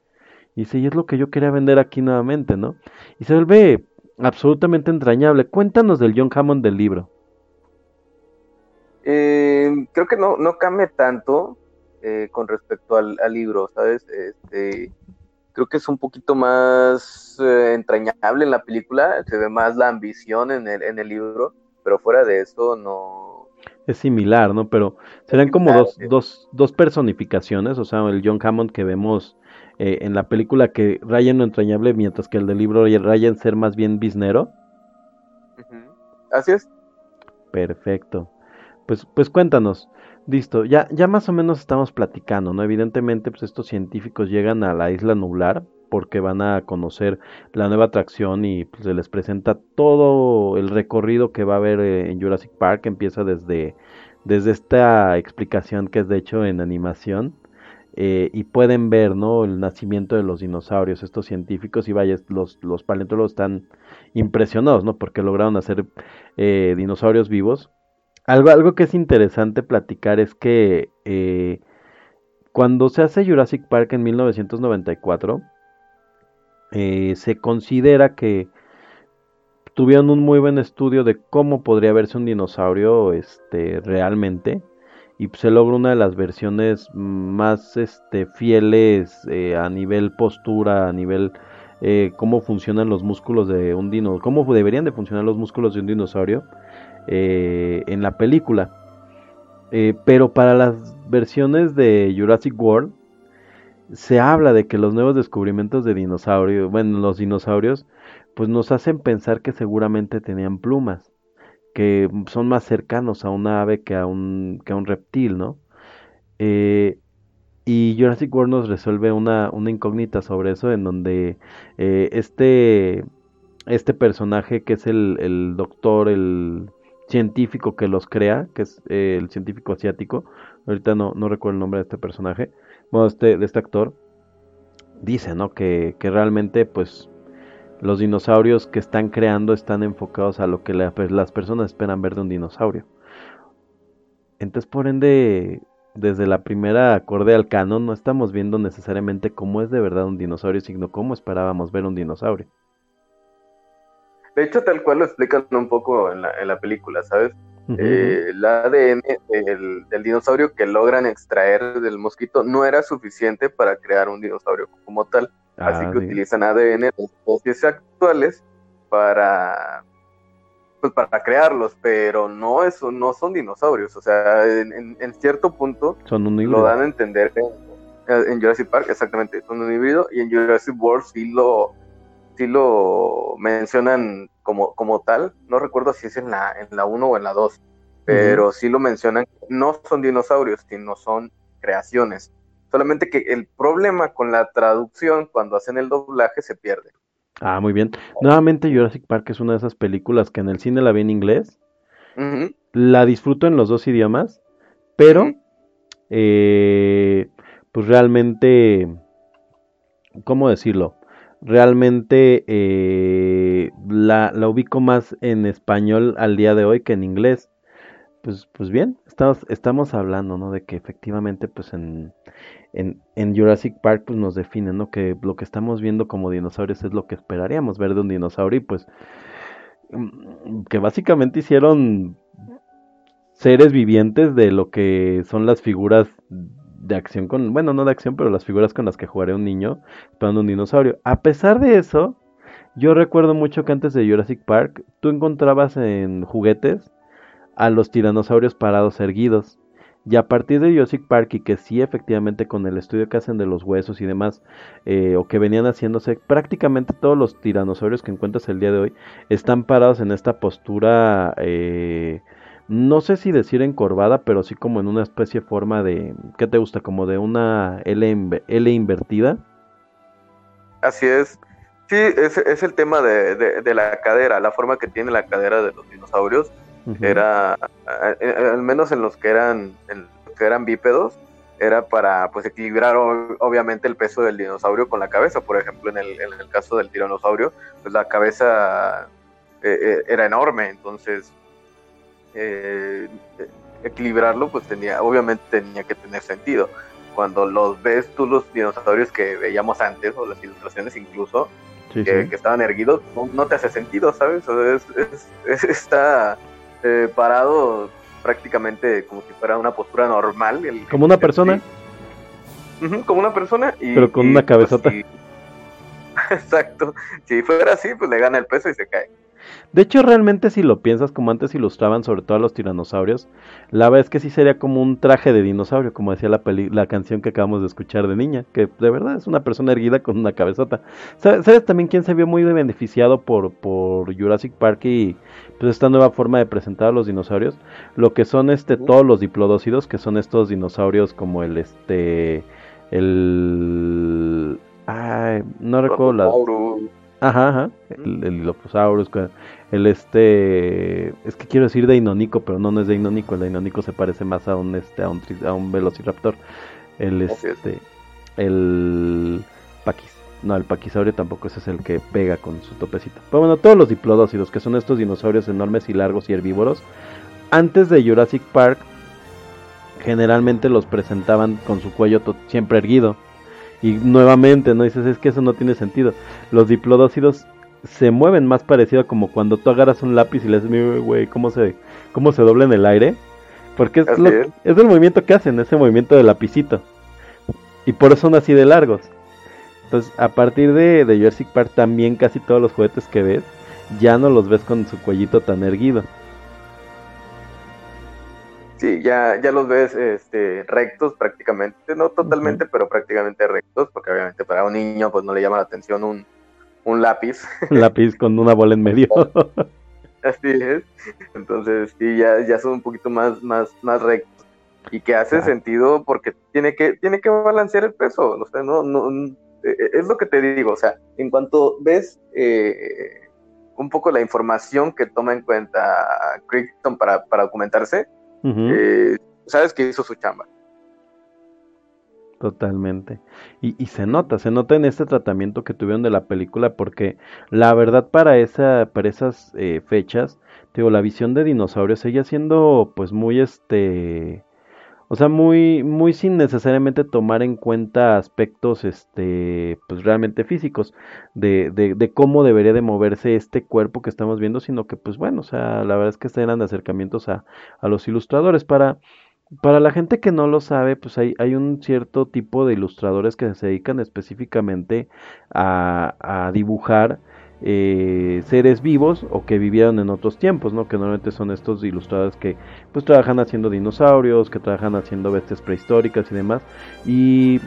Y dice, y es lo que yo quería vender aquí nuevamente, ¿no? Y se vuelve absolutamente entrañable. Cuéntanos del John Hammond del libro. Eh, creo que no, no cambia tanto eh, con respecto al, al libro, ¿sabes? Este, creo que es un poquito más eh, entrañable en la película, se ve más la ambición en el, en el libro, pero fuera de eso no... Es similar, ¿no? Pero serán como similar, dos, dos, dos personificaciones, o sea, el John Hammond que vemos eh, en la película que raya en lo entrañable, mientras que el del libro raya en ser más bien biznero. Así es. Perfecto. Pues, pues cuéntanos. Listo, ya, ya más o menos estamos platicando, ¿no? Evidentemente, pues estos científicos llegan a la isla nublar porque van a conocer la nueva atracción y pues, se les presenta todo el recorrido que va a haber eh, en Jurassic Park. Empieza desde, desde esta explicación que es de hecho en animación. eh, y pueden ver, ¿no? El nacimiento de los dinosaurios, estos científicos, y vaya, los, los paleontólogos están impresionados, ¿no? Porque lograron hacer eh, dinosaurios vivos. Algo, algo que es interesante platicar es que eh, cuando se hace Jurassic Park en 1994, eh, se considera que tuvieron un muy buen estudio de cómo podría verse un dinosaurio este, realmente y se logra una de las versiones más este, fieles eh, a nivel postura, a nivel cómo funcionan los músculos de un dino, cómo deberían de funcionar los músculos de un dinosaurio eh, en la película. Eh, pero para las versiones de Jurassic World se habla de que los nuevos descubrimientos de dinosaurios, bueno, los dinosaurios, pues nos hacen pensar que seguramente tenían plumas, que son más cercanos a una ave que a un, que a un reptil, ¿no? Eh, y Jurassic World nos resuelve una, una incógnita sobre eso, en donde eh, este, este personaje que es el, el doctor, el científico que los crea, que es eh, el científico asiático, ahorita no, no recuerdo el nombre de este personaje, bueno, este, de este actor, dice, ¿no? Que, que realmente, pues, los dinosaurios que están creando están enfocados a lo que pues, las personas esperan ver de un dinosaurio. Entonces, por ende, desde la primera acorde al canon, no estamos viendo necesariamente cómo es de verdad un dinosaurio, sino cómo esperábamos ver un dinosaurio. De hecho, tal cual lo explican un poco en la, en la película, ¿sabes? Eh, el ADN del, del dinosaurio que logran extraer del mosquito no era suficiente para crear un dinosaurio como tal. Así Ah, que sí. utilizan ADN de especies actuales para, pues, para crearlos, pero no, eso, no son dinosaurios. O sea, en, en- en cierto punto Son un lo dan a entender en, en Jurassic Park, exactamente, son un híbrido, y en Jurassic World sí lo, sí lo mencionan como, como tal, no recuerdo si es en la, en la 1 o en la 2, pero sí lo mencionan, no son dinosaurios, sino son creaciones. Solamente que el problema con la traducción cuando hacen el doblaje se pierde. Ah, muy bien. Nuevamente Jurassic Park es una de esas películas que en el cine la vi en inglés. La disfruto en los dos idiomas, pero eh, pues realmente, ¿cómo decirlo? Realmente eh, la, la ubico más en español al día de hoy que en inglés. Pues, pues bien, estamos, estamos hablando, ¿no? De que efectivamente, pues en, en, en Jurassic Park, pues nos definen, ¿no? Que lo que estamos viendo como dinosaurios es lo que esperaríamos ver de un dinosaurio y pues mm, que básicamente hicieron seres vivientes de lo que son las figuras de acción con, bueno, no de acción, pero las figuras con las que jugaría un niño esperando un dinosaurio. A pesar de eso, yo recuerdo mucho que antes de Jurassic Park, tú encontrabas en juguetes a los tiranosaurios parados erguidos. Y a partir de Jurassic Park y que sí efectivamente con el estudio que hacen de los huesos y demás, eh, o que venían haciéndose, prácticamente todos los tiranosaurios que encuentras el día de hoy están parados en esta postura, eh, no sé si decir encorvada, pero sí como en una especie de forma de, ¿qué te gusta? Como de una L, inve- L invertida. Así es. Sí, es, es el tema de, de- de la cadera, la forma que tiene la cadera de los dinosaurios. Era al menos en los que eran en los que eran bípedos era para pues equilibrar obviamente el peso del dinosaurio con la cabeza por ejemplo en el, en el caso del tiranosaurio pues la cabeza eh, eh, era enorme entonces eh, equilibrarlo pues tenía obviamente tenía que tener sentido cuando los ves tú los dinosaurios que veíamos antes o las ilustraciones incluso Sí, que, sí. que estaban erguidos, no, no te hace sentido, ¿sabes? O sea, es, es- es- está eh, parado prácticamente como si fuera una postura normal. el- Como una persona. sí. Como una persona. Y, Pero con y, una cabezota. sí. Exacto. Si fuera así, pues le gana el peso y se cae. De hecho, realmente si lo piensas como antes ilustraban sobre todo a los tiranosaurios, la verdad es que sí sería como un traje de dinosaurio, como decía la, peli- la canción que acabamos de escuchar de niña, que de verdad es una persona erguida con una cabezota. ¿Sabes, sabes también quién se vio muy beneficiado por, por Jurassic Park y pues esta nueva forma de presentar a los dinosaurios? Lo que son este todos los diplodócidos, que son estos dinosaurios como el este el ay, no recuerdo la. Ajá, ajá. El, el Dilophosaurus, el este, es que quiero decir Deinonico, pero no, no es Deinonico, el Deinonico se parece más a un este, a un, a un Velociraptor. El este, el Paquis, no, el Paquisaurio tampoco ese es el que pega con su topecito. Pero bueno, todos los diplodócidos, que son estos dinosaurios enormes y largos y herbívoros, antes de Jurassic Park, generalmente los presentaban con su cuello siempre erguido. Y nuevamente, ¿no? Dices, es que eso no tiene sentido. Los diplodócidos se mueven más parecido a como cuando tú agarras un lápiz y le "Mira, güey, cómo se, cómo se dobla en el aire. Porque es, lo- es. es el movimiento que hacen, ese movimiento del lapicito. Y por eso son así de largos. Entonces, a partir de, de Jurassic Park, también casi todos los juguetes que ves, ya no los ves con su cuellito tan erguido. Sí, ya, ya los ves este, rectos prácticamente, no totalmente, pero prácticamente rectos, porque obviamente para un niño pues no le llama la atención un, un lápiz. Un lápiz con una bola en medio. Así es. Entonces, sí, ya, ya son un poquito más, más, más rectos. Y que hace Claro. sentido porque tiene que, tiene que balancear el peso. O sea, no, no, n- eh, es lo que te digo. O sea, en cuanto ves eh, un poco la información que toma en cuenta Crichton para, para documentarse, eh, sabes que hizo su chamba. Totalmente. Y, y se nota, se nota en este tratamiento que tuvieron de la película, porque la verdad para esa, para esas eh, fechas, digo, la visión de dinosaurios seguía siendo pues muy este, o sea, muy, muy sin necesariamente tomar en cuenta aspectos este, pues realmente físicos de, de, de cómo debería de moverse este cuerpo que estamos viendo, sino que pues bueno, o sea, la verdad es que estos eran acercamientos a, a los ilustradores para para la gente que no lo sabe, pues hay, un cierto tipo de ilustradores que se dedican específicamente a, dibujar eh, seres vivos o que vivieron en otros tiempos, ¿no? Que normalmente son estos ilustradores que pues trabajan haciendo dinosaurios, que trabajan haciendo bestias prehistóricas y demás. Y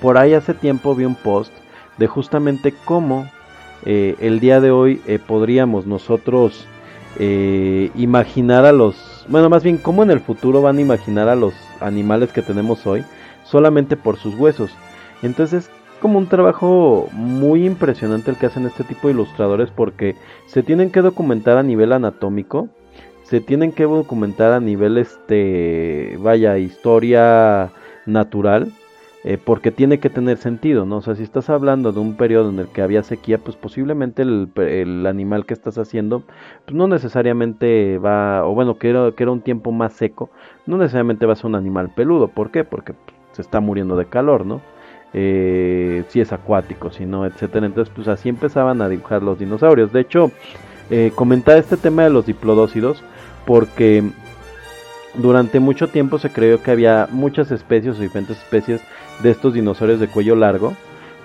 por ahí hace tiempo vi un post de justamente cómo eh, el día de hoy eh, podríamos nosotros imaginar a los, bueno, más bien cómo en el futuro van a imaginar a los animales que tenemos hoy solamente por sus huesos. Entonces es como un trabajo muy impresionante el que hacen este tipo de ilustradores porque se tienen que documentar a nivel anatómico, se tienen que documentar a nivel este, vaya, historia natural, eh, porque tiene que tener sentido, ¿no? O sea, si estás hablando de un periodo en el que había sequía, pues posiblemente el, animal que estás haciendo, pues no necesariamente va, o bueno, que era, un tiempo más seco, no necesariamente va a ser un animal peludo. ¿Por qué? Porque pues, se está muriendo de calor, ¿no? Eh, si es acuático, si no, etcétera. Entonces, pues así empezaban a dibujar los dinosaurios. De hecho, eh, comentaba este tema de los diplodócidos, porque durante mucho tiempo se creyó que había muchas especies o diferentes especies de estos dinosaurios de cuello largo,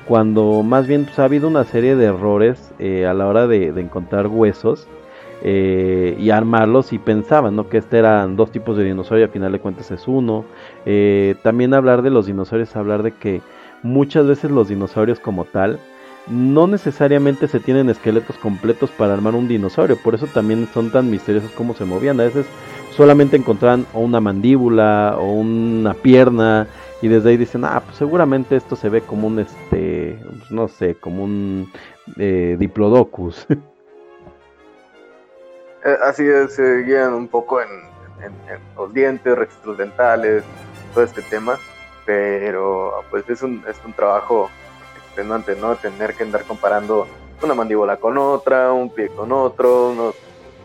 cuando más bien pues, ha habido una serie de errores eh, a la hora de, encontrar huesos eh, y armarlos y pensaban ¿no? que este eran dos tipos de dinosaurio, al final de cuentas es uno. Eh, también hablar de los dinosaurios, hablar de que muchas veces los dinosaurios como tal no necesariamente se tienen esqueletos completos para armar un dinosaurio, por eso también son tan misteriosos cómo se movían. A veces solamente encontraban una mandíbula o una pierna y desde ahí dicen, ah, pues seguramente esto se ve como un, este, pues, no sé, como un eh, diplodocus. Eh, Así es, se guían un poco en, en- en los dientes, registros dentales, todo este tema, pero pues es un, es un trabajo extenuante, ¿no? Tener que andar comparando una mandíbula con otra, un pie con otro, unos,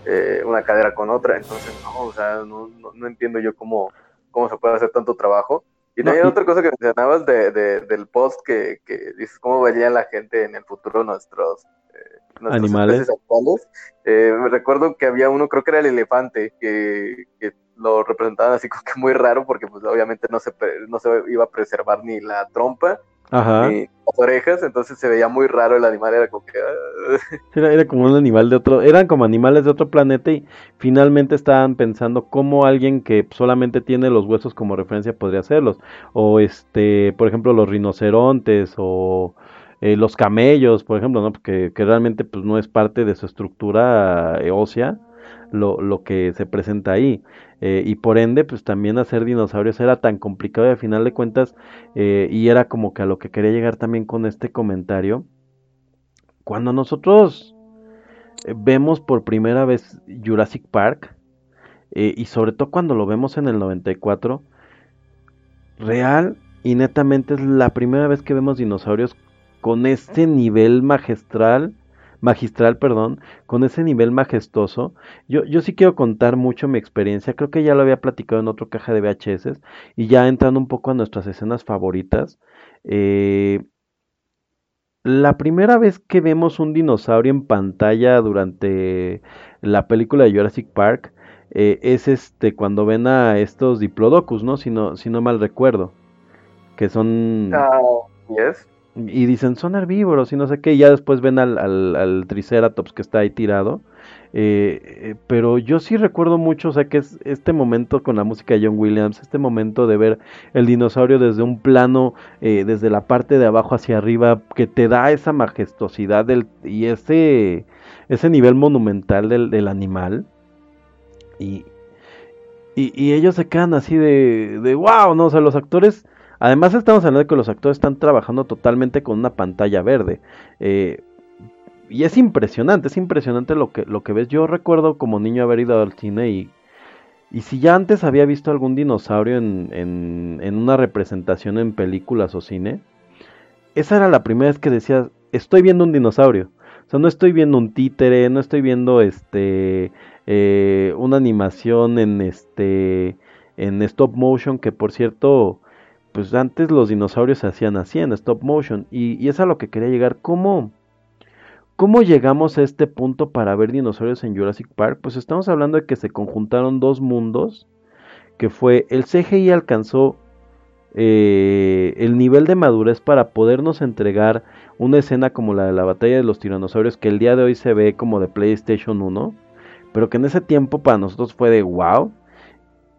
eh, una cadera con otra, entonces no, o sea, no, no, no entiendo yo cómo, cómo se puede hacer tanto trabajo. Y No, también y- otra cosa que mencionabas de, de- del post que, que dices, ¿cómo vería la gente en el futuro nuestros, eh, nuestras Animales. actuales? Eh, recuerdo que había uno, creo que era el elefante, que, que lo representaban así como que muy raro porque pues obviamente no se, no se iba a preservar ni la trompa Ajá. las orejas, entonces se veía muy raro el animal, era como que... ah, Era, era como un animal de otro, eran como animales de otro planeta y finalmente estaban pensando cómo alguien que solamente tiene los huesos como referencia podría hacerlos. O este, por ejemplo, los rinocerontes o eh, los camellos, por ejemplo, ¿no? Porque que realmente pues no es parte de su estructura eh, ósea lo, lo que se presenta ahí. Eh, y por ende, pues también hacer dinosaurios era tan complicado y al final de cuentas, eh, y era como que a lo que quería llegar también con este comentario. Cuando nosotros eh, vemos por primera vez Jurassic Park, y sobre todo cuando lo vemos en el 94, real y netamente es la primera vez que vemos dinosaurios con este nivel magistral, magistral, perdón, con ese nivel majestuoso. Yo, yo sí quiero contar mucho mi experiencia, creo que ya lo había platicado en otro caja de VHS, y ya entrando un poco a nuestras escenas favoritas. Eh, la primera vez que vemos un dinosaurio en pantalla durante la película de Jurassic Park eh, es este cuando ven a estos diplodocus, ¿no? Si no, si no mal recuerdo. Que son... ah. Y dicen son herbívoros y no sé qué, y ya después ven al, al, Triceratops que está ahí tirado. Eh, eh, pero yo sí recuerdo mucho, o sea, que es este momento con la música de John Williams, este momento de ver el dinosaurio desde un plano, eh, desde la parte de abajo hacia arriba, que te da esa majestuosidad del, y ese, ese nivel monumental del, del animal. Y, y, y ellos se quedan así de, de wow, ¿no? O sea, los actores Además estamos hablando de que los actores están trabajando totalmente con una pantalla verde. Eh, y es impresionante, es impresionante lo que, lo que ves. Yo recuerdo como niño haber ido al cine y, y si ya antes había visto algún dinosaurio en, en, en una representación en películas o cine, esa era la primera vez que decía, estoy viendo un dinosaurio. O sea, no estoy viendo un títere, no estoy viendo este eh, una animación en este en stop motion que por cierto pues antes los dinosaurios se hacían así en stop motion y, es a lo que quería llegar. ¿Cómo, ¿Cómo llegamos a este punto para ver dinosaurios en Jurassic Park? Pues estamos hablando de que se conjuntaron dos mundos, que fue el CGI alcanzó eh, el nivel de madurez para podernos entregar una escena como la de la batalla de los tiranosaurios que el día de hoy se ve como de PlayStation 1, pero que en ese tiempo para nosotros fue de wow.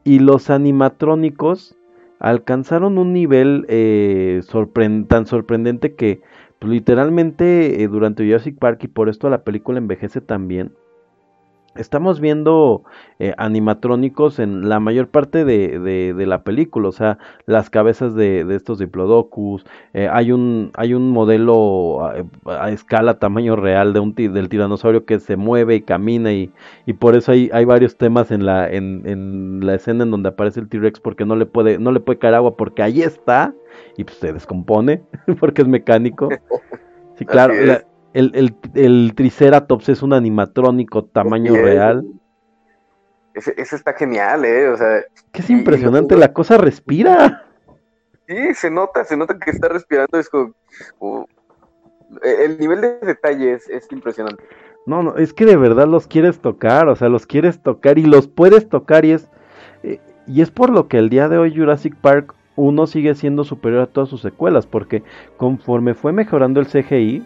Y los animatrónicos alcanzaron un nivel eh, tan sorprendente que pues, literalmente eh, durante Jurassic Park y por esto la película envejece también. Estamos viendo eh, animatrónicos en la mayor parte de, de, de, la película, o sea, las cabezas de, de estos diplodocus, eh, hay un hay un modelo a, a, escala tamaño real de un del tiranosaurio que se mueve y camina y, y por eso hay, hay varios temas en la en, en la escena en donde aparece el T-Rex porque no le puede no le puede caer agua porque ahí está y pues se descompone porque es mecánico. Sí, claro, la, el, el, el, Triceratops es un animatrónico tamaño sí, real. Ese, ese, está genial, ¿eh? O sea, que es impresionante, y, la cosa respira. Sí, se nota, se nota que está respirando. Es como, uh, el nivel de detalle es, es, impresionante. No, no, es que de verdad los quieres tocar, o sea, los quieres tocar y los puedes tocar y es, eh, y es por lo que el día de hoy Jurassic Park 1 sigue siendo superior a todas sus secuelas, porque conforme fue mejorando el CGI,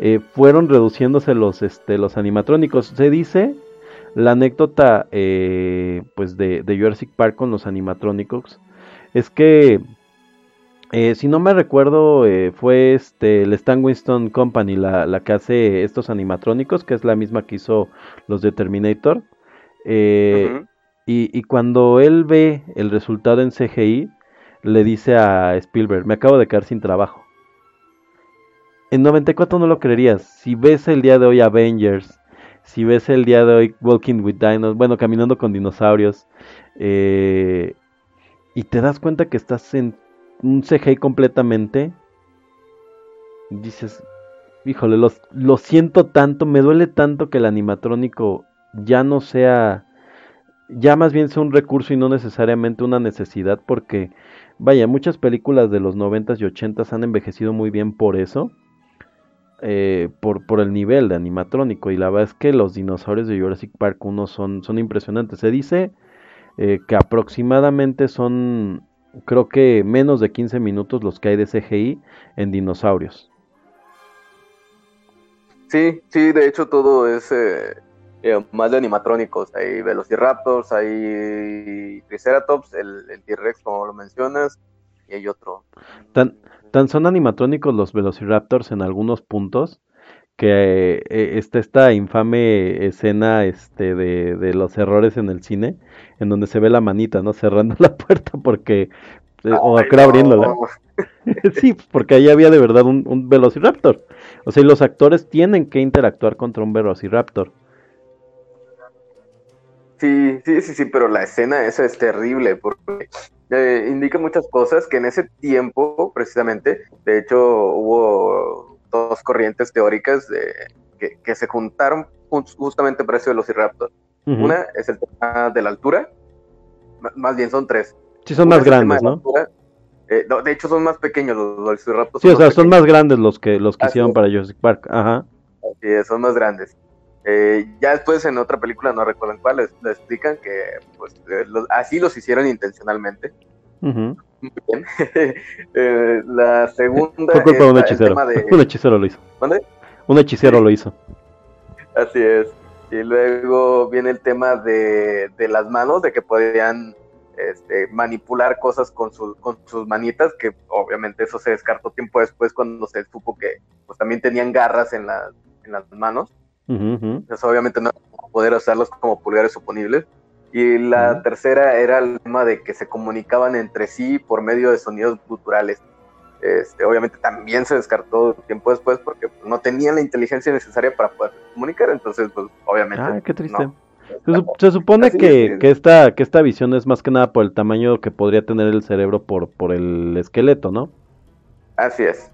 eh, fueron reduciéndose los, este, los animatrónicos. Se dice la anécdota eh, pues de, de, Jurassic Park con los animatrónicos es que eh, si no me recuerdo eh, fue este el Stan Winston Company la, la, que hace estos animatrónicos que es la misma que hizo los de Terminator uh -huh. y, y, cuando él ve el resultado en CGI le dice a Spielberg me acabo de quedar sin trabajo en 94 no lo creerías. Si ves el día de hoy Avengers, si ves el día de hoy Walking with Dinos, bueno, caminando con dinosaurios, eh, y te das cuenta que estás en un CGI completamente, dices, híjole, lo, lo siento tanto, me duele tanto que el animatrónico ya no sea, ya más bien sea un recurso y no necesariamente una necesidad, porque, vaya, muchas películas de los 90s y 80s han envejecido muy bien por eso eh, por, el nivel de animatrónico. Y la verdad es que los dinosaurios de Jurassic Park 1 son, son impresionantes. Se dice eh, que aproximadamente son, creo que menos de 15 minutos los que hay de CGI en dinosaurios. Sí, sí, de hecho todo es eh, eh, más de animatrónicos. Hay Velociraptors, hay Triceratops, el T-Rex como lo mencionas, y hay otro. Tan, Tan son animatrónicos los Velociraptors en algunos puntos que eh, está esta infame escena este de, de, los errores en el cine, en donde se ve la manita, ¿no? Cerrando la puerta porque... Eh, o creo no. abriéndola. sí, porque ahí había de verdad un, un, Velociraptor. O sea, y los actores tienen que interactuar contra un Velociraptor. Sí, sí, sí, sí, pero la escena esa es terrible porque eh, indica muchas cosas que en ese tiempo, precisamente, de hecho, hubo dos corrientes teóricas de, que, que, se juntaron justamente por eso de los Velociraptor. Uh -huh. Una es el tema de la altura, más bien son tres. Sí, son Una más grandes, ¿no? Altura, eh, no, de hecho, son más pequeños los Velociraptors. Sí, o sea, son más grandes los que, los que hicieron para Jurassic Park. Ajá. Sí, son más grandes. Eh, ya después en otra película, no recuerdo en cuál, les, les explican que pues, eh, los, así los hicieron intencionalmente. Muy bien. Eh, la segunda Fue culpa de un hechicero. de... Un hechicero lo hizo. ¿Mande? Un hechicero lo hizo. Así es. Y luego viene el tema de, de las manos, de que podían este, manipular cosas con, su- con sus manitas, que obviamente eso se descartó tiempo después cuando se supo que pues, también tenían garras en, la- en las manos. Entonces obviamente no poder usarlos como pulgares oponibles. Y la tercera era el tema de que se comunicaban entre sí por medio de sonidos guturales. Este, obviamente también se descartó tiempo después porque no tenían la inteligencia necesaria para poder comunicar, entonces pues obviamente Ah, qué triste. no. Se, se supone que, que esta, que esta visión es más que nada por el tamaño que podría tener el cerebro por, por el esqueleto, ¿no? Así es.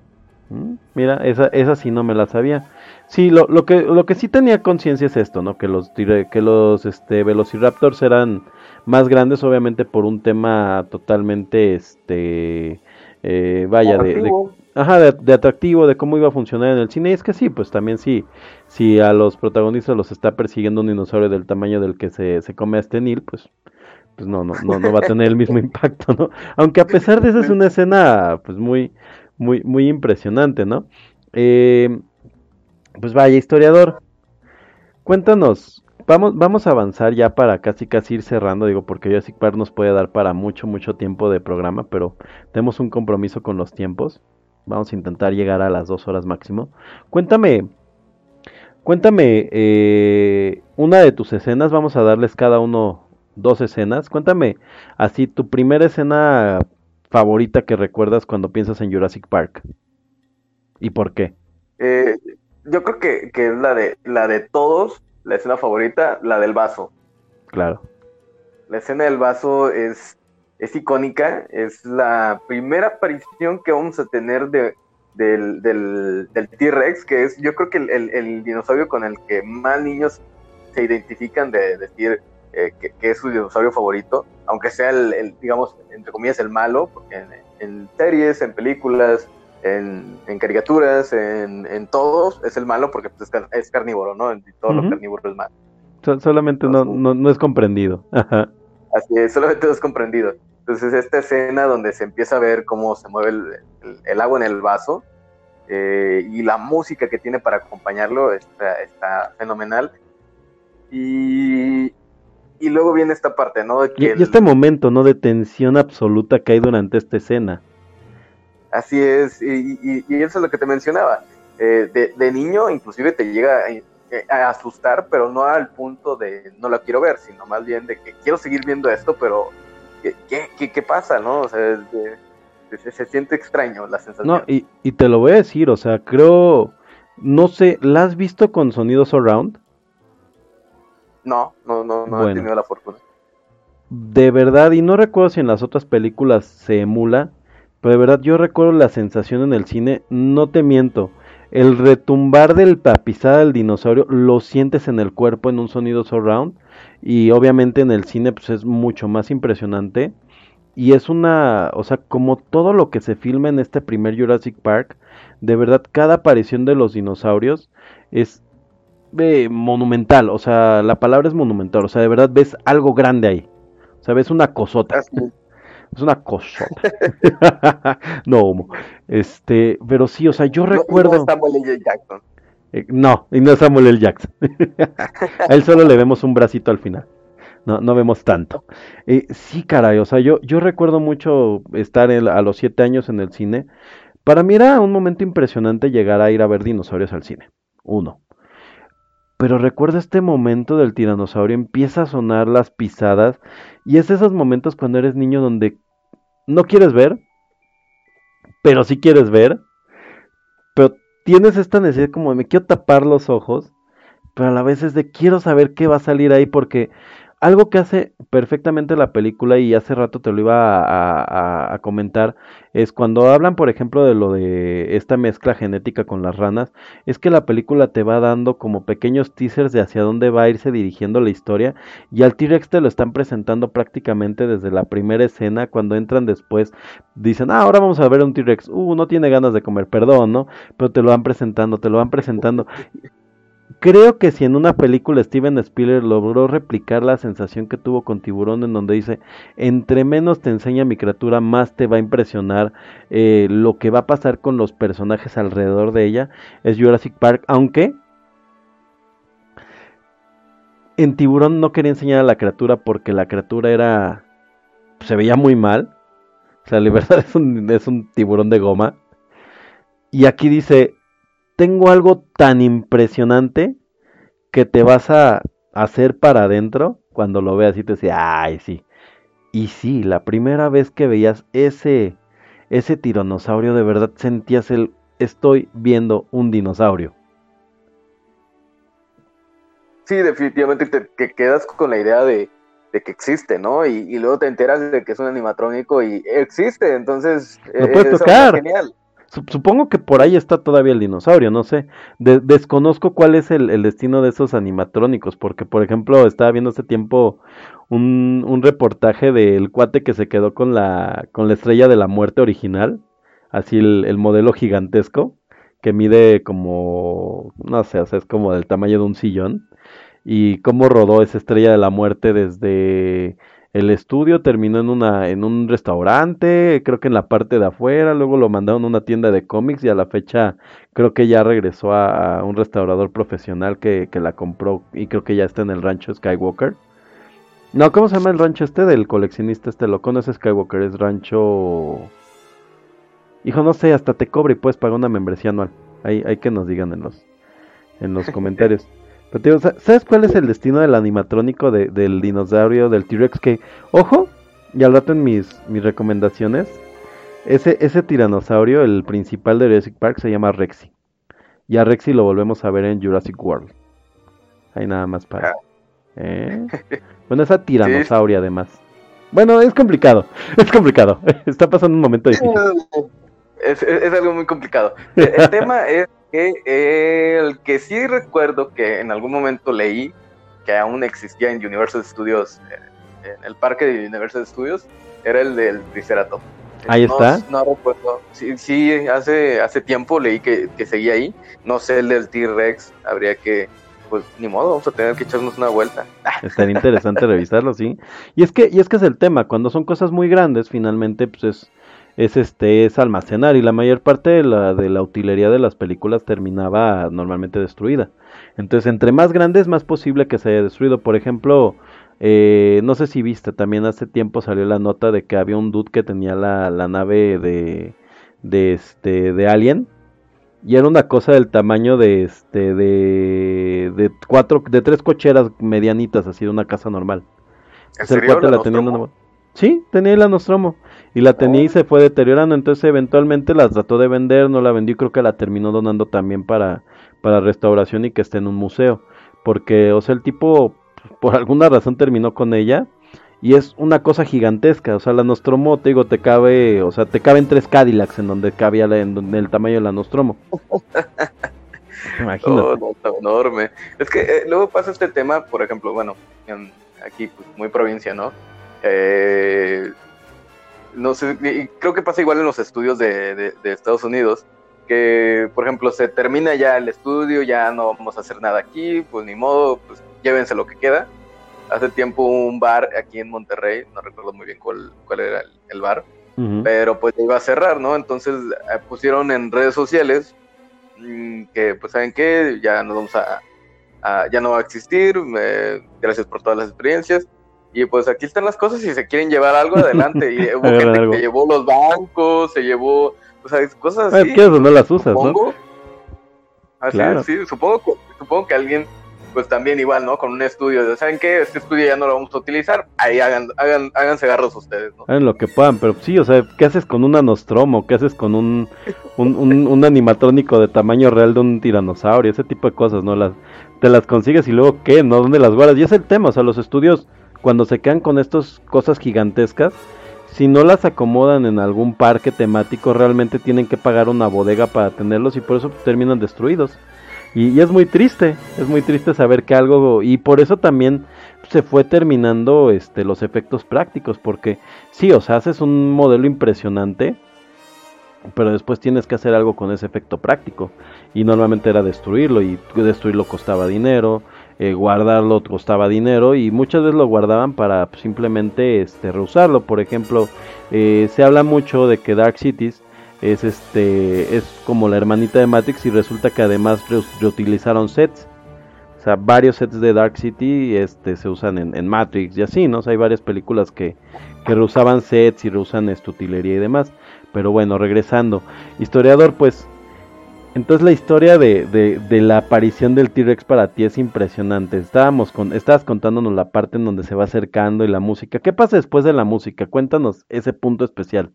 Mm, Mira, esa, esa sí no me la sabía. Sí, lo, lo que, lo que sí tenía conciencia es esto, ¿no? Que los, que los este, Velociraptors eran más grandes, obviamente, por un tema totalmente, este, eh, vaya, de, ajá, de, de atractivo, de cómo iba a funcionar en el cine. Y es que sí, pues también sí, si a los protagonistas los está persiguiendo un dinosaurio del tamaño del que se, se come a este Neil, pues, pues no, no, no, no va a tener el mismo impacto, ¿no? Aunque a pesar de eso es una escena, pues muy, muy, muy impresionante, ¿no? Eh, pues vaya, historiador, cuéntanos, vamos, vamos a avanzar ya para casi casi ir cerrando, digo, porque Jurassic Park nos puede dar para mucho, mucho tiempo de programa, pero tenemos un compromiso con los tiempos. Vamos a intentar llegar a las dos horas máximo. Cuéntame, cuéntame eh, una de tus escenas, vamos a darles cada uno dos escenas. Cuéntame así tu primera escena favorita que recuerdas cuando piensas en Jurassic Park. ¿Y por qué? Eh, yo creo que, que es la de, la de todos, la escena favorita, la del vaso. Claro. La escena del vaso es, es icónica, es la primera aparición que vamos a tener de, del, del, del T-Rex, que es yo creo que el, el- el dinosaurio con el que más niños se identifican de decir eh, que, que es su dinosaurio favorito, aunque sea el, el, digamos, entre comillas, el malo, porque en, en series, en películas, en, en caricaturas, en, en todos, es el malo porque pues, es, car- es carnívoro, ¿no? Y todo Ujú. lo carnívoro es malo. So- solamente no, no, no es comprendido. Ajá. Así es, solamente es comprendido. Entonces, esta escena donde se empieza a ver cómo se mueve el, el- el agua en el vaso eh, y la música que tiene para acompañarlo está, está fenomenal. Y, y luego viene esta parte, ¿no? De que Y, este momento, ¿no? De tensión absoluta que hay durante esta escena. Así es, y, y- y eso es lo que te mencionaba. Eh, de, de niño, inclusive te llega a, eh, a asustar, pero no al punto de no la quiero ver, sino más bien de que quiero seguir viendo esto, pero ¿qué, qué, qué- qué pasa, no? O sea, de- se, se siente extraño la sensación. No, y, y te lo voy a decir, o sea, creo, no sé, ¿la has visto con sonido surround? No, no, no, no Bueno. he tenido la fortuna. De verdad, y no recuerdo si en las otras películas se emula, pero de verdad yo recuerdo la sensación en el cine, no te miento, el retumbar de la pisada del dinosaurio lo sientes en el cuerpo en un sonido surround y obviamente en el cine pues es mucho más impresionante y es una, o sea, como todo lo que se filma en este primer Jurassic Park, de verdad cada aparición de los dinosaurios es eh, monumental, o sea, la palabra es monumental, o sea, de verdad ves algo grande ahí. O sea, ves una cosota. Es. Una cosota. no, homo. Este, pero sí, o sea, yo No- no recuerdo. es Samuel L. Jackson. Eh, no, y no es Samuel L. Jackson. A él solo le vemos un bracito al final. No, no vemos tanto. Eh, sí, caray, o sea, yo, yo recuerdo mucho estar en- a los siete años en el cine. Para mí era un momento impresionante llegar a ir a ver dinosaurios al cine. Uno. Pero recuerdo este momento del tiranosaurio, empieza a sonar las pisadas y es esos momentos cuando eres niño donde no quieres ver, pero sí quieres ver, pero tienes esta necesidad como de me quiero tapar los ojos, pero a la vez es de quiero saber qué va a salir ahí porque algo que hace perfectamente la película y hace rato te lo iba a, comentar es cuando hablan por ejemplo de lo de esta mezcla genética con las ranas es que la película te va dando como pequeños teasers de hacia dónde va a irse dirigiendo la historia y al T-Rex te lo están presentando prácticamente desde la primera escena cuando entran después dicen ah ahora vamos a ver un T-Rex uh no tiene ganas de comer perdón no pero te lo van presentando te lo van presentando creo que si en una película Steven Spielberg logró replicar la sensación que tuvo con Tiburón, en donde dice, entre menos te enseña mi criatura, más te va a impresionar eh, lo que va a pasar con los personajes alrededor de ella, es Jurassic Park, aunque en Tiburón no quería enseñar a la criatura porque la criatura era, se veía muy mal, o sea, la verdad es un, es un tiburón de goma, y aquí dice, tengo algo tan impresionante que te vas a hacer para adentro cuando lo veas y te dice, ay, sí. Y sí, la primera vez que veías ese, ese tiranosaurio, de verdad sentías el, estoy viendo un dinosaurio. Sí, definitivamente te, te quedas con la idea de, de que existe, ¿no? Y, y luego te enteras de que es un animatrónico y existe, entonces... Lo eh, puedes tocar. es genial. Sup- Supongo que por ahí está todavía el dinosaurio, no sé. De- desconozco cuál es el, el destino de esos animatrónicos, porque por ejemplo estaba viendo hace tiempo un, un reportaje del cuate que se quedó con la, con la estrella de la muerte original, así el, el modelo gigantesco, que mide como, no sé, o sea, es como del tamaño de un sillón, y cómo rodó esa estrella de la muerte desde el estudio, terminó en una, en un restaurante, creo que en la parte de afuera, luego lo mandaron a una tienda de cómics y a la fecha creo que ya regresó a, a un restaurador profesional que, que la compró y creo que ya está en el rancho Skywalker. No, ¿cómo se llama el rancho este del coleccionista este? Lo conoce Skywalker, es rancho... Hijo, no sé, hasta te cobra y puedes pagar una membresía anual. Hay, hay que nos digan en los, en los comentarios. Pero te digo, sa- ¿sabes cuál es el destino del animatrónico de- del dinosaurio, del T-Rex? Que, ojo, y al rato en mis, mis recomendaciones, ese, ese tiranosaurio, el principal de Jurassic Park, se llama Rexy. Y a Rexy lo volvemos a ver en Jurassic World. Ahí nada más para... ¿Eh? Bueno, esa tiranosauria además. Bueno, es complicado, es complicado. Está pasando un momento difícil. Es, es- es algo muy complicado. El, el tema es que eh, el que sí recuerdo que en algún momento leí que aún existía en Universal Studios, eh, en el parque de Universal Studios, era el del Triceratops. Ahí No- está. No, recuerdo. Sí, sí, hace, hace tiempo leí que, que seguía ahí. No sé el del T-Rex. Habría que, pues ni modo, vamos a tener que echarnos una vuelta. Estaría interesante revisarlo, sí. Y es que, y es que es el tema, cuando son cosas muy grandes, finalmente, pues es, es este, es almacenar, y la mayor parte de la, de la utilería de las películas terminaba normalmente destruida. Entonces, entre más grande es más posible que se haya destruido. Por ejemplo, eh, no sé si viste, también hace tiempo salió la nota de que había un dude que tenía la, la nave de, de este, de Alien. Y era una cosa del tamaño de este de, de cuatro de tres cocheras medianitas así de una casa normal. ¿En Entonces, el serio? cuate ¿La la tenía una- Sí, tenía el Nostromo y la tenía y Oh. se fue deteriorando, entonces eventualmente la trató de vender, no la vendió y creo que la terminó donando también para para restauración y que esté en un museo, porque o sea, el tipo por alguna razón terminó con ella y es una cosa gigantesca, o sea, la Nostromo, te digo, te cabe, o sea, te caben tres Cadillacs en donde cabía la- en donde el tamaño de la Nostromo. Imagínate. Oh, no, está enorme. Es que eh, luego pasa este tema, por ejemplo, bueno, en- aquí pues, muy provincia, ¿no? Eh, no sé, y creo que pasa igual en los estudios de, de- de Estados Unidos, que por ejemplo se termina ya el estudio, ya no vamos a hacer nada aquí, pues ni modo, pues llévense lo que queda. Hace tiempo un bar aquí en Monterrey, no recuerdo muy bien cuál, cuál era el- el bar, pero pues iba a cerrar, ¿no? Entonces eh, pusieron en redes sociales mm, que, pues, ¿saben qué? Ya no vamos a, a- ya no va a existir, eh, gracias por todas las experiencias. Y pues aquí están las cosas, si se quieren llevar algo adelante. Y hubo gente algo. que llevó los bancos, se llevó, o sea, cosas así. ¿quieres o no las usas, no? supongo. Así Claro. es, sí, supongo, que- supongo que alguien, pues también igual, ¿no? Con un estudio, de, ¿saben qué? Este estudio ya no lo vamos a utilizar, ahí hagan, hagan, háganse garros ustedes, ¿no? Hagan lo que puedan, pero sí, o sea, ¿qué haces con una Nostromo? ¿Qué haces con un, un, un- un animatrónico de tamaño real de un tiranosaurio? Ese tipo de cosas, ¿no? Las, te las consigues y luego, ¿qué? ¿No? ¿Dónde las guardas? Y es el tema, o sea, los estudios, cuando se quedan con estas cosas gigantescas, si no las acomodan en algún parque temático, realmente tienen que pagar una bodega para tenerlos y por eso terminan destruidos. Y, es muy triste, es muy triste saber que algo, y por eso también se fue terminando este los efectos prácticos, porque sí, o sea, haces un modelo impresionante, pero después tienes que hacer algo con ese efecto práctico y normalmente era destruirlo y destruirlo costaba dinero eh, guardarlo costaba dinero y muchas veces lo guardaban para simplemente este reusarlo por ejemplo eh, se habla mucho de que Dark Cities es este es como la hermanita de Matrix y resulta que además re- reutilizaron sets o sea varios sets de Dark City este se usan en, en Matrix y así no hay varias películas que que reusaban sets y reusan este, utilería y demás pero bueno, regresando. Historiador, pues. Entonces la historia de, de, de la aparición del T-Rex para ti es impresionante. Estábamos con, estabas contándonos la parte en donde se va acercando y la música. ¿Qué pasa después de la música? Cuéntanos ese punto especial.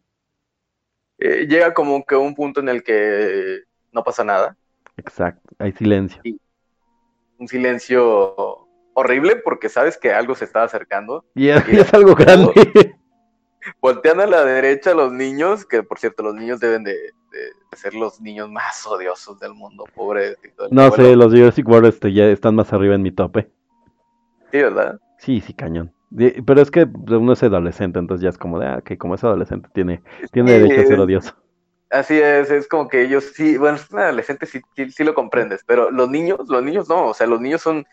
Eh, llega como que un punto en el que no pasa nada. Exacto, hay silencio. Un silencio horrible porque sabes que algo se está acercando. Y es, y es algo grande. Voltean a la derecha los niños, que por cierto los niños deben de, de- de ser los niños más odiosos del mundo, pobre. No sé, los Jurassic World este, ya están más arriba en mi tope. Sí, ¿verdad? Sí, sí, cañón. Pero es que uno es adolescente, entonces ya es como de, ah, que como es adolescente tiene, tiene derecho a ser odioso. Así es, es como que ellos sí, bueno, es un adolescente sí, sí, sí lo comprendes, pero los niños, los niños no, o sea, los niños son,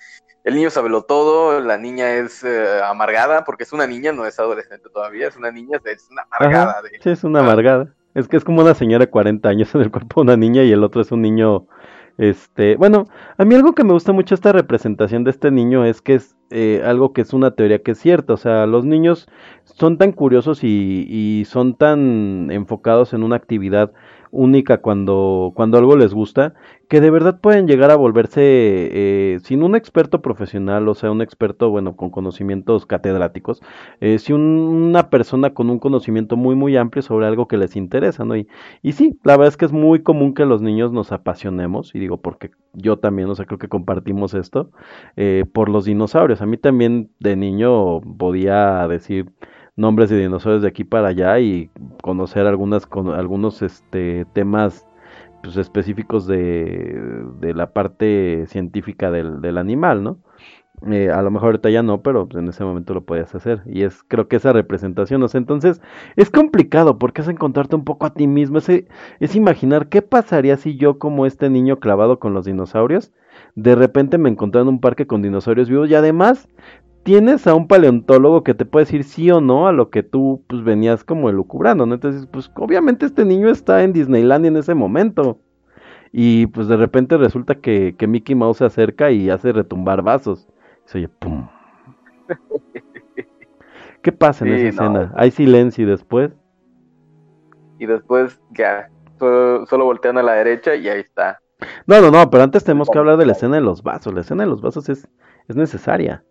el niño sabe todo, la niña es eh, amargada, porque es una niña, no es adolescente todavía, es una niña, es una amargada. Ajá, de- sí, es una Ah. amargada. Es que es como una señora de 40 años en el cuerpo de una niña y el otro es un niño, este, bueno, a mí algo que me gusta mucho esta representación de este niño es que es eh, algo que es una teoría que es cierta, o sea, los niños son tan curiosos y, y son tan enfocados en una actividad única cuando, cuando algo les gusta, que de verdad pueden llegar a volverse, eh, sin un experto profesional, o sea, un experto, bueno, con conocimientos catedráticos, eh, si un- una persona con un conocimiento muy muy amplio sobre algo que les interesa, ¿no? Y, y sí, la verdad es que es muy común que los niños nos apasionemos, y digo porque yo también, o sea, creo que compartimos esto, eh, por los dinosaurios. A mí también de niño podía decir nombres de dinosaurios de aquí para allá y conocer algunas con algunos este temas pues específicos de, de la parte científica del, del animal, ¿no? Eh, a lo mejor ahorita ya no, pero pues, en ese momento lo podías hacer. Y es, creo que esa representación, o sea, entonces es complicado porque es encontrarte un poco a ti mismo, es, es imaginar qué pasaría si yo como este niño clavado con los dinosaurios, de repente me encontré en un parque con dinosaurios vivos y además tienes a un paleontólogo que te puede decir sí o no a lo que tú pues venías como elucubrando, ¿no? Entonces, pues obviamente este niño está en Disneyland en ese momento. Y pues de repente resulta que, que Mickey Mouse se acerca y hace retumbar vasos. Y se oye pum. ¿Qué pasa en Sí, esa no. escena? Hay silencio y después. Y después ya, solo, solo voltean a la derecha y ahí está. No, no, no, pero antes tenemos que hablar de la escena de los vasos. La escena de los vasos es, es necesaria.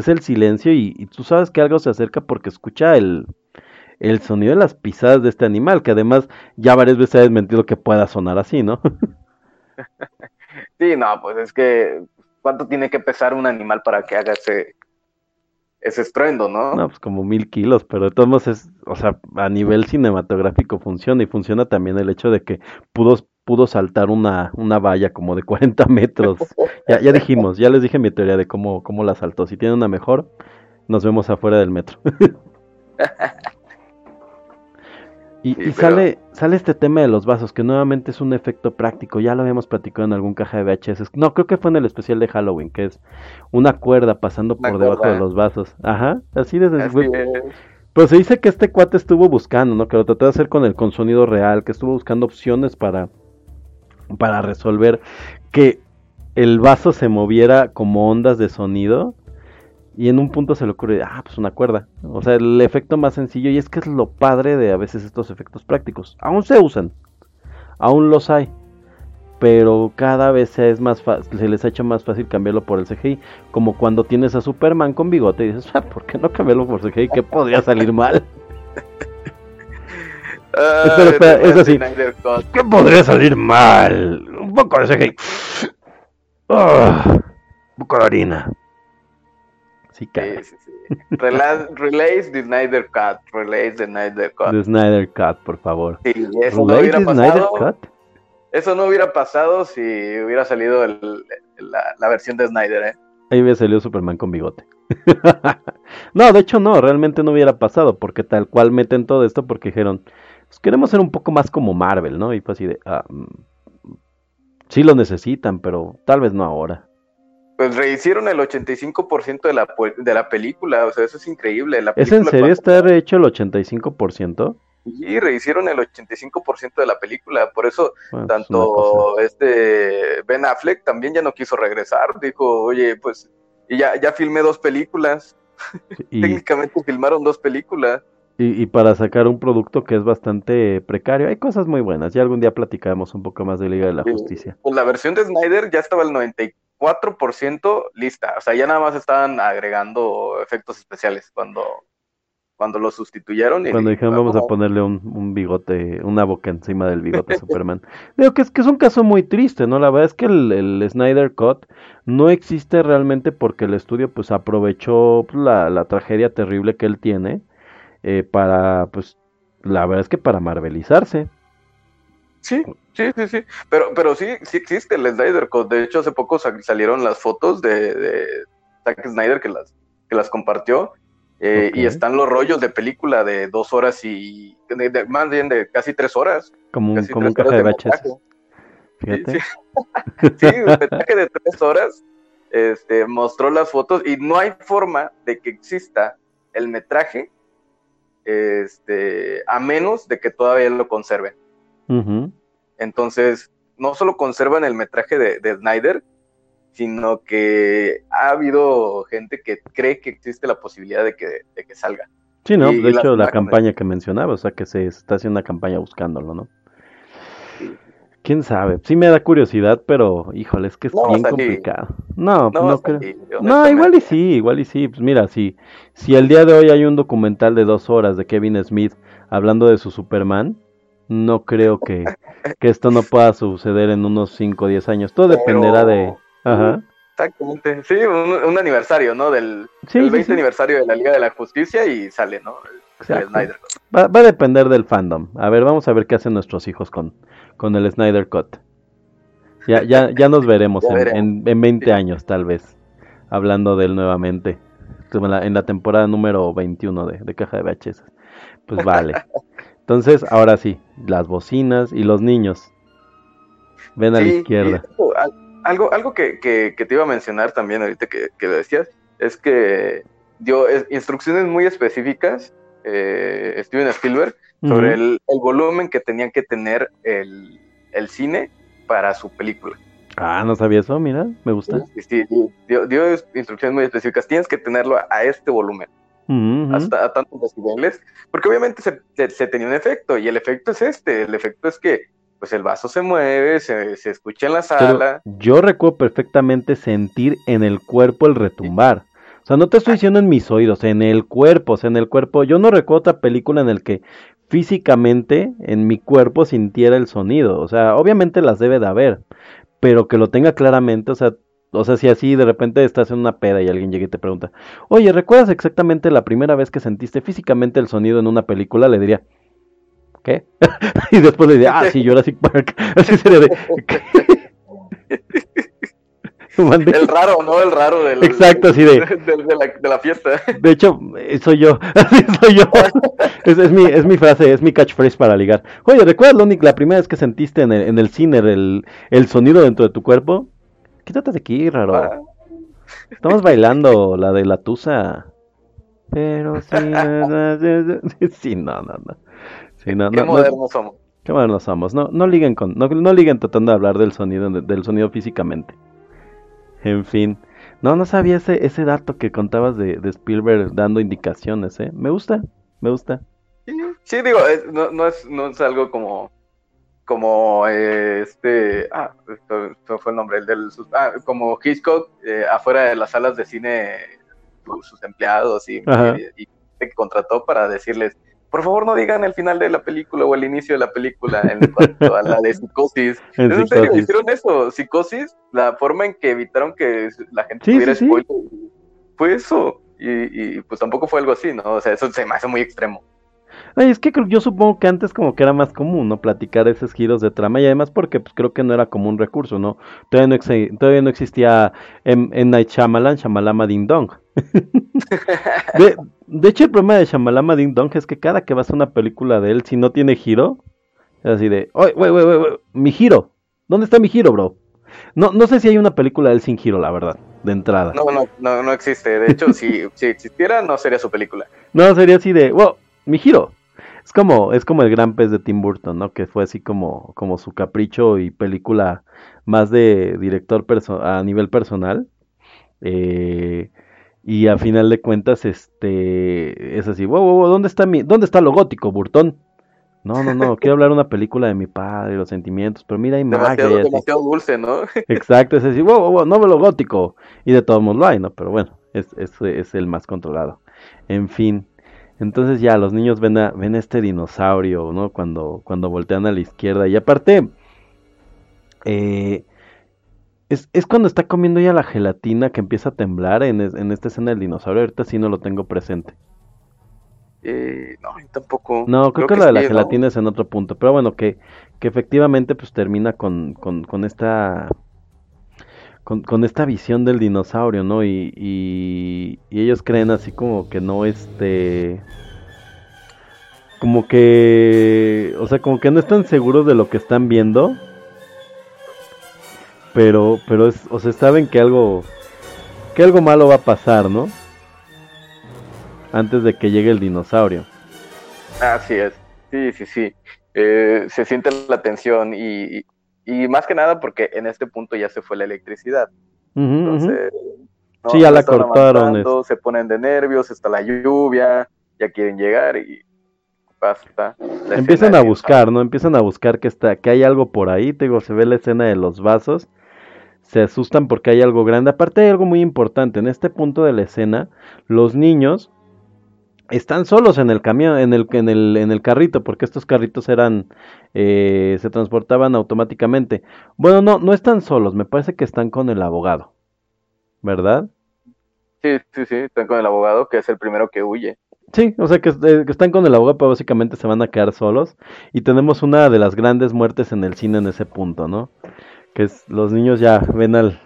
Hace el silencio y, y tú sabes que algo se acerca porque escucha el, el sonido de las pisadas de este animal, que además ya varias veces ha desmentido que pueda sonar así, ¿no? Sí, no, pues es que, ¿cuánto tiene que pesar un animal para que haga ese, ese estruendo, no? No, pues como mil kilos, pero de todos modos es, o sea, a nivel cinematográfico funciona y funciona también el hecho de que pudo, pudo saltar una, una valla como de 40 metros. Ya, ya dijimos, ya les dije mi teoría de cómo, cómo la saltó. Si tiene una mejor, nos vemos afuera del metro. y Sí, y pero- sale, sale este tema de los vasos, que nuevamente es un efecto práctico. Ya lo habíamos platicado en algún caja de VHS. No, creo que fue en el especial de Halloween, que es una cuerda pasando Una por debajo de los vasos. Ajá, así de Así pero se dice que este cuate estuvo buscando, ¿no? Que lo trató de hacer con el con sonido real, que estuvo buscando opciones para, para resolver que el vaso se moviera como ondas de sonido. Y en un punto se le ocurre, ah, pues una cuerda. O sea, el efecto más sencillo. Y es que es lo padre de a veces estos efectos prácticos. Aún se usan. Aún los hay. Pero cada vez se, les ha hecho más fácil cambiarlo por el CGI. Como cuando tienes a Superman con bigote y dices, ah, ¿por qué no cambiarlo por CGI? ¿Qué podría salir mal? Espera, espera, es así. ¿Qué podría salir mal? Un poco de CGI. Ah, un poco de harina. Sí, Sí, sí, sí. Rela- Relays the Snyder Cut. Relays the Snyder Cut. The Snyder Cut, por favor. Sí, eso no ¿Relate hubiera pasado. Cut? Eso no hubiera pasado si hubiera salido el- la, la versión de Snyder, ¿eh? Ahí me salió Superman con bigote. no, de hecho no, realmente no hubiera pasado, porque tal cual meten todo esto porque dijeron, pues, queremos ser un poco más como Marvel, ¿no? Y fue así de, ah, mm, sí lo necesitan, pero tal vez no ahora. Pues rehicieron el 85% de la, de la película, o sea, eso es increíble. La ¿Es en serio está rehecho el 85%? Sí, rehicieron el 85% de la película, por eso Bueno, pues, tanto este Ben Affleck también ya no quiso regresar, dijo, oye, pues y ya, ya filmé dos películas, Y, técnicamente filmaron dos películas. Y, y para sacar un producto que es bastante precario, hay cosas muy buenas. Ya algún día platicaremos un poco más de Liga de la. Justicia. Pues la versión de Snyder ya estaba el 94% lista, o sea, ya nada más estaban agregando efectos especiales cuando, cuando lo sustituyeron. y Cuando dijeron vamos a ponerle un, un bigote, una boca encima del bigote a Superman. Digo que es que es un caso muy triste, ¿no? La verdad es que el, el Snyder Cut no existe realmente porque el estudio pues aprovechó la, la tragedia terrible que él tiene eh, para, pues, la verdad es que para marvelizarse. Sí, sí, sí, sí. Pero, pero sí, sí existe el Snyder Cut. De hecho, hace poco sa- salieron las fotos de, de Zack Snyder que las, que las compartió. eh. Y están los rollos de película de dos horas y de- de- más bien de casi tres horas. Como un, como un caja de montaje. Fíjate. Sí, Sí, un metraje de tres horas. Este, mostró las fotos y no hay forma de que exista el metraje este, a menos de que todavía lo conserven. Entonces, no solo conservan el metraje de, de Snyder, sino que ha habido gente que cree que existe la posibilidad de que, de que salga. Sí, ¿no? Y De hecho, la campaña que mencionaba, o sea, que se está haciendo una campaña buscándolo, ¿no? ¿Quién sabe? Sí me da curiosidad, pero híjole, es que es No bien complicado. No, No, no, creo. No, igual y sí, igual y sí. Pues mira, si, si el día de hoy hay un documental de dos horas de Kevin Smith hablando de su Superman, no creo que, que esto no pueda suceder en unos 5 o 10 años. Todo Pero- dependerá de... Ajá. Exactamente. Sí, un, un aniversario, ¿no? Del Sí, el sí, 20 sí. ganiversario de la Liga de la Justicia y sale, ¿no? El, el Exacto. Snyder. Va, va a depender del fandom. A ver, vamos a ver qué hacen nuestros hijos con, con el Snyder Cut. Ya, ya, ya nos veremos Ya en, en, en 20 Sí. años, tal vez, hablando de él nuevamente. En la, en la temporada número 21 de, de Caja de VHS. Pues vale. Entonces, ahora sí, las bocinas y los niños. Ven a la izquierda. y, algo, algo que, que- que te iba a mencionar también ahorita que, que lo decías, es que dio es- instrucciones muy específicas, eh, Steven Spielberg, sobre Ujú. el, el volumen que tenían que tener el, el cine para su película. Ah, no sabía eso, mira, me gusta. Sí, sí, dio, dio instrucciones muy específicas. Tienes que tenerlo a este volumen, Ujú, ujú. hasta a tantos decibeles, porque obviamente se, se- se tenía un efecto, y el efecto es este, el efecto es que pues el vaso se mueve, se, se escucha en la Pero sala. yo recuerdo perfectamente sentir en el cuerpo el retumbar. O sea, no te estoy diciendo en mis oídos, en el cuerpo, o sea, en el cuerpo. Yo no recuerdo otra película en el que físicamente en mi cuerpo sintiera el sonido. O sea, obviamente las debe de haber, pero que lo tenga claramente, o sea, o sea, si así de repente estás en una peda y alguien llega y te pregunta, oye, ¿recuerdas exactamente la primera vez que sentiste físicamente el sonido en una película? Le diría, ¿qué? y después le diría, ah, sí, Jurassic Park. Así sería de, ¿qué? El raro, ¿no? El raro del, Exacto, así de- de, la, de la fiesta. De hecho, eh, soy yo, soy yo. Es, es mi, es mi frase, es mi catchphrase para ligar. Oye, ¿recuerdas la, única- la primera vez que sentiste en el, en el cine el, el sonido dentro de tu cuerpo? Quítate de aquí, Ah, raro. Estamos bailando la de la tusa. Pero sí, no, no, no, sí, no, no, no. Sí, no, Qué no, no, modernos somos. qué modernos somos. No, no liguen con, no, no liguen tratando de hablar del sonido, del sonido físicamente. En fin. No, no sabía ese, ese dato que contabas de, de Spielberg dando indicaciones, ¿eh? Me gusta, me gusta. Sí, digo, es- no, no, es, no es algo como, como eh, este, ah, esto, esto fue el nombre, el del, ah, como Hitchcock eh, afuera de las salas de cine, su- sus empleados y, y, y que contrató para decirles, por favor no digan el final de la película o el inicio de la película en cuanto a la de psicosis. En ¿Es serio? ¿Hicieron eso? Psicosis, la forma en que evitaron que la gente Sí, tuviera sí, sí. spoiler fue eso. Y, y, pues tampoco fue algo así, ¿no? O sea, eso se me hace muy extremo. Ay, es que yo supongo que antes como que era más común, ¿no? Platicar esos giros de trama y además porque pues creo que no era como un recurso, ¿no? Todavía no, exi- todavía no existía en, en Night Shyamalan, Shamalama Ding Dong. De, de hecho, el problema de Shamalama Ding Dong es que cada que vas a una película de él, si no tiene giro, es así de, oye, wey, wey, wey, wey, mi giro, ¿dónde está mi giro, bro? No, no sé si hay una película de él sin giro, la verdad, de entrada. No, no, no, no existe. De hecho, si, si existiera, no sería su película. No, sería así de, wow, mi giro. Es como, es como el gran pez de Tim Burton, ¿no? Que fue así como, como su capricho y película más de director perso- a nivel personal. Eh, y a final de cuentas, este, es así, wow, wow, wow, ¿dónde está mi, dónde está lo gótico, Burton? No, no, no, quiero hablar una película de mi padre, los sentimientos, pero mira, hay magia Demasiado, así. demasiado dulce, ¿no? Exacto, es decir, wow, wow, wow, no me lo gótico. Y de todos modos lo hay, ¿no? Pero bueno, es, es, es el más controlado. En fin. Entonces ya los niños ven a, ven a este dinosaurio, ¿no? Cuando, cuando voltean a la izquierda. Y aparte, eh, es, es cuando está comiendo ya la gelatina que empieza a temblar en, es- en esta escena del dinosaurio. Ahorita sí no lo tengo presente. Eh, no, tampoco. No, creo, que, la de la gelatina es en otro punto. Pero bueno, que, que efectivamente pues termina con, con, con esta con, con esta visión del dinosaurio, ¿no? Y, y, ellos creen así como que no este como que o sea, como que no están seguros de lo que están viendo. Pero pero es o sea, saben que algo que algo malo va a pasar, ¿no? Antes de que llegue el dinosaurio. Así es. Sí, sí, sí. Eh, se siente la tensión y- y más que nada porque en este punto ya se fue la electricidad. Entonces, ¿no? Sí, ya la cortaron, avanzando, Se ponen de nervios, está la lluvia, ya quieren llegar y basta. Empiezan a buscar, ¿no? Empiezan a buscar que está, que hay algo por ahí. Te digo, se ve la escena de los vasos. Se asustan porque hay algo grande. Aparte hay algo muy importante. En este punto de la escena, los niños están solos en el camión, en el, en el, en el carrito, porque estos carritos eran, eh, se transportaban automáticamente. Bueno, no, no están solos. Me parece que están con el abogado, ¿verdad? Sí, sí, sí, están con el abogado que es el primero que huye. Sí, o sea que, eh, que están con el abogado, pero básicamente se van a quedar solos. Y tenemos una de las grandes muertes en el cine en ese punto, ¿no? Que es los niños ya ven al,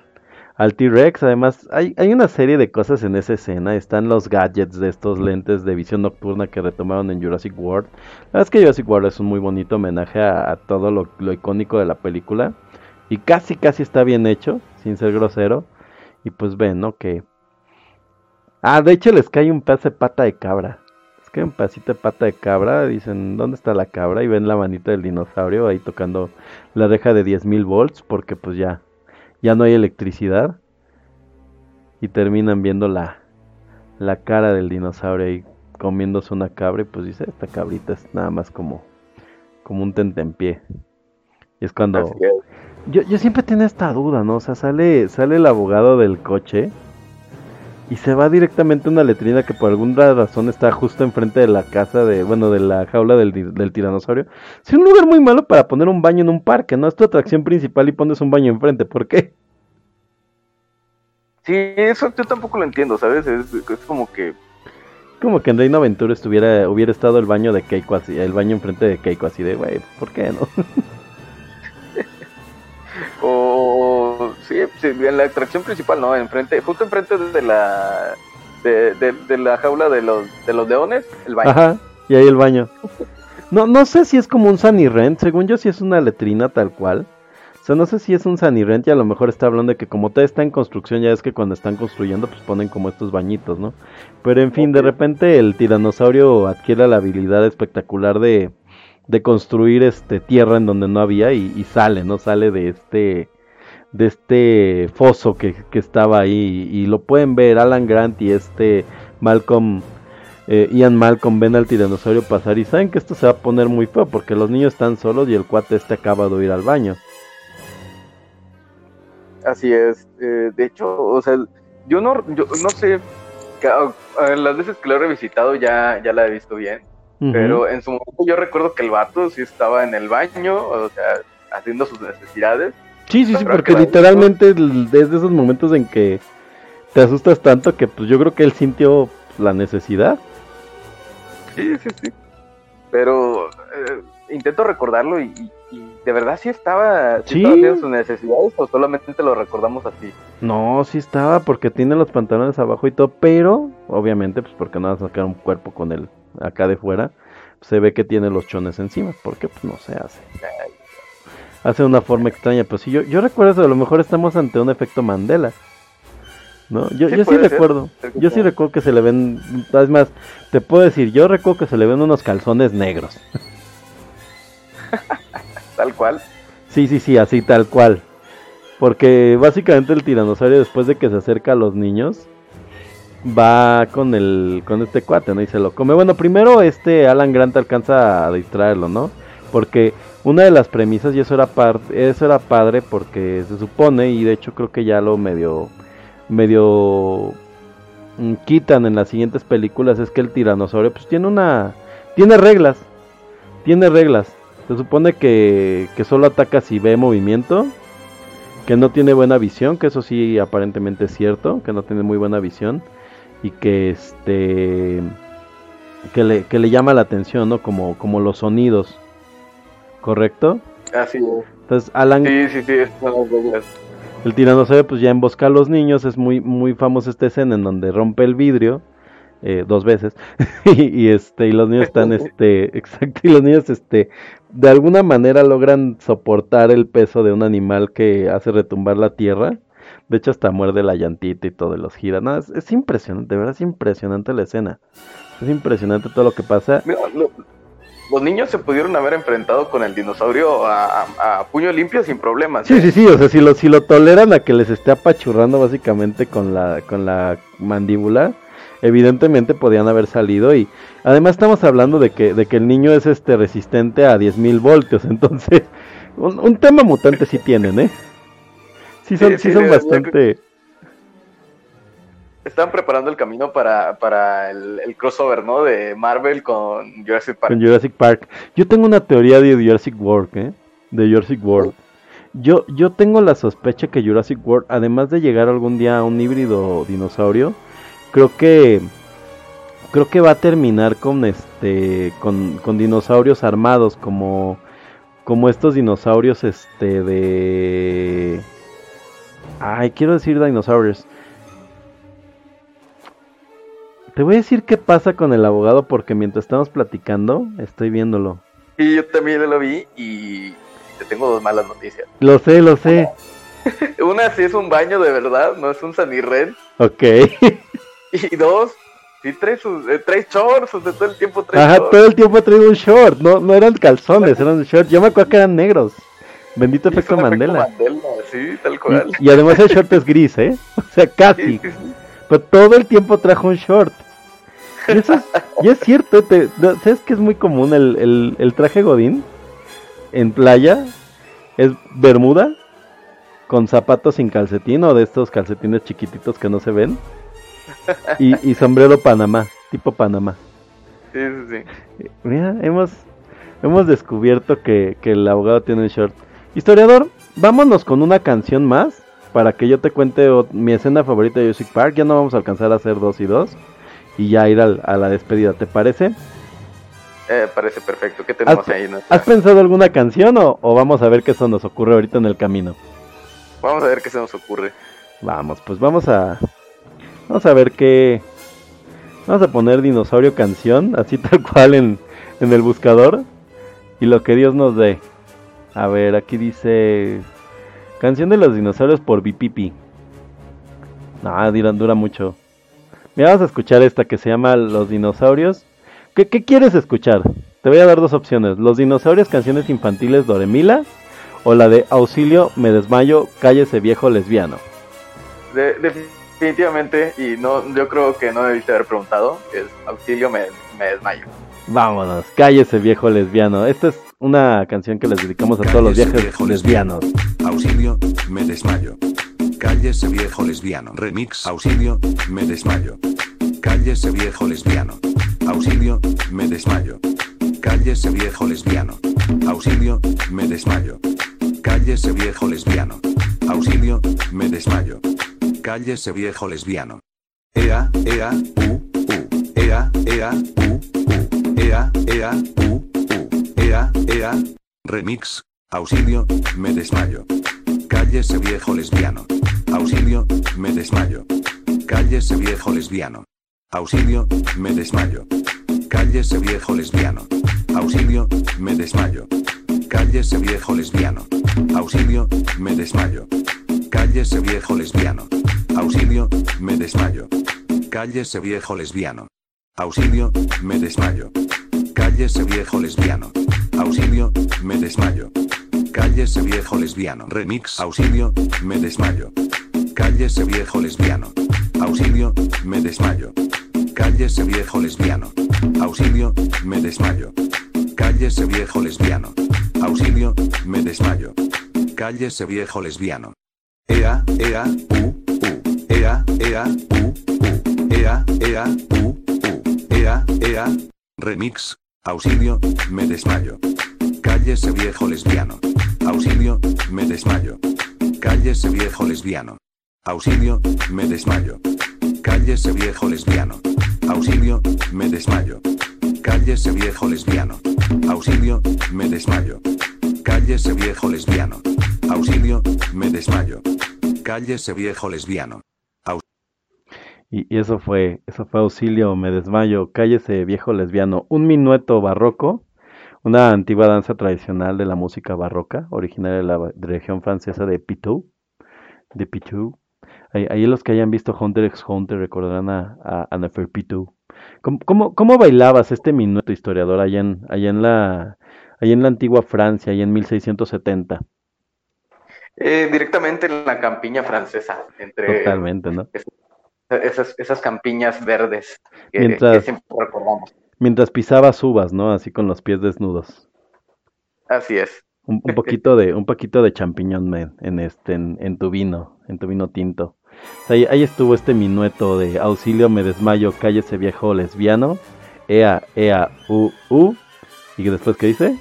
al T-Rex. Además, hay, hay una serie de cosas en esa escena. Están los gadgets de estos lentes de visión nocturna que retomaron en Jurassic World. La verdad es que Jurassic World es un muy bonito homenaje a, todo lo, lo icónico de la película. Y casi, casi está bien hecho, sin ser grosero. Y pues ven, ¿no? Que Ah, de hecho les cae un de pata de cabra. Les cae un pedacito de pata de cabra. Dicen, ¿dónde está la cabra? Y ven la manita del dinosaurio ahí tocando la reja de 10.000 volts. Porque pues ya, ya no hay electricidad. Y terminan viendo la, la cara del dinosaurio ahí comiéndose una cabra. Y pues dice, esta cabrita es nada más como, como un tentempié. Y es cuando... Es. Yo, yo siempre tenía esta duda, ¿no? O sea, sale, sale el abogado del coche y se va directamente a una letrina que por alguna razón está justo enfrente de la casa de, bueno, de la jaula del, del tiranosaurio. Es un lugar muy malo para poner un baño en un parque, ¿no? Es tu atracción principal y pones un baño enfrente, ¿por qué? Sí, eso yo tampoco lo entiendo, ¿sabes? Es, es como que Como que en Reino Aventura estuviera, hubiera estado el baño de Keiko así, el baño enfrente de Keiko así de, güey, ¿por qué no? O sí, sí, en la atracción principal, ¿no? Enfrente, justo enfrente de la de, de- de la jaula de los de los leones, el baño. Ajá, y ahí el baño. No, no sé si es como un Sunny Rent, según yo sí es una letrina tal cual. O sea, no sé si es un Sunny Rent y a lo mejor está hablando de que como todo está en construcción, ya es que cuando están construyendo pues ponen como estos bañitos, ¿no? Pero en fin, de repente el tiranosaurio adquiere la habilidad espectacular de, de construir este tierra en donde no había y, y sale, ¿no? Sale de este de este foso que, que estaba ahí y lo pueden ver Alan Grant y este Malcolm eh, Ian Malcolm ven al tiranosaurio pasar y saben que esto se va a poner muy feo porque los niños están solos y el cuate este acaba de ir al baño. Así es. eh, de hecho, o sea, yo no, yo no sé, ca- a- las veces que lo he revisitado ya, ya la he visto bien, pero en su momento yo recuerdo que el vato sí estaba en el baño, o sea, haciendo sus necesidades. Sí, sí, sí, porque literalmente es de esos momentos en que te asustas tanto que pues yo creo que él sintió la necesidad. Sí, sí, sí. Pero eh, intento recordarlo y, y- y ¿De verdad sí estaba, sí Sí. estaba haciendo sus necesidades o solamente lo recordamos así? No, sí estaba porque tiene los pantalones abajo y todo, pero obviamente pues porque no va a sacar un cuerpo con él acá de fuera, se ve que tiene los chones encima, porque pues no se hace. Hace una forma extraña, pues sí, yo, yo recuerdo eso, a lo mejor estamos ante un efecto Mandela. ¿No? Yo Sí, yo sí recuerdo, yo sí sí. recuerdo que se le ven, es más, te puedo decir, yo recuerdo que se le ven unos calzones negros. Tal cual. Sí, sí, sí, así tal cual. Porque básicamente el tiranosaurio después de que se acerca a los niños va con el con este cuate, ¿no? Y se lo come. Bueno, primero este Alan Grant alcanza a distraerlo, ¿no? Porque una de las premisas y eso era par- eso era padre porque se supone y de hecho creo que ya lo medio medio mm, quitan en las siguientes películas es que el tiranosaurio pues tiene una tiene reglas. Tiene reglas. Se supone que, que solo ataca si ve movimiento, que no tiene buena visión, que eso sí aparentemente es cierto, que no tiene muy buena visión y que este que le, que le llama la atención, ¿no? Como, como los sonidos, ¿correcto? Así es. Entonces Alan, Sí, sí, sí, el tiranosaurio pues ya embosca a los niños, es muy muy famosa esta escena en donde rompe el vidrio eh, dos veces y, y, este y los niños están este exacto y los niños este de alguna manera logran soportar el peso de un animal que hace retumbar la tierra. De hecho hasta muerde la llantita y todo y los gira. No, es, es impresionante, de verdad es impresionante la escena. Es impresionante todo lo que pasa. Mira, lo- los niños se pudieron haber enfrentado con el dinosaurio a, a- a puño limpio sin problemas. Sí, ¿eh? sí, sí, o sea, si lo, si lo toleran a que les esté apachurrando básicamente con la, con la mandíbula, evidentemente podían haber salido y además estamos hablando de que, de que el niño es este resistente a 10.000 voltios, entonces un, un tema mutante sí tienen, ¿eh? Sí son, Sí, sí sí, son bastante... Están preparando el camino para, para el, el crossover, ¿no? De Marvel con Jurassic Park. con Jurassic Park. Yo tengo una teoría de Jurassic World, ¿eh? De Jurassic World. Yo, yo tengo la sospecha que Jurassic World, además de llegar algún día a un híbrido dinosaurio, creo que creo que va a terminar con este con, con dinosaurios armados como como estos dinosaurios este de ay quiero decir dinosaurios te voy a decir qué pasa con el abogado porque mientras estamos platicando estoy viéndolo Y yo también lo vi y te tengo dos malas noticias. lo sé lo sé Una, sí es un baño de verdad, no es un sanirren. ok Y dos, sí trae sus, eh, trae shorts, o sea, todo el tiempo trae Ajá, shorts. todo el tiempo traído un short, no, no eran calzones, eran shorts. Yo me acuerdo que eran negros. Bendito efecto Mandela. Mandela, sí, tal cual. Y, y además el short es gris, ¿eh? O sea, Sí, casi. sí, sí. Pero todo el tiempo trajo un short. Y eso es, y es cierto, te- ¿sabes que es muy común el, el, el traje godín en playa? Es bermuda con zapatos sin calcetín o de estos calcetines chiquititos que no se ven. Y, y sombrero Panamá, tipo Panamá. Sí, sí, sí. Mira, hemos, hemos descubierto que, que el abogado tiene un short. Historiador, vámonos con una canción más para que yo te cuente mi escena favorita de Jurassic Park. Ya no vamos a alcanzar a hacer dos y dos. Y ya ir al- a la despedida, ¿te parece? Eh, parece perfecto. ¿Qué tenemos ¿Has, ahí? No? has pensado alguna canción o, o vamos a ver qué eso nos ocurre ahorita en el camino? Vamos a ver qué se nos ocurre. Vamos, pues vamos a. Vamos a ver qué. Vamos a poner dinosaurio canción, así tal cual en, en el buscador. Y lo que Dios nos dé. A ver, aquí dice. Canción de los dinosaurios por Bipipi. No, dura, dura mucho. Mira, vamos a escuchar esta que se llama Los dinosaurios. ¿Qué, qué quieres escuchar? Te voy a dar dos opciones. Los dinosaurios, canciones infantiles Doremila. O la de Auxilio, me desmayo, cállese viejo lesbiano. De- definitivamente, y no, yo creo que no debiste haber preguntado, es auxilio, me, me desmayo. Vámonos, cállese viejo lesbiano. Esta es una canción que les dedicamos a todos los viajes viejo lesbianos. Auxilio, me desmayo. Cállese viejo lesbiano. Remix. Auxilio, me desmayo. Cállese viejo lesbiano. Auxilio, me desmayo. Cállese viejo lesbiano. Auxilio, me desmayo. Cállese viejo lesbiano. Auxilio, me desmayo. Cállese viejo lesbiano. Ea, ea, u, u. Ea, ea, u, u. Ea, ea. Ea, ea. Remix. Auxilio, me desmayo. Cállese viejo lesbiano. Auxilio, me desmayo. Cállese viejo lesbiano. Auxilio, me desmayo. Cállese viejo lesbiano. Auxilio, me desmayo. Cállese viejo lesbiano. Auxilio, me desmayo. Cállese viejo lesbiano. Auxilio, me desmayo. Cállese viejo lesbiano. Auxilio, me desmayo. Cállese viejo lesbiano. Auxilio, me desmayo. Cállese viejo lesbiano. Remix. Auxilio, me desmayo. Cállese viejo lesbiano. Auxilio, me desmayo. Cállese viejo lesbiano. Auxilio, me desmayo. Cállese viejo lesbiano. Auxilio, me desmayo. Cállese viejo lesbiano. Ea, ea, u, u. Ea, ea, u, u. Ea, ea, u, u. Ea, ea. Remix. Auxilio, me desmayo. Cállese viejo lesbiano. Auxilio, me desmayo. Cállese viejo lesbiano. Auxilio, me desmayo. Cállese viejo lesbiano. Auxilio, me desmayo. Cállese viejo lesbiano. Auxilio, me desmayo. Cállese viejo lesbiano. Auxilio, me desmayo. Cállese viejo lesbiano. Y, y eso fue, eso fue auxilio, me desmayo, cállese viejo lesbiano, un minueto barroco, una antigua danza tradicional de la música barroca, originaria de la región francesa de Pitou, de Pitou. Ahí, ahí los que hayan visto Hunter x Hunter recordarán a, a, a Neferpitou. ¿Cómo, cómo, cómo bailabas este minuto historiador allá en, allá en la, allá en la antigua Francia, allá en 1670? Eh, directamente en la campiña francesa, entre Totalmente, ¿no? Esas, esas campiñas verdes que, Mientras- que siempre recordamos. Mientras pisabas uvas, ¿no? Así con los pies desnudos. Así es. Un, un poquito de, un poquito de champiñón en este, en, en tu vino, en tu vino tinto. Ahí, ahí estuvo este minueto de auxilio, me desmayo, cállese viejo lesbiano, ea, ea, u, u, y después, ¿qué dice?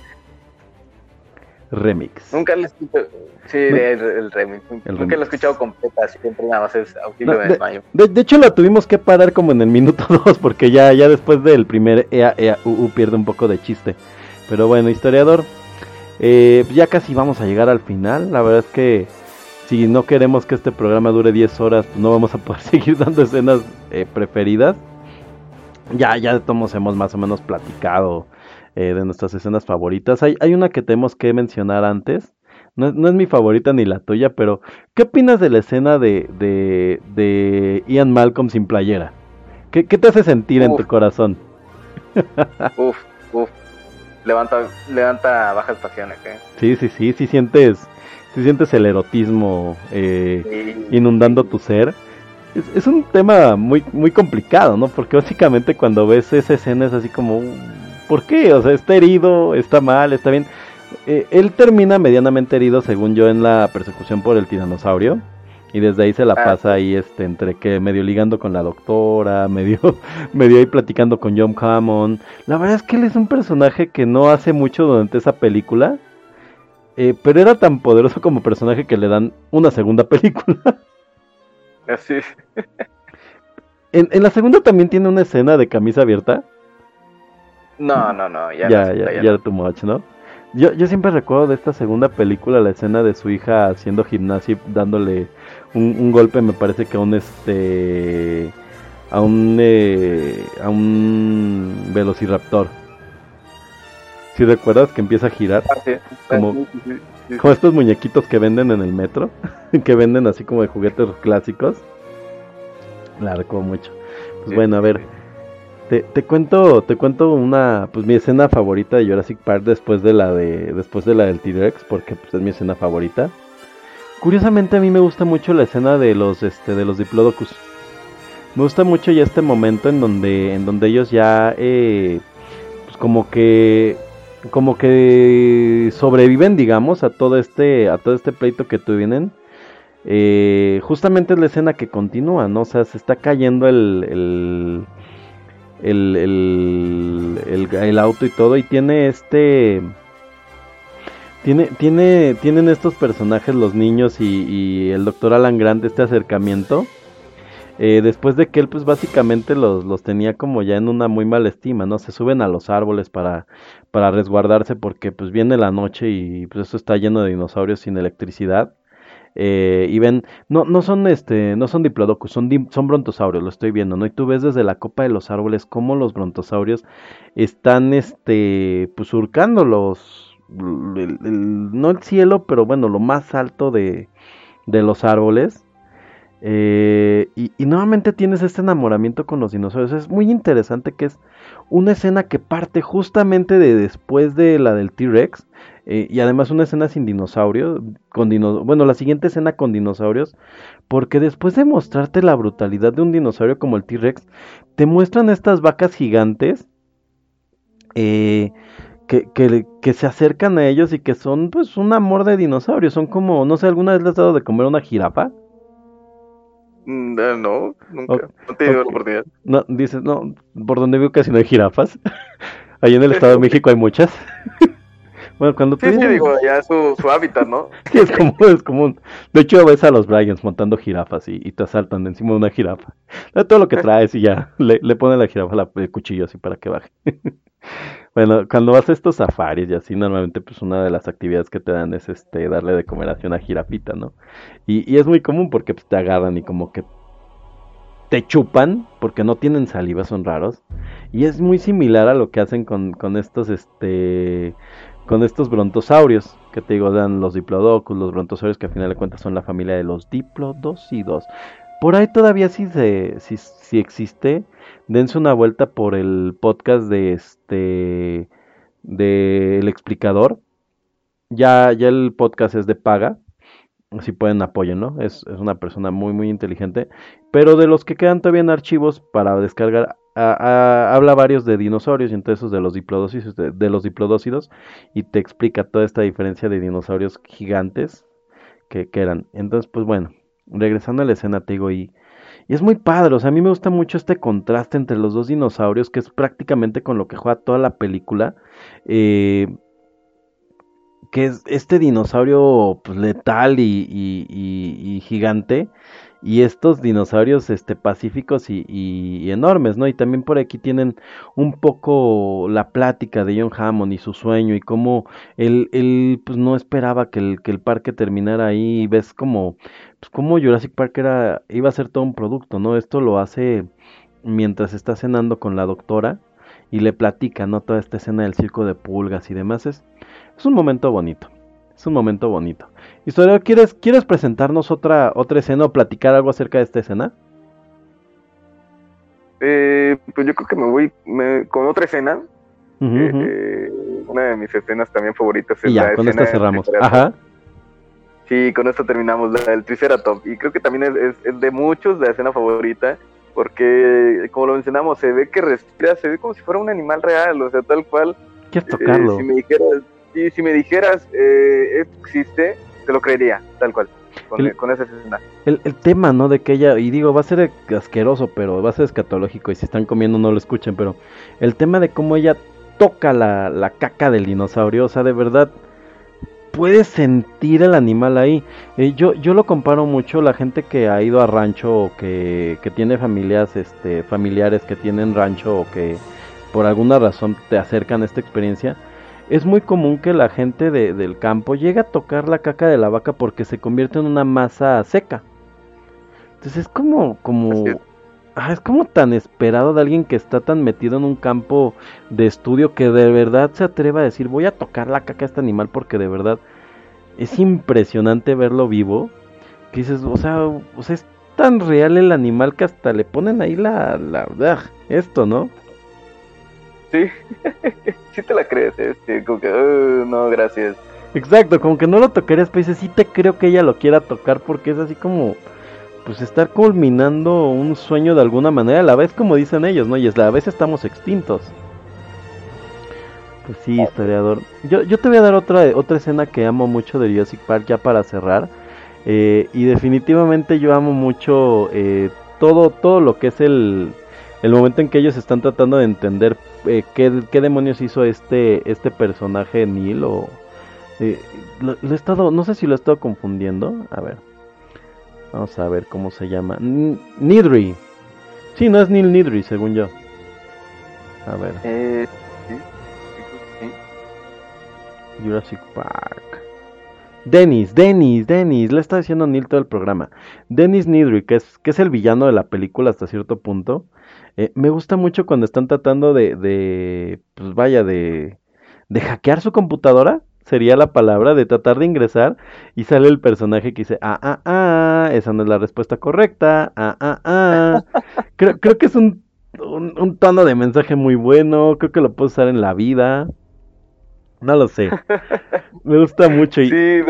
Remix. Nunca escucho. Sí, No. el, el remix. Nunca remix. lo he escuchado completa, siempre nada más es auxilio No, de de- desmayo. De, de hecho, la tuvimos que parar como en el minuto 2, porque ya, ya después del primer ea, u, pierde un poco de chiste. Pero bueno, historiador, eh, ya casi vamos a llegar al final. La verdad es que si no queremos que este programa dure 10 horas, pues no vamos a poder seguir dando escenas eh, preferidas. Ya, ya de todos hemos más o menos platicado eh, de nuestras escenas favoritas. Hay, hay una que tenemos que mencionar antes. No, es- no es mi favorita ni la tuya, pero ¿qué opinas de la escena de, de, de Ian Malcolm sin playera? ¿Qué, qué te hace sentir en tu corazón? Uf, uf. Levanta, levanta bajas pasiones, ¿eh? Sí, sí, sí, sí sientes, sí sientes el erotismo eh, inundando tu ser. Es, es un tema muy, muy complicado, ¿no? Porque básicamente cuando ves esa escena es así como, ¿por qué? O sea, está herido, está mal, está bien. Eh, él termina medianamente herido, según yo, en la persecución por el tiranosaurio. Y desde ahí se la Ah. pasa ahí, este, entre que medio ligando con la doctora, medio, medio ahí platicando con John Hammond. La verdad es que él es un personaje que no hace mucho durante esa película. eh, pero era tan poderoso como personaje que le dan una segunda película. Así. En, en la segunda también tiene una escena de camisa abierta. No, no, no. Ya, Ya, no, ya, ya ya no. era too much, ¿no? Yo, yo siempre recuerdo de esta segunda película la escena de su hija haciendo gimnasia y dándole un, un golpe, me parece que a un este. a un. eh, a un velociraptor. Si recuerdas que empieza a girar, Ah. Como- como estos muñequitos que venden en el metro, que venden así como de juguetes clásicos. La recuerdo mucho. Pues bueno, a ver. Te, cuento, te cuento una, pues mi escena favorita de Jurassic Park después de la de, después de la del T-Rex, porque pues es mi escena favorita. Curiosamente a mí me gusta mucho la escena de los, este, de los Diplodocus. Me gusta mucho ya este momento en donde, en donde ellos ya, eh, pues como que, como que sobreviven, digamos, a todo este, a todo este pleito que tuvieron. Eh, justamente es la escena que continúa, ¿no? O sea, se está cayendo el, el, el, el, el- auto y todo y tiene este tiene tiene tienen estos personajes los niños y, el doctor Alan Grant este acercamiento eh, después de que él pues básicamente los, los tenía como ya en una muy mala estima, ¿no? Se suben a los árboles para, para resguardarse porque pues viene la noche y pues esto está lleno de dinosaurios sin electricidad. Eh, y ven, no, no son este, no son diplodocus, son, son brontosaurios, lo estoy viendo, ¿no? Y tú ves desde la copa de los árboles cómo los brontosaurios están este, pues surcando los, no el cielo, pero bueno, lo más alto de, de los árboles. Eh, y, y nuevamente tienes este enamoramiento con los dinosaurios. Es muy interesante que es una escena que parte justamente de después de la del T-Rex. Eh, y además una escena sin dinosaurios. Con dino- bueno, la siguiente escena con dinosaurios. Porque después de mostrarte la brutalidad de un dinosaurio como el T-Rex, te muestran estas vacas gigantes. eh, que, que, que se acercan a ellos y que son pues un amor de dinosaurios. Son como, no sé, ¿alguna vez les has dado de comer una jirafa? Mm, eh, No, nunca. No te dio ok. la oportunidad. No, dices, no, por donde vivo casi no hay jirafas. Ahí en el Estado de México hay muchas. Bueno, cuando tú Sí, sí, digo, ya es su, su hábitat, ¿no? Sí, es común, es común. De hecho, ves a los Bryans montando jirafas y, y te asaltan de encima de una jirafa. Da todo lo que traes y ya le, le ponen a la jirafa la- el cuchillo así para que baje. bueno, cuando vas a estos safaris y así, normalmente pues una de las actividades que te dan es este darle de comer hacia una jirafita, ¿no? Y, y es muy común porque pues, te agarran y como que te chupan porque no tienen saliva, son raros. Y es muy similar a lo que hacen con, con estos, este, con estos brontosaurios, que te digo, dan los diplodocus, los brontosaurios, que al final de cuentas son la familia de los diplodócidos. Por ahí todavía sí, se, existe. Dense una vuelta por el podcast de este, de El Explicador. Ya, ya el podcast es de paga. Si pueden apóyenlo, es, es una persona muy muy inteligente. Pero de los que quedan todavía en archivos para descargar, habla varios de dinosaurios y entre esos de los diplodócidos, de, los y te explica toda esta diferencia de dinosaurios gigantes que, eran. Entonces, pues bueno, regresando a la escena, te digo, y, y es muy padre, o sea, a mí me gusta mucho este contraste entre los dos dinosaurios, que es prácticamente con lo que juega toda la película. Eh, que es este dinosaurio pues, letal y- y gigante y estos dinosaurios este pacíficos y, enormes, ¿no? Y también por aquí tienen un poco la plática de John Hammond y su sueño y cómo él, él pues no esperaba que el, que el parque terminara ahí y ves como pues como Jurassic Park era iba a ser todo un producto, ¿no? Esto lo hace mientras está cenando con la doctora y le platica, ¿no? Toda esta escena del circo de pulgas y demás es es un momento bonito. Es un momento bonito. Historiador, ¿quieres, ¿quieres presentarnos otra, otra escena o platicar algo acerca de esta escena? Eh, pues yo creo que me voy me- con otra escena. Eh, eh, una de mis escenas también favoritas es y ya, la con escena esta cerramos. Ajá. Sí, con esto terminamos la del Triceratops. Y creo que también es, es- es de muchos la escena favorita. Porque, como lo mencionamos, se ve que respira, se ve como si fuera un animal real, o sea, tal cual. ¿Quieres Eh, tocarlo? si me dijeras, sí, si me dijeras eh, existe, te lo creería, tal cual, con, El- con esa escena. El, el tema, ¿no? De que ella, y digo, va a ser asqueroso, pero va a ser escatológico, y si están comiendo no lo escuchen, pero el tema de cómo ella toca la, la caca del dinosaurio, o sea, de verdad, puedes sentir el animal ahí. Eh, yo, yo lo comparo mucho, la gente que ha ido a rancho o que, que tiene familias, este, familiares que tienen rancho o que por alguna razón te acercan a esta experiencia. Es muy común que la gente de- del campo llegue a tocar la caca de la vaca porque se convierte en una masa seca. Entonces es como, como, es. ah, es como tan esperado de alguien que está tan metido en un campo de estudio que de verdad se atreva a decir voy a tocar la caca a este animal porque de verdad es impresionante verlo vivo. Que dices, o sea, o sea, es tan real el animal que hasta le ponen ahí la, la, ugh, esto, ¿no? Sí, sí te la crees. Sí, como que, "Uh, no, gracias. Exacto, como que no lo tocarías, pero dices, sí te creo que ella lo quiera tocar porque es así como, pues estar culminando un sueño de alguna manera, a la vez como dicen ellos, ¿no? Y es la vez estamos extintos. Pues sí, historiador. Yo, yo te voy a dar otra, otra escena que amo mucho de Jurassic Park ya para cerrar. Eh, y definitivamente yo amo mucho eh, todo, todo lo que es el, el momento en que ellos están tratando de entender eh, qué, qué demonios hizo este, este personaje Neil o... eh, lo, lo he estado, no sé si lo he estado confundiendo. A ver. Vamos a ver cómo se llama. N- Nidri. Sí, no es Neil Nidri, según yo. A ver, Eh. Jurassic Park. Dennis, Dennis, Dennis, le está diciendo Neil todo el programa. Dennis Nidri, que es, que es el villano de la película hasta cierto punto. Eh, me gusta mucho cuando están tratando de, de, pues vaya, de, de hackear su computadora, sería la palabra, de tratar de ingresar y sale el personaje que dice, ah, ah, ah, esa no es la respuesta correcta, ah, ah, ah. Creo, creo que es un, un, un tono de mensaje muy bueno, creo que lo puedo usar en la vida. No lo sé. Me gusta mucho. Y, Sí,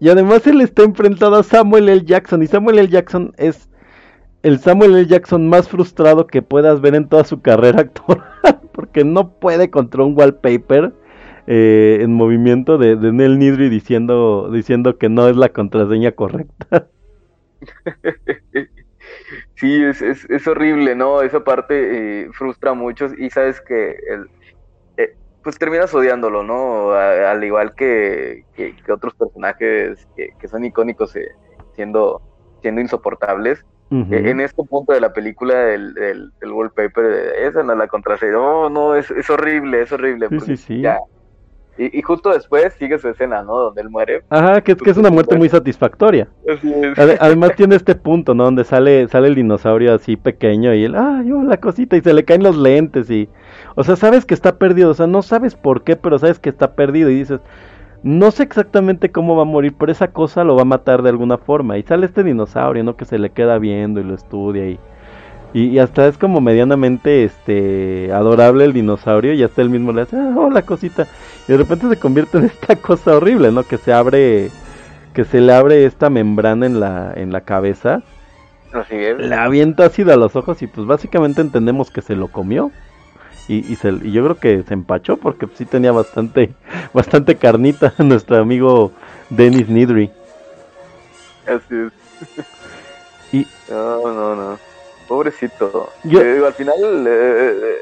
y además él está enfrentado a Samuel L. Jackson. Y Samuel L. Jackson es el Samuel L. Jackson más frustrado que puedas ver en toda su carrera actoral. Porque no puede contra un wallpaper eh, en movimiento de, de Nell Nidri diciendo, diciendo que no es la contraseña correcta. Sí, es, es, es horrible, ¿no? Esa parte eh, frustra a muchos y sabes que el, eh, pues terminas odiándolo, ¿no? Al igual que, que, que otros personajes que, que son icónicos siendo, siendo insoportables. En este punto de la película, el, el, el wallpaper, esa no la contraseña. No, no, es, es horrible, es horrible. Sí, sí, sí. ya- Y, y justo después sigue su escena, ¿no? Donde él muere. Ajá, que, que es una muerte muy satisfactoria. Además tiene este punto, ¿no? Donde sale, sale el dinosaurio así pequeño y él, ¡ay, la cosita! Y se le caen los lentes y... O sea, sabes que está perdido, o sea, no sabes por qué, pero sabes que está perdido y dices, no sé exactamente cómo va a morir, pero esa cosa lo va a matar de alguna forma. Y sale este dinosaurio, ¿no? Que se le queda viendo y lo estudia y... Y, y hasta es como medianamente este adorable el dinosaurio y hasta él mismo le hace, ah, hola cosita. Y de repente se convierte en esta cosa horrible, ¿no? Que se abre que se le abre esta membrana en la, en la cabeza, Así es. le avienta ácido a los ojos y pues básicamente entendemos que se lo comió. Y, y, se- y yo creo que se empachó porque sí tenía bastante, bastante carnita nuestro amigo Dennis Nidri. Así es. Y- No, no, no. Pobrecito. Yo- digo, al final, eh,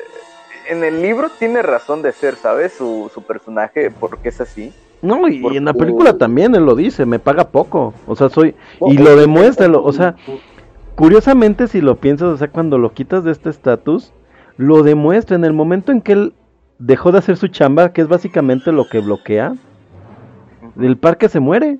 en el libro tiene razón de ser, ¿sabes? Su, su personaje, porque es así. No, y, Porque- en la película también él lo dice, me paga poco. O sea, soy... Y lo es- demuestra, lo- o sea, curiosamente si lo piensas, o sea, cuando lo quitas de este estatus, lo demuestra en el momento en que él dejó de hacer su chamba, que es básicamente lo que bloquea, el parque se muere.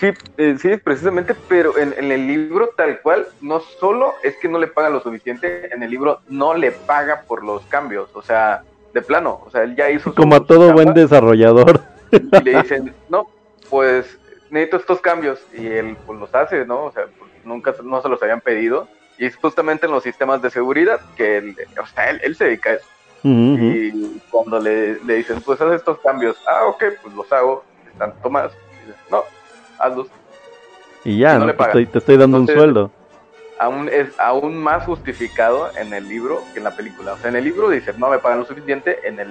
Sí, eh, sí, precisamente, pero en, en el libro tal cual, no solo es que no le paga lo suficiente, en el libro no le paga por los cambios, o sea, de plano, o sea, él ya hizo su- Como a todo buen desarrollador. y le dicen, no, pues necesito estos cambios y él pues los hace, ¿no? O sea, pues, nunca no se los habían pedido y es justamente en los sistemas de seguridad que él, o sea, él, él se dedica a eso. Y cuando le, le dicen, pues haz estos cambios, ah, ok, pues los hago, tanto más. Y no, hazlos. Y ya, y no ¿no? le te, estoy, te estoy dando un sueldo. Aún es aún más justificado en el libro que en la película. O sea, en el libro dice, no me pagan lo suficiente, en el,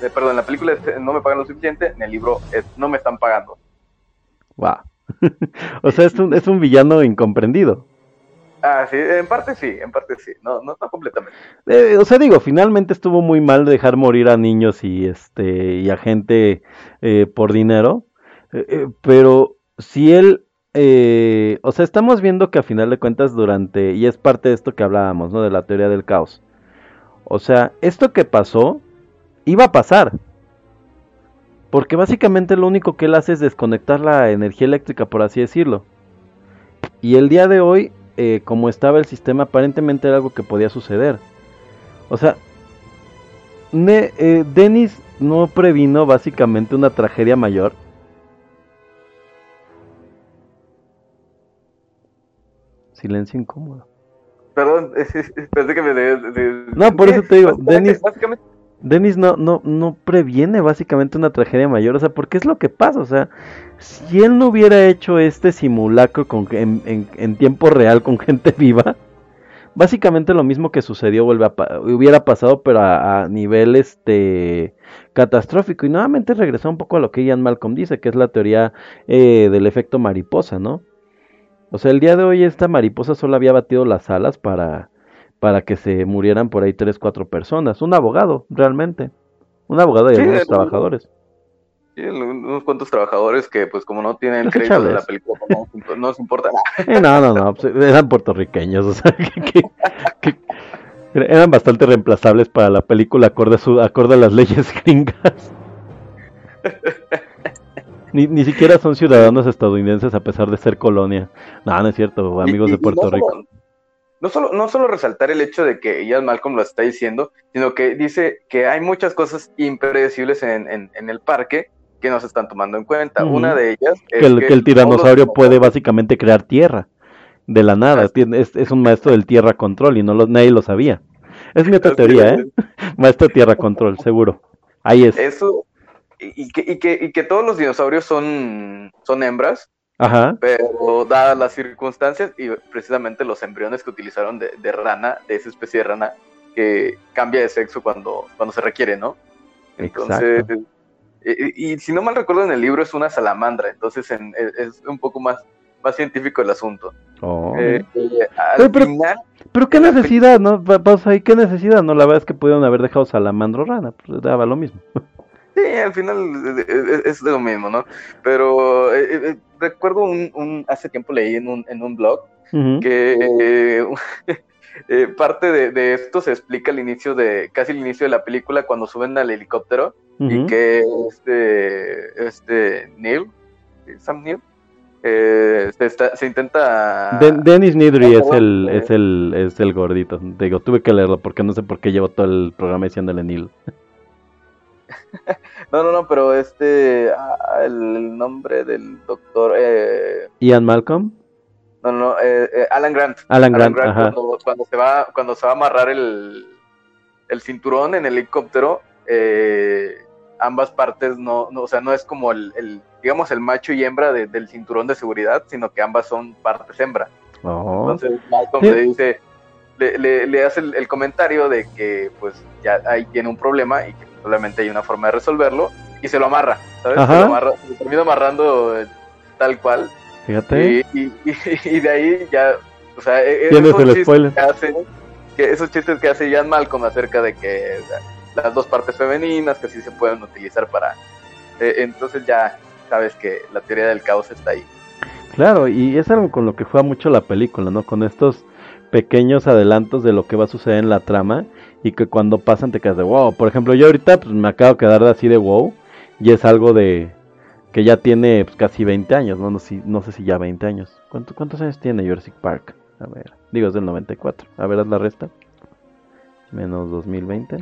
eh, perdón, en la película es, no me pagan lo suficiente, en el libro es, no me están pagando. Wow. o sea, es un, es un villano incomprendido. Ah, sí, en parte sí, en parte sí, no, no, no completamente. Eh, o sea, digo, finalmente estuvo muy mal dejar morir a niños y este y a gente eh, por dinero, Eh, pero si él, o sea, estamos viendo que a final de cuentas durante y es parte de esto que hablábamos, ¿no? De la teoría del caos. O sea, esto que pasó iba a pasar, porque básicamente lo único que él hace es desconectar la energía eléctrica, por así decirlo. Y el día de hoy, eh, como estaba el sistema, aparentemente era algo que podía suceder. O sea, Ne- eh, Dennis no previno básicamente una tragedia mayor. Silencio incómodo. Perdón, pensé que me de, de- No, por eso te digo, Dennis- Básicamente, Dennis no, no, no previene básicamente una tragedia mayor, o sea, porque es lo que pasa, o sea, si él no hubiera hecho este simulacro con, en, en- en tiempo real con gente viva, básicamente lo mismo que sucedió vuelve a hubiera pasado, pero a, a nivel este catastrófico. Y nuevamente regresó un poco a lo que Ian Malcolm dice, que es la teoría eh, del efecto mariposa, ¿no? O sea, el día de hoy esta mariposa solo había batido las alas para, para que se murieran por ahí tres, cuatro personas. Un abogado, realmente. Un abogado y Sí, algunos el- trabajadores. Sí, unos cuantos trabajadores que, pues, como no tienen crédito de la película, pues, no, no les importa nada. No, no, no, pues, eran puertorriqueños, o sea, que, que- que eran bastante reemplazables para la película acorde a, su, acorde a las leyes gringas. Ni, ni siquiera son ciudadanos estadounidenses a pesar de ser colonia. No, no es cierto, amigos Y- de Puerto no Rico. solo- no solo, no solo resaltar el hecho de que Ian Malcolm lo está diciendo, sino que dice que hay muchas cosas impredecibles en, en- en el parque que no se están tomando en cuenta. Una de ellas es Que el, que el todos tiranosaurio puede básicamente crear tierra de la nada. Es, es un maestro del tierra control y no lo, nadie lo sabía. Es mi otra teoría. ¿eh? Maestro de tierra control, seguro. Ahí es. Eso, y, y que, y, que, y que todos los dinosaurios son, son hembras, Ajá. pero dadas las circunstancias y precisamente los embriones que utilizaron de, de rana, de esa especie de rana, que cambia de sexo cuando, cuando se requiere, ¿no? Entonces, Exacto. Y, y si no mal recuerdo en el libro es una salamandra, entonces en- es, es un poco más, más científico el asunto. Oh. Eh, eh, al pero- final, Pero qué necesidad, ¿no? Pausa ahí, qué necesidad, ¿no? La verdad es que pudieron haber dejado salamandro rana, pues daba lo mismo. sí, al final eh, eh, es, lo mismo, ¿no? Pero eh, eh, recuerdo un, un- hace tiempo leí en un, en un blog Ujú. que eh, eh, parte de, de esto se explica al inicio de, casi al inicio de la película cuando suben al helicóptero y que este, este Neil, Sam Neil, eh, se, está- se intenta... Den- Dennis Nidry Ah, es el, es el, es el gordito. Digo, tuve que leerlo porque no sé por qué llevo todo el programa diciéndole Neil. No, no, no, pero este, ah, el, el nombre del doctor, eh, Ian Malcolm, no, no, eh, eh, Alan Grant. Alan Grant, ajá. cuando, cuando se va, cuando se va a amarrar el, el cinturón en el helicóptero, eh, ambas partes no, no, o sea, no es como el, el, digamos, el macho y hembra de- del cinturón de seguridad, sino que ambas son partes hembra. Oh. Entonces Malcolm Sí. le dice, le, le- le hace el, el comentario de que pues ya ahí tiene un problema y que solamente hay una forma de resolverlo y se lo amarra, ¿sabes? Ajá. Se lo amarra, se lo termina amarrando eh, tal cual Fíjate. y, y- y- y de ahí ya, o sea, e- e- esos el spoiler. que hace, que esos chistes que hace Ian Malcolm acerca de que las dos partes femeninas que sí se pueden utilizar para, eh, entonces ya sabes que la teoría del caos está ahí. Claro, y es algo con lo que juega mucho la película, ¿no? Con estos pequeños adelantos de lo que va a suceder en la trama y que cuando pasan te quedas de wow. Por ejemplo, yo ahorita pues, me acabo de quedar así de wow y es algo de que ya tiene pues, casi 20 años, ¿no? No, sé si- no sé si ya 20 años. ¿Cuánto- ¿Cuántos años tiene Jurassic Park? A ver, digo, es del 94. A ver, haz la resta. Menos 2020.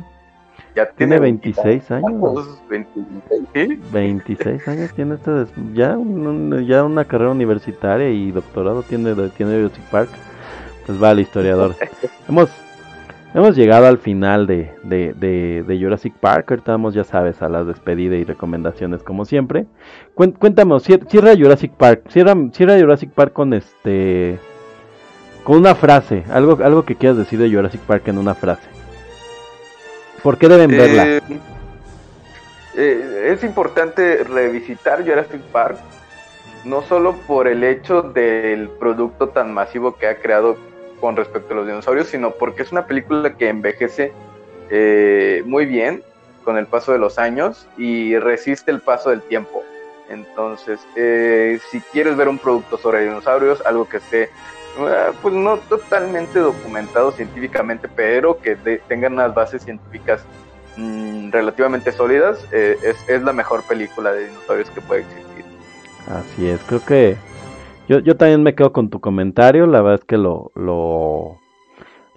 Ya Tiene tiene 26 años. ¿Cuántos? 26, ¿sí? 26 años tiene este des- ya un- un- ya una carrera universitaria y doctorado tiene tiene Jurassic Park pues vale historiador hemos hemos llegado al final de, de, de, de Jurassic Park. Ahorita vamos ya sabes a las despedidas y recomendaciones como siempre. Cuéntanos cier- cierra Jurassic Park cierra cierra Jurassic Park con este con una frase algo algo que quieras decir de Jurassic Park en una frase. ¿por qué deben verla? Eh, eh, es importante revisitar Jurassic Park, no solo por el hecho del producto tan masivo que ha creado con respecto a los dinosaurios, sino porque es una película que envejece eh, muy bien con el paso de los años y resiste el paso del tiempo. Entonces, eh, si quieres ver un producto sobre dinosaurios, algo que esté, eh, pues no totalmente documentado científicamente, pero que de- tengan unas bases científicas mm, relativamente sólidas, eh, es, es la mejor película de dinosaurios que puede existir. Así es, creo que yo, yo también me quedo con tu comentario, la verdad es que lo, lo,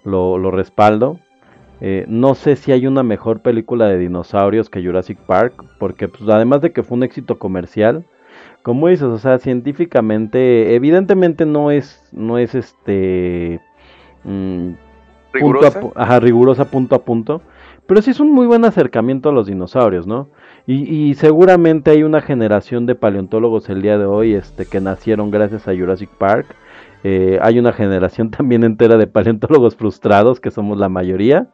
lo, lo respaldo. Eh, no sé si hay una mejor película de dinosaurios que Jurassic Park, porque pues, además de que fue un éxito comercial, como dices, o sea, científicamente, evidentemente no es, no es este mm, punto a Rigurosa. ajá, rigurosa punto a punto, pero sí es un muy buen acercamiento a los dinosaurios, ¿no? Y, y seguramente hay una generación de paleontólogos el día de hoy este, que nacieron gracias a Jurassic Park. Eh, hay una generación también entera de paleontólogos frustrados, que somos la mayoría.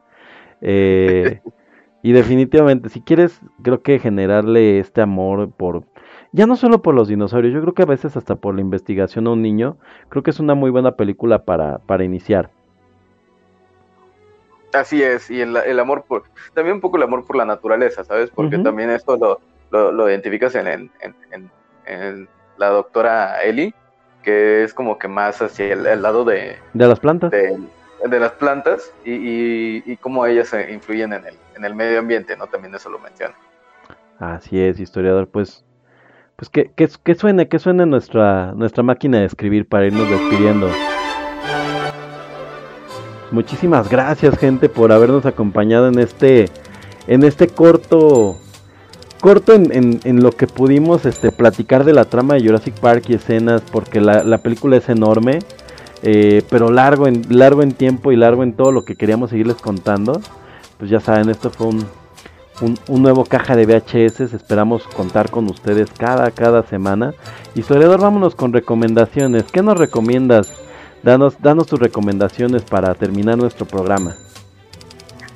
Eh, y definitivamente, si quieres, creo que generarle este amor por, ya no solo por los dinosaurios, yo creo que a veces hasta por la investigación a un niño, creo que es una muy buena película para, para iniciar. Así es, y el, el amor por, también un poco el amor por la naturaleza, ¿sabes? Porque también esto lo, lo, lo identificas en, en, en- la doctora Ellie, que es como que más hacia el, el lado de, De las plantas. de, de las plantas y, y, y cómo ellas influyen en el, en el medio ambiente, ¿no? También eso lo menciona. Así es, historiador, pues, pues que, que, que suene, que suene nuestra, nuestra máquina de escribir para irnos despidiendo. Muchísimas gracias, gente, por habernos acompañado en este, en este corto, corto en, en, lo que pudimos, este, platicar de la trama de Jurassic Park y escenas, porque la, la película es enorme, eh, pero largo en, largo en tiempo y largo en todo lo que queríamos seguirles contando. Pues ya saben, esto fue un, un, nuevo caja de VHS. Esperamos contar con ustedes cada, cada semana. Historiador, vámonos con recomendaciones. ¿Qué nos recomiendas? Danos, danos tus recomendaciones para terminar nuestro programa.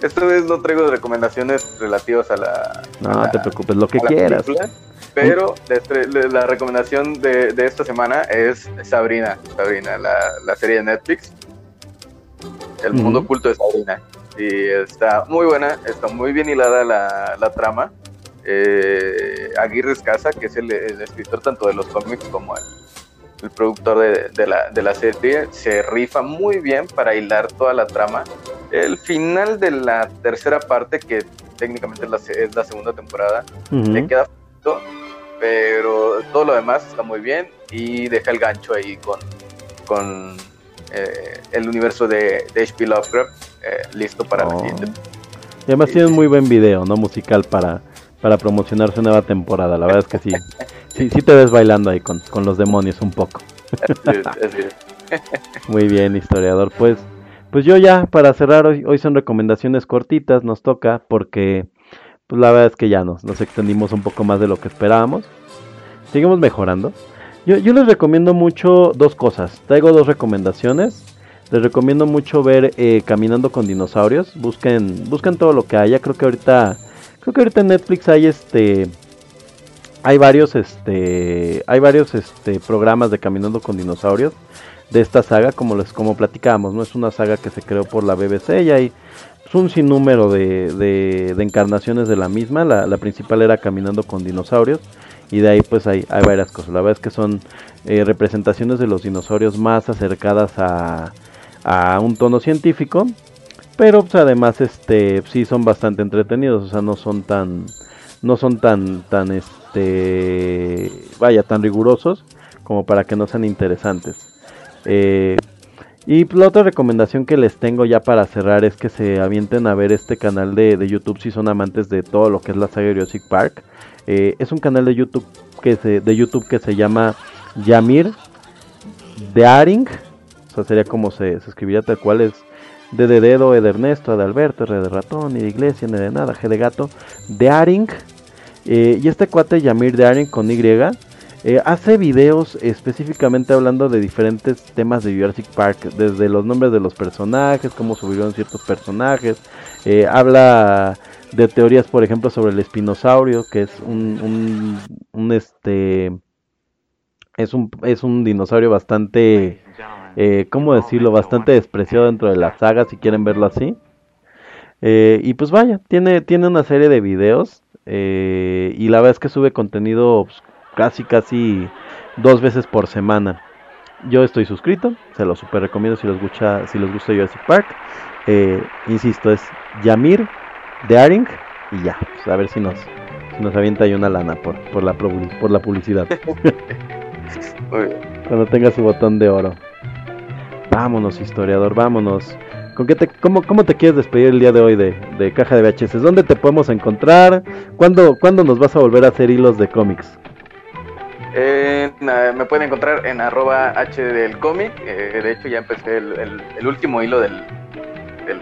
Esta vez no traigo recomendaciones relativas a la. No, a la- te preocupes, lo que quieras. película, pero la, recomendación de, de esta semana es Sabrina, Sabrina, la, la serie de Netflix. El mundo oculto de Sabrina. Y está muy buena, está muy bien hilada la, la trama. Eh, Aguirre Escasa, que es el, el escritor tanto de los cómics como el, el productor de, de la, de la serie, se rifa muy bien para hilar toda la trama. El final de la tercera parte, que técnicamente es la, es la segunda temporada, le queda poquito, pero todo lo demás está muy bien y deja el gancho ahí con, con eh, el universo de, de H.P. Lovecraft eh, listo para la Oh. siguiente. Y además tiene un muy buen video, ¿no? Musical para, para promocionar su nueva temporada. La verdad es que sí. Sí, sí te ves bailando ahí con, con los demonios un poco. Así es, así es. Muy bien, historiador. Pues, pues yo ya, para cerrar, hoy, hoy son recomendaciones cortitas, nos toca, porque pues la verdad es que ya nos, nos extendimos un poco más de lo que esperábamos. Seguimos mejorando. Yo, yo les recomiendo mucho dos cosas. Traigo dos recomendaciones. Les recomiendo mucho ver eh, Caminando con Dinosaurios. Busquen, busquen todo lo que haya. Creo que ahorita, creo que ahorita en Netflix hay este, hay varios, este, hay varios, este, programas de Caminando con Dinosaurios de esta saga, como les, como platicábamos, no es una saga que se creó por la BBC y hay pues, un sinnúmero de, de, de encarnaciones de la misma. La, la principal era Caminando con Dinosaurios y de ahí pues hay, hay varias cosas. La verdad es que son eh, representaciones de los dinosaurios más acercadas a, a un tono científico, pero pues, además este sí son bastante entretenidos, o sea, no son tan no son tan tan este vaya tan rigurosos como para que no sean interesantes. Eh, y pues, la otra recomendación que les tengo ya para cerrar es que se avienten a ver este canal de, de YouTube si son amantes de todo lo que es la saga Jurassic Park. Eh, es un canal de YouTube que se, de YouTube que se llama Yamir Dearing. O sea, sería como se, se escribiría tal cual es D de dedo, E de Ernesto, A de Alberto, R de ratón, I de iglesia, N de nada, G de gato, Dearing. Eh, y este cuate Yamir Dearing con Y eh, hace videos específicamente hablando de diferentes temas de Jurassic Park, desde los nombres de los personajes, cómo subieron ciertos personajes, eh, habla de teorías, por ejemplo, sobre el espinosaurio, que es un, un, un, este, es un, es un dinosaurio bastante, eh, ¿cómo decirlo? Bastante despreciado dentro de la saga, si quieren verlo así. Eh, y pues vaya, tiene, tiene una serie de videos eh, y la verdad es que sube contenido pues, casi casi dos veces por semana. Yo estoy suscrito, se lo super recomiendo si les gusta, si les gusta Jurassic Park. Eh, insisto, es Yamir Dearing y ya, pues, a ver si nos, si nos avienta ahí una lana por, por, la, por la publicidad. Cuando tenga su botón de oro. Vámonos, historiador, vámonos. ¿Con qué te, cómo, ¿Cómo te quieres despedir el día de hoy de, de Caja de VHS? ¿Dónde te podemos encontrar? ¿Cuándo, ¿Cuándo nos vas a volver a hacer hilos de cómics? Eh, me pueden encontrar en arroba H del cómic. eh, de hecho, ya empecé el, el- el último hilo del, del-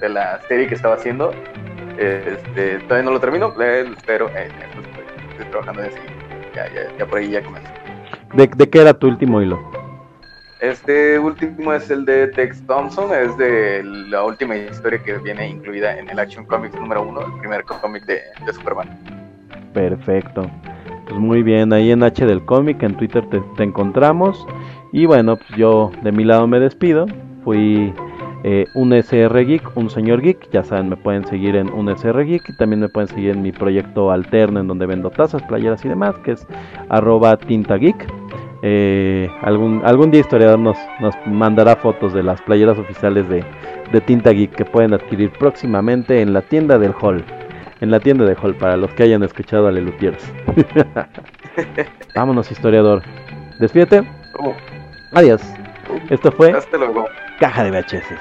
de la serie que estaba haciendo. Eh, este, todavía no lo termino, pero eh, estoy, trabajando en ese. Ya, ya, ya por ahí ya comencé. ¿De, de qué era tu último hilo? Este último es el de Tex Thompson, es de la última historia que viene incluida en el Action Comics número uno, el primer cómic de, Superman. Perfecto. Pues muy bien, ahí en H del cómic, en Twitter te, te encontramos. Y bueno, pues yo de mi lado me despido. Fui eh, un SR Geek, un señor geek, ya saben, me pueden seguir en un SR Geek y también me pueden seguir en mi proyecto alterno en donde vendo tazas, playeras y demás, que es arroba tinta geek. Eh, algún, algún día historiador nos, nos mandará fotos de las playeras oficiales de, de Tinta Geek que pueden adquirir próximamente en la tienda del Hall. En la tienda de Hall, para los que hayan escuchado a Lelutiers. Vámonos, historiador. Despídete. Adiós. Esto fue hasta luego. Caja de VHS.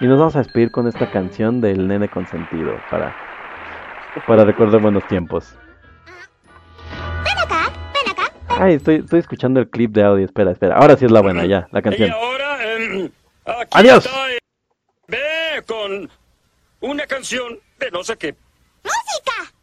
Y nos vamos a despedir con esta canción del nene consentido para, para recordar buenos tiempos. Ay, estoy, estoy escuchando el clip de audio. Espera, espera. Ahora sí es la buena, ya, la Y canción. ahora, em, aquí Adiós. está, eh, Ve con una canción de no sé qué. ¡Música!